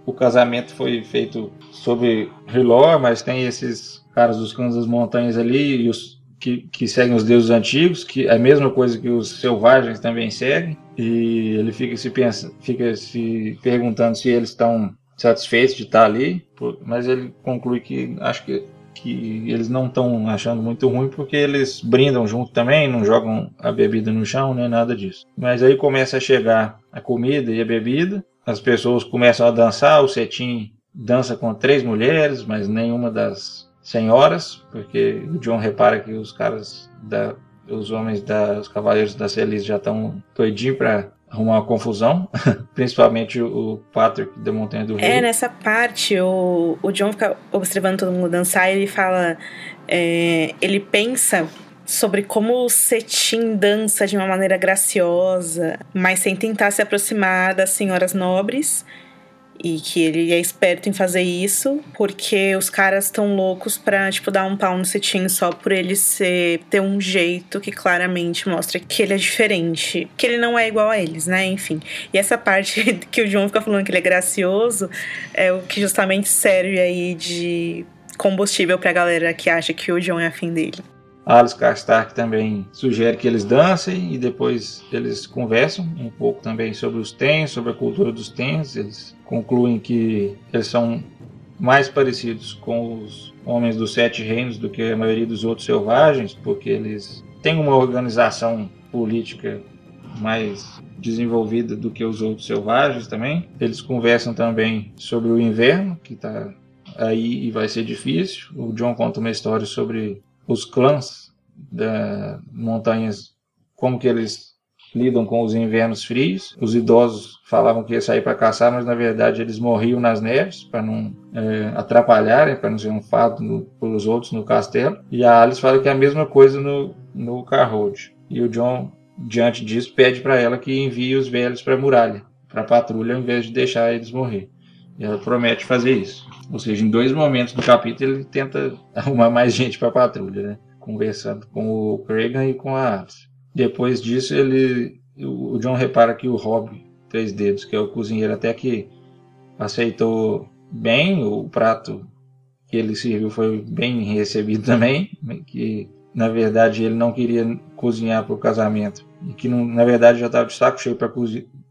o casamento foi feito sobre Hilor, mas tem esses caras dos clãs das montanhas ali e os que, que seguem os deuses antigos, que é a mesma coisa que os selvagens também seguem, e ele fica se, pensa, fica se perguntando se eles estão satisfeitos de estar ali, mas ele conclui que acho que, que eles não estão achando muito ruim porque eles brindam junto também, não jogam a bebida no chão, nem nada disso. Mas aí começa a chegar a comida e a bebida, as pessoas começam a dançar, o Cetim dança com três mulheres, mas nenhuma das senhoras, porque o John repara que os caras da os homens da os cavaleiros da Celis já estão doidinhos para arrumar uma confusão, <laughs> principalmente o Patrick da Montanha do Rei. É, nessa parte, o, o John fica observando todo mundo dançar e ele fala. É, ele pensa sobre como o cetim dança de uma maneira graciosa, mas sem tentar se aproximar das senhoras nobres e que ele é esperto em fazer isso, porque os caras estão loucos pra, tipo, dar um pau no Cetim só por ele ser, ter um jeito que claramente mostra que ele é diferente, que ele não é igual a eles, né? Enfim. E essa parte <laughs> que o João fica falando que ele é gracioso é o que justamente serve aí de combustível pra galera que acha que o John é afim dele. Alice Karstark também sugere que eles dancem e depois eles conversam um pouco também sobre os Tens, sobre a cultura dos Tens. Eles concluem que eles são mais parecidos com os homens dos Sete Reinos do que a maioria dos outros selvagens, porque eles têm uma organização política mais desenvolvida do que os outros selvagens também. Eles conversam também sobre o inverno, que está aí e vai ser difícil. O John conta uma história sobre os clãs das montanhas, como que eles lidam com os invernos frios. Os idosos falavam que ia sair para caçar, mas na verdade eles morriam nas neves para não é, atrapalharem, para não ser um fato para os outros no castelo. E a Alice fala que é a mesma coisa no, no Carhold. E o John, diante disso, pede para ela que envie os velhos para a muralha, para a patrulha, ao invés de deixar eles morrer. E ela promete fazer isso. Ou seja, em dois momentos do capítulo ele tenta <laughs> arrumar mais gente para a patrulha, né? Conversando com o Kragan e com a Alice. Depois disso, ele, o John repara que o Rob Três Dedos, que é o cozinheiro, até que aceitou bem o prato que ele serviu foi bem recebido <laughs> também, que na verdade ele não queria cozinhar para o casamento e que na verdade já estava de saco cheio para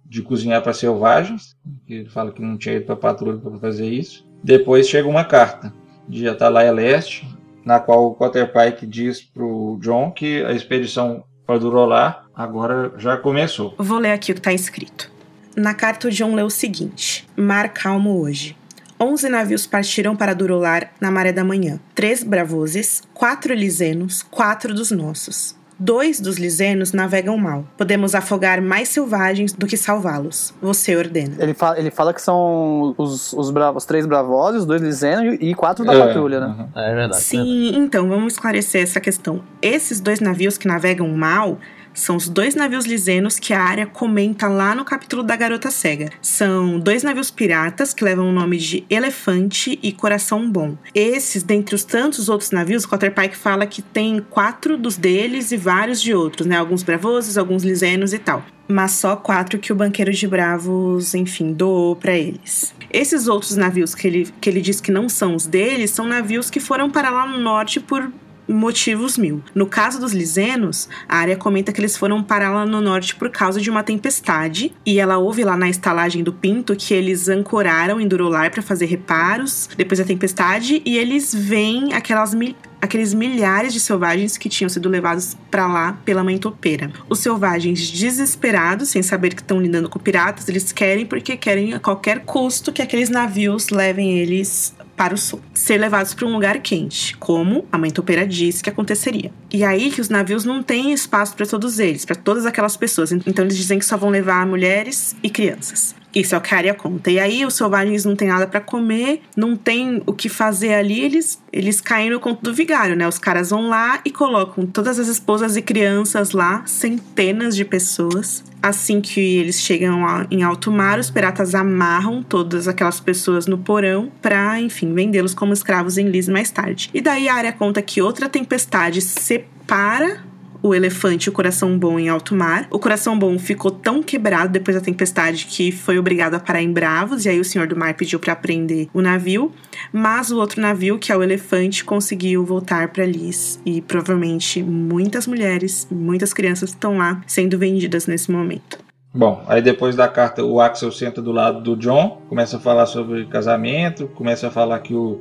de cozinhar para selvagens, ele fala que não tinha ido para patrulha para fazer isso. Depois chega uma carta de Atalaia Leste, na qual o Cotter Pike diz para o John que a expedição para Durolar agora já começou. Vou ler aqui o que está escrito. Na carta, o John leu o seguinte: Mar calmo hoje. Onze navios partiram para Durolar na maré da manhã. Três bravoses, quatro lisenos, quatro dos nossos. Dois dos lisenos navegam mal. Podemos afogar mais selvagens do que salvá-los. Você ordena. Ele fala, ele fala que são os, os, bra os três bravos, os dois lisenos e quatro da É, patrulha, né? É verdade. Sim, então vamos esclarecer essa questão. Esses dois navios que navegam mal São os dois navios lisenos que a área comenta lá no capítulo da Garota Cega. São dois navios piratas que levam o nome de Elefante e Coração Bom. Esses, dentre os tantos outros navios, Cotter Pike fala que tem quatro dos deles e vários de outros, né? Alguns bravosos, alguns lisenos e tal mas só quatro que o banqueiro de Bravos, enfim, doou para eles. Esses outros navios que ele, que ele diz que não são os deles são navios que foram para lá no norte por motivos mil. No caso dos lisenos, a área comenta que eles foram parar lá no norte por causa de uma tempestade, e ela ouve lá na estalagem do Pinto que eles ancoraram em Durolar para fazer reparos depois da tempestade, e eles veem aquelas mil aqueles milhares de selvagens que tinham sido levados para lá pela mãe topeira. Os selvagens desesperados, sem saber que estão lidando com piratas, eles querem porque querem a qualquer custo que aqueles navios levem eles para o sul, ser levados para um lugar quente, como a mãe topeira disse que aconteceria. E aí que os navios não têm espaço para todos eles, para todas aquelas pessoas. Então eles dizem que só vão levar mulheres e crianças. Isso é o que a área conta. E aí os selvagens não têm nada para comer, não tem o que fazer ali, eles, eles caem no conto do vigário, né? Os caras vão lá e colocam todas as esposas e crianças lá, centenas de pessoas. Assim que eles chegam em alto mar, os piratas amarram todas aquelas pessoas no porão para, enfim, vendê-los como escravos em Lis mais tarde. E daí a área conta que outra tempestade separa o elefante o coração bom em alto mar. O coração bom ficou tão quebrado depois da tempestade que foi obrigado a parar em Bravos, e aí o senhor do mar pediu para prender o navio. Mas o outro navio, que é o elefante, conseguiu voltar para Lis e provavelmente muitas mulheres, muitas crianças estão lá sendo vendidas nesse momento. Bom, aí depois da carta, o Axel senta do lado do John, começa a falar sobre casamento, começa a falar que o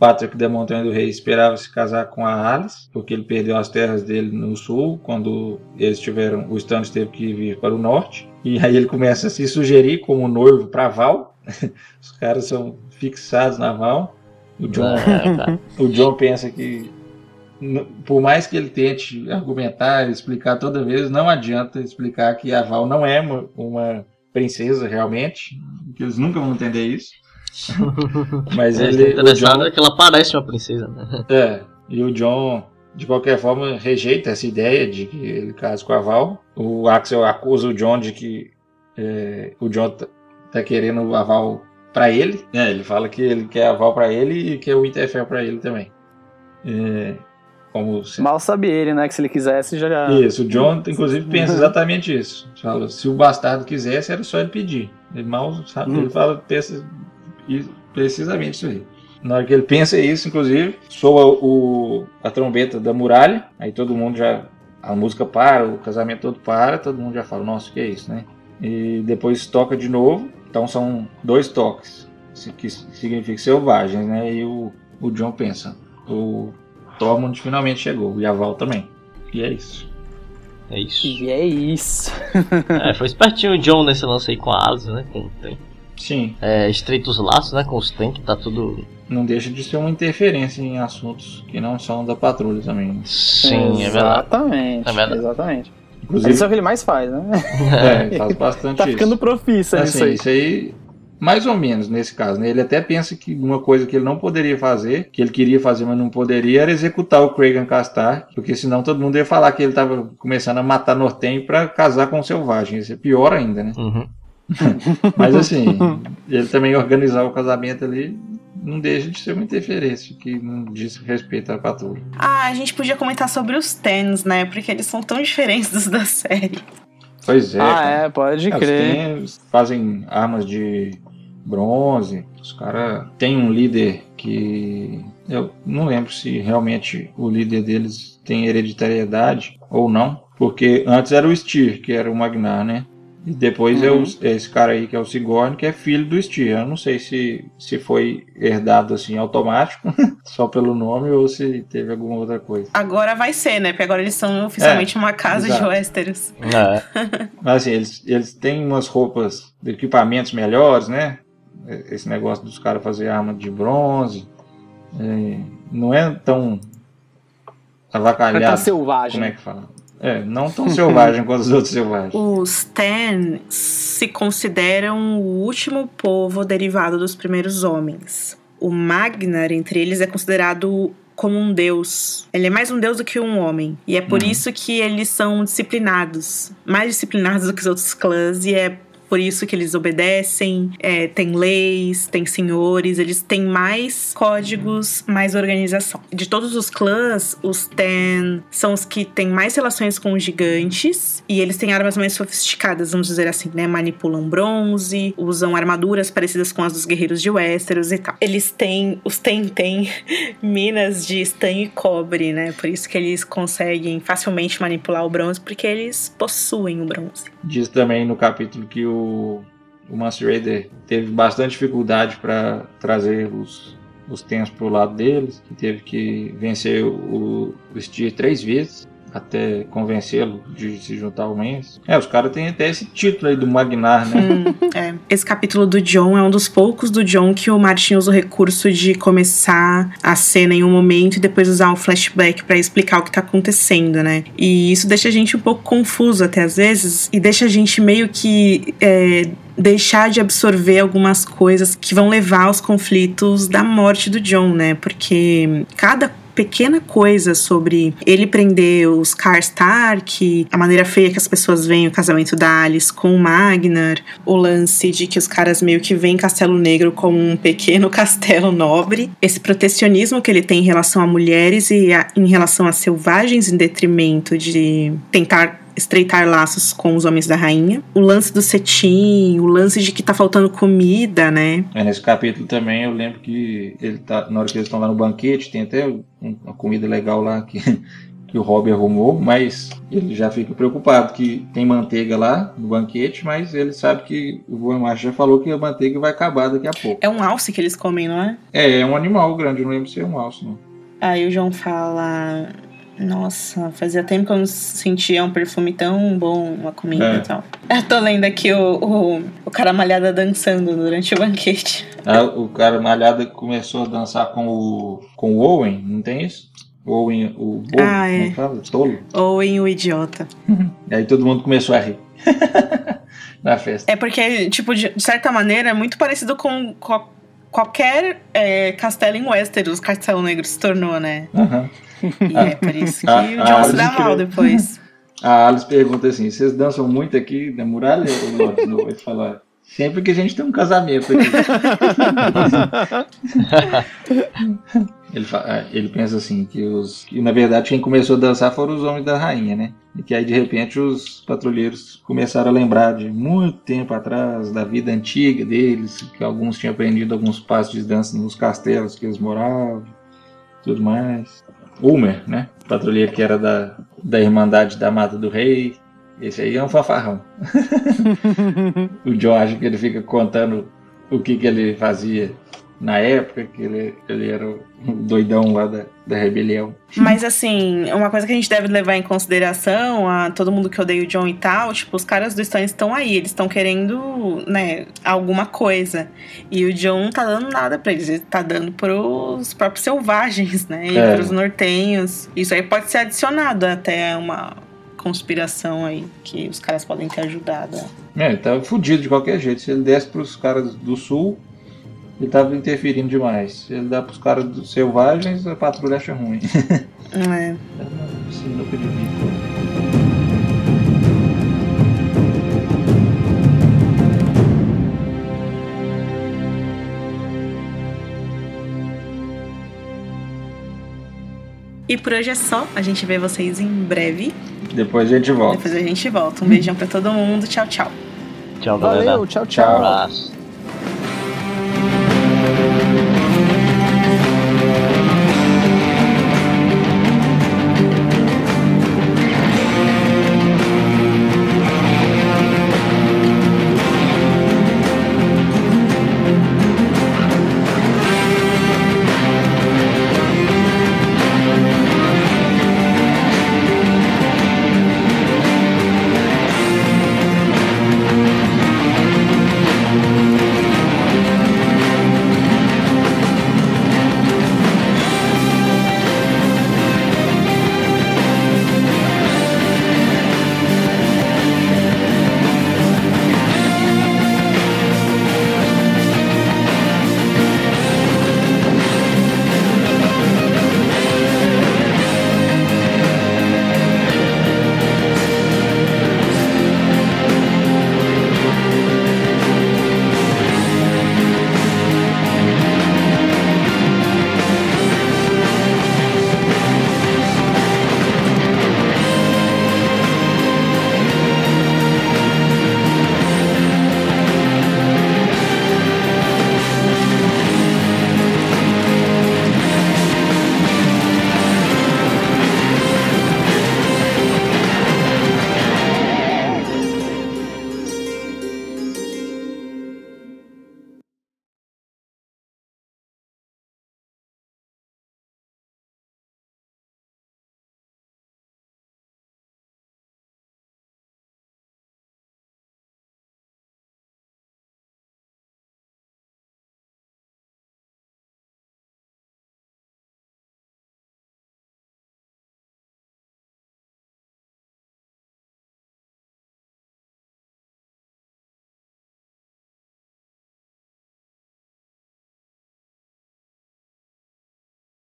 Patrick da Montanha do Rei esperava se casar com a Alice, porque ele perdeu as terras dele no sul, quando eles tiveram, o Stannis teve que vir para o norte. E aí ele começa a se sugerir como noivo para Val. <laughs> Os caras são fixados na Val. O John, é, o John pensa que por mais que ele tente argumentar, explicar toda vez, não adianta explicar que a Val não é uma, uma princesa realmente, que eles nunca vão entender isso. <laughs> Mas é, ele. interessado John, é que ela parece uma princesa, né? <laughs> É. E o John, de qualquer forma, rejeita essa ideia de que ele casa com a Val. O Axel acusa o John de que é, o John tá, tá querendo a Val para ele. É, ele fala que ele quer a Val para ele e quer o Winterfell para ele também. É, como se... Mal sabe ele, né? Que se ele quisesse já. Isso, o John, inclusive, pensa exatamente isso. Fala, se o bastardo quisesse, era só ele pedir. Ele mal sabe, hum. ele fala, pensa e precisamente isso aí. Na hora que ele pensa isso, inclusive, soa o, a trombeta da muralha, aí todo mundo já. A música para, o casamento todo para, todo mundo já fala, nossa, que é isso, né? E depois toca de novo, então são dois toques, que significa selvagens, né? E o, o John pensa, o Tormund finalmente chegou, e a Val também. E é isso. É isso. E é isso. é, foi espertinho o John nesse lance aí com a Asa, né? Com, tem Sim. É, estreitos laços, né? Com os tanques, tá tudo. Não deixa de ser uma interferência em assuntos que não são da patrulha também. Sim, é verdade. Exatamente. É verdade. Exatamente. Inclusive, isso é o que ele mais faz, né? <laughs> É, faz <laughs> bastante tá isso. Tá ficando profissa assim, nisso aí. Isso aí, mais ou menos nesse caso, né? Ele até pensa que uma coisa que ele não poderia fazer, que ele queria fazer, mas não poderia, era executar o Craig Castar, porque senão todo mundo ia falar que ele estava começando a matar Norten para casar com o Selvagem. Isso é pior ainda, né? Uhum. <laughs> Mas assim, ele também organizar o casamento ali não deixa de ser uma interferência que não diz respeito à patrulha. Ah, a gente podia comentar sobre os Tens, né? Porque eles são tão diferentes dos <laughs> da série. Pois é. Ah, cara. é, pode crer. Tens fazem armas de bronze. Os caras têm um líder que. Eu não lembro se realmente o líder deles tem hereditariedade ou não. Porque antes era o Styr, que era o Magnar, né? E depois uhum. é, esse cara aí que é o Sigourney, que é filho do Steer. Eu não sei se, se foi herdado assim automático, <laughs> só pelo nome, ou se teve alguma outra coisa. Agora vai ser, né? Porque agora eles são oficialmente é, uma casa exato. de Westeros. É. <laughs> Mas assim, eles, eles têm umas roupas, equipamentos melhores, né? Esse negócio dos caras fazer arma de bronze. É, não é tão avacalhado. É tão selvagem. Como é que fala? É, não tão selvagem quanto os outros selvagens. <laughs> Os Ten se consideram o último povo derivado dos primeiros homens. O Magnar, entre eles, é considerado como um deus. Ele é mais um deus do que um homem. E é por uhum. isso que eles são disciplinados. Mais disciplinados do que os outros clãs. E é por isso que eles obedecem, é, tem leis, tem senhores, eles têm mais códigos, mais organização. De todos os clãs, os Ten são os que têm mais relações com os gigantes e eles têm armas mais sofisticadas, vamos dizer assim, né? Manipulam bronze, usam armaduras parecidas com as dos guerreiros de Westeros e tal. Eles têm, os Ten têm <laughs> minas de estanho e cobre, né? Por isso que eles conseguem facilmente manipular o bronze, porque eles possuem o bronze. Diz também no capítulo que o o, Master Raider teve bastante dificuldade para trazer os, os tempos para o lado deles, teve que vencer o, o Steer três vezes até convencê-lo de se juntar ao Mendes. É, os caras têm até esse título aí do Magnar, né? Hum, é. Esse capítulo do John é um dos poucos do John que o Martin usa o recurso de começar a cena em um momento e depois usar um flashback para explicar o que tá acontecendo, né? E isso deixa a gente um pouco confuso até às vezes e deixa a gente meio que. É, deixar de absorver algumas coisas que vão levar aos conflitos da morte do John, né? Porque cada pequena coisa sobre ele prender os Karstark, a maneira feia que as pessoas veem o casamento da Alice com o Magnar, o lance de que os caras meio que veem Castelo Negro como um pequeno <laughs> castelo nobre, esse protecionismo que ele tem em relação a mulheres e a, em relação a selvagens em detrimento de tentar estreitar laços com os homens da rainha. O lance do cetim, o lance de que tá faltando comida, né? É, nesse capítulo também eu lembro que ele tá, na hora que eles estão lá no banquete, tem até uma comida legal lá que, <laughs> que o Rob arrumou, mas ele já fica preocupado que tem manteiga lá no banquete, mas ele sabe que o Voemar já falou que a manteiga vai acabar daqui a pouco. É um alce que eles comem, não é? É, é um animal grande, eu não lembro se é um alce, não. Aí o João fala nossa, fazia tempo que eu não sentia um perfume tão bom, uma comida é. e tal. Eu tô lendo aqui o, o, o cara malhada dançando durante o banquete. Ah, o cara malhada começou a dançar com o, com o Owen, não tem isso? Owen, o bobo, ah, é. como fala? Tolo? Owen, o idiota. <laughs> e aí todo mundo começou a rir. <laughs> Na festa. É porque, tipo, de certa maneira, é muito parecido com, com qualquer é, castelo em Westeros, Castelo Negro se tornou, né? Uhum. E é por isso <laughs> que o John se dá mal depois. <laughs> A Alice pergunta assim: vocês dançam muito aqui na muralha? O Snow vai falar. Sempre que a gente tem um casamento aqui. <laughs> ele, é, ele pensa assim, que os. Que, na verdade quem começou a dançar foram os homens da rainha, né? E que aí de repente os patrulheiros começaram a lembrar de muito tempo atrás, da vida antiga deles, que alguns tinham aprendido alguns passos de dança nos castelos que eles moravam, tudo mais. Ulmer, né? Patrulheiro que era da, da Irmandade da Mata do Rei. Esse aí é um fanfarrão. <laughs> o George que ele fica contando o que, que ele fazia na época, que ele, ele era o doidão lá da, da rebelião. Mas assim, uma coisa que a gente deve levar em consideração, a todo mundo que odeia o John e tal, tipo, os caras do Stan estão aí, eles estão querendo, né, alguma coisa. E o John não tá dando nada pra eles, ele tá dando pros próprios selvagens, né, e é. pros nortenhos. Isso aí pode ser adicionado até uma conspiração aí, que os caras podem ter ajudado. É, ele tá fudido de qualquer jeito. Se ele desce pros caras do sul, ele estava interferindo demais. Ele dá pros caras selvagens, a patrulha acha ruim. <laughs> É. é sinuca de bico. E por hoje é só. A gente vê vocês em breve. Depois a gente volta. Depois a gente volta. Um beijão pra todo mundo. Tchau, tchau. Tchau, galera. Valeu, tchau, tchau. Um abraço.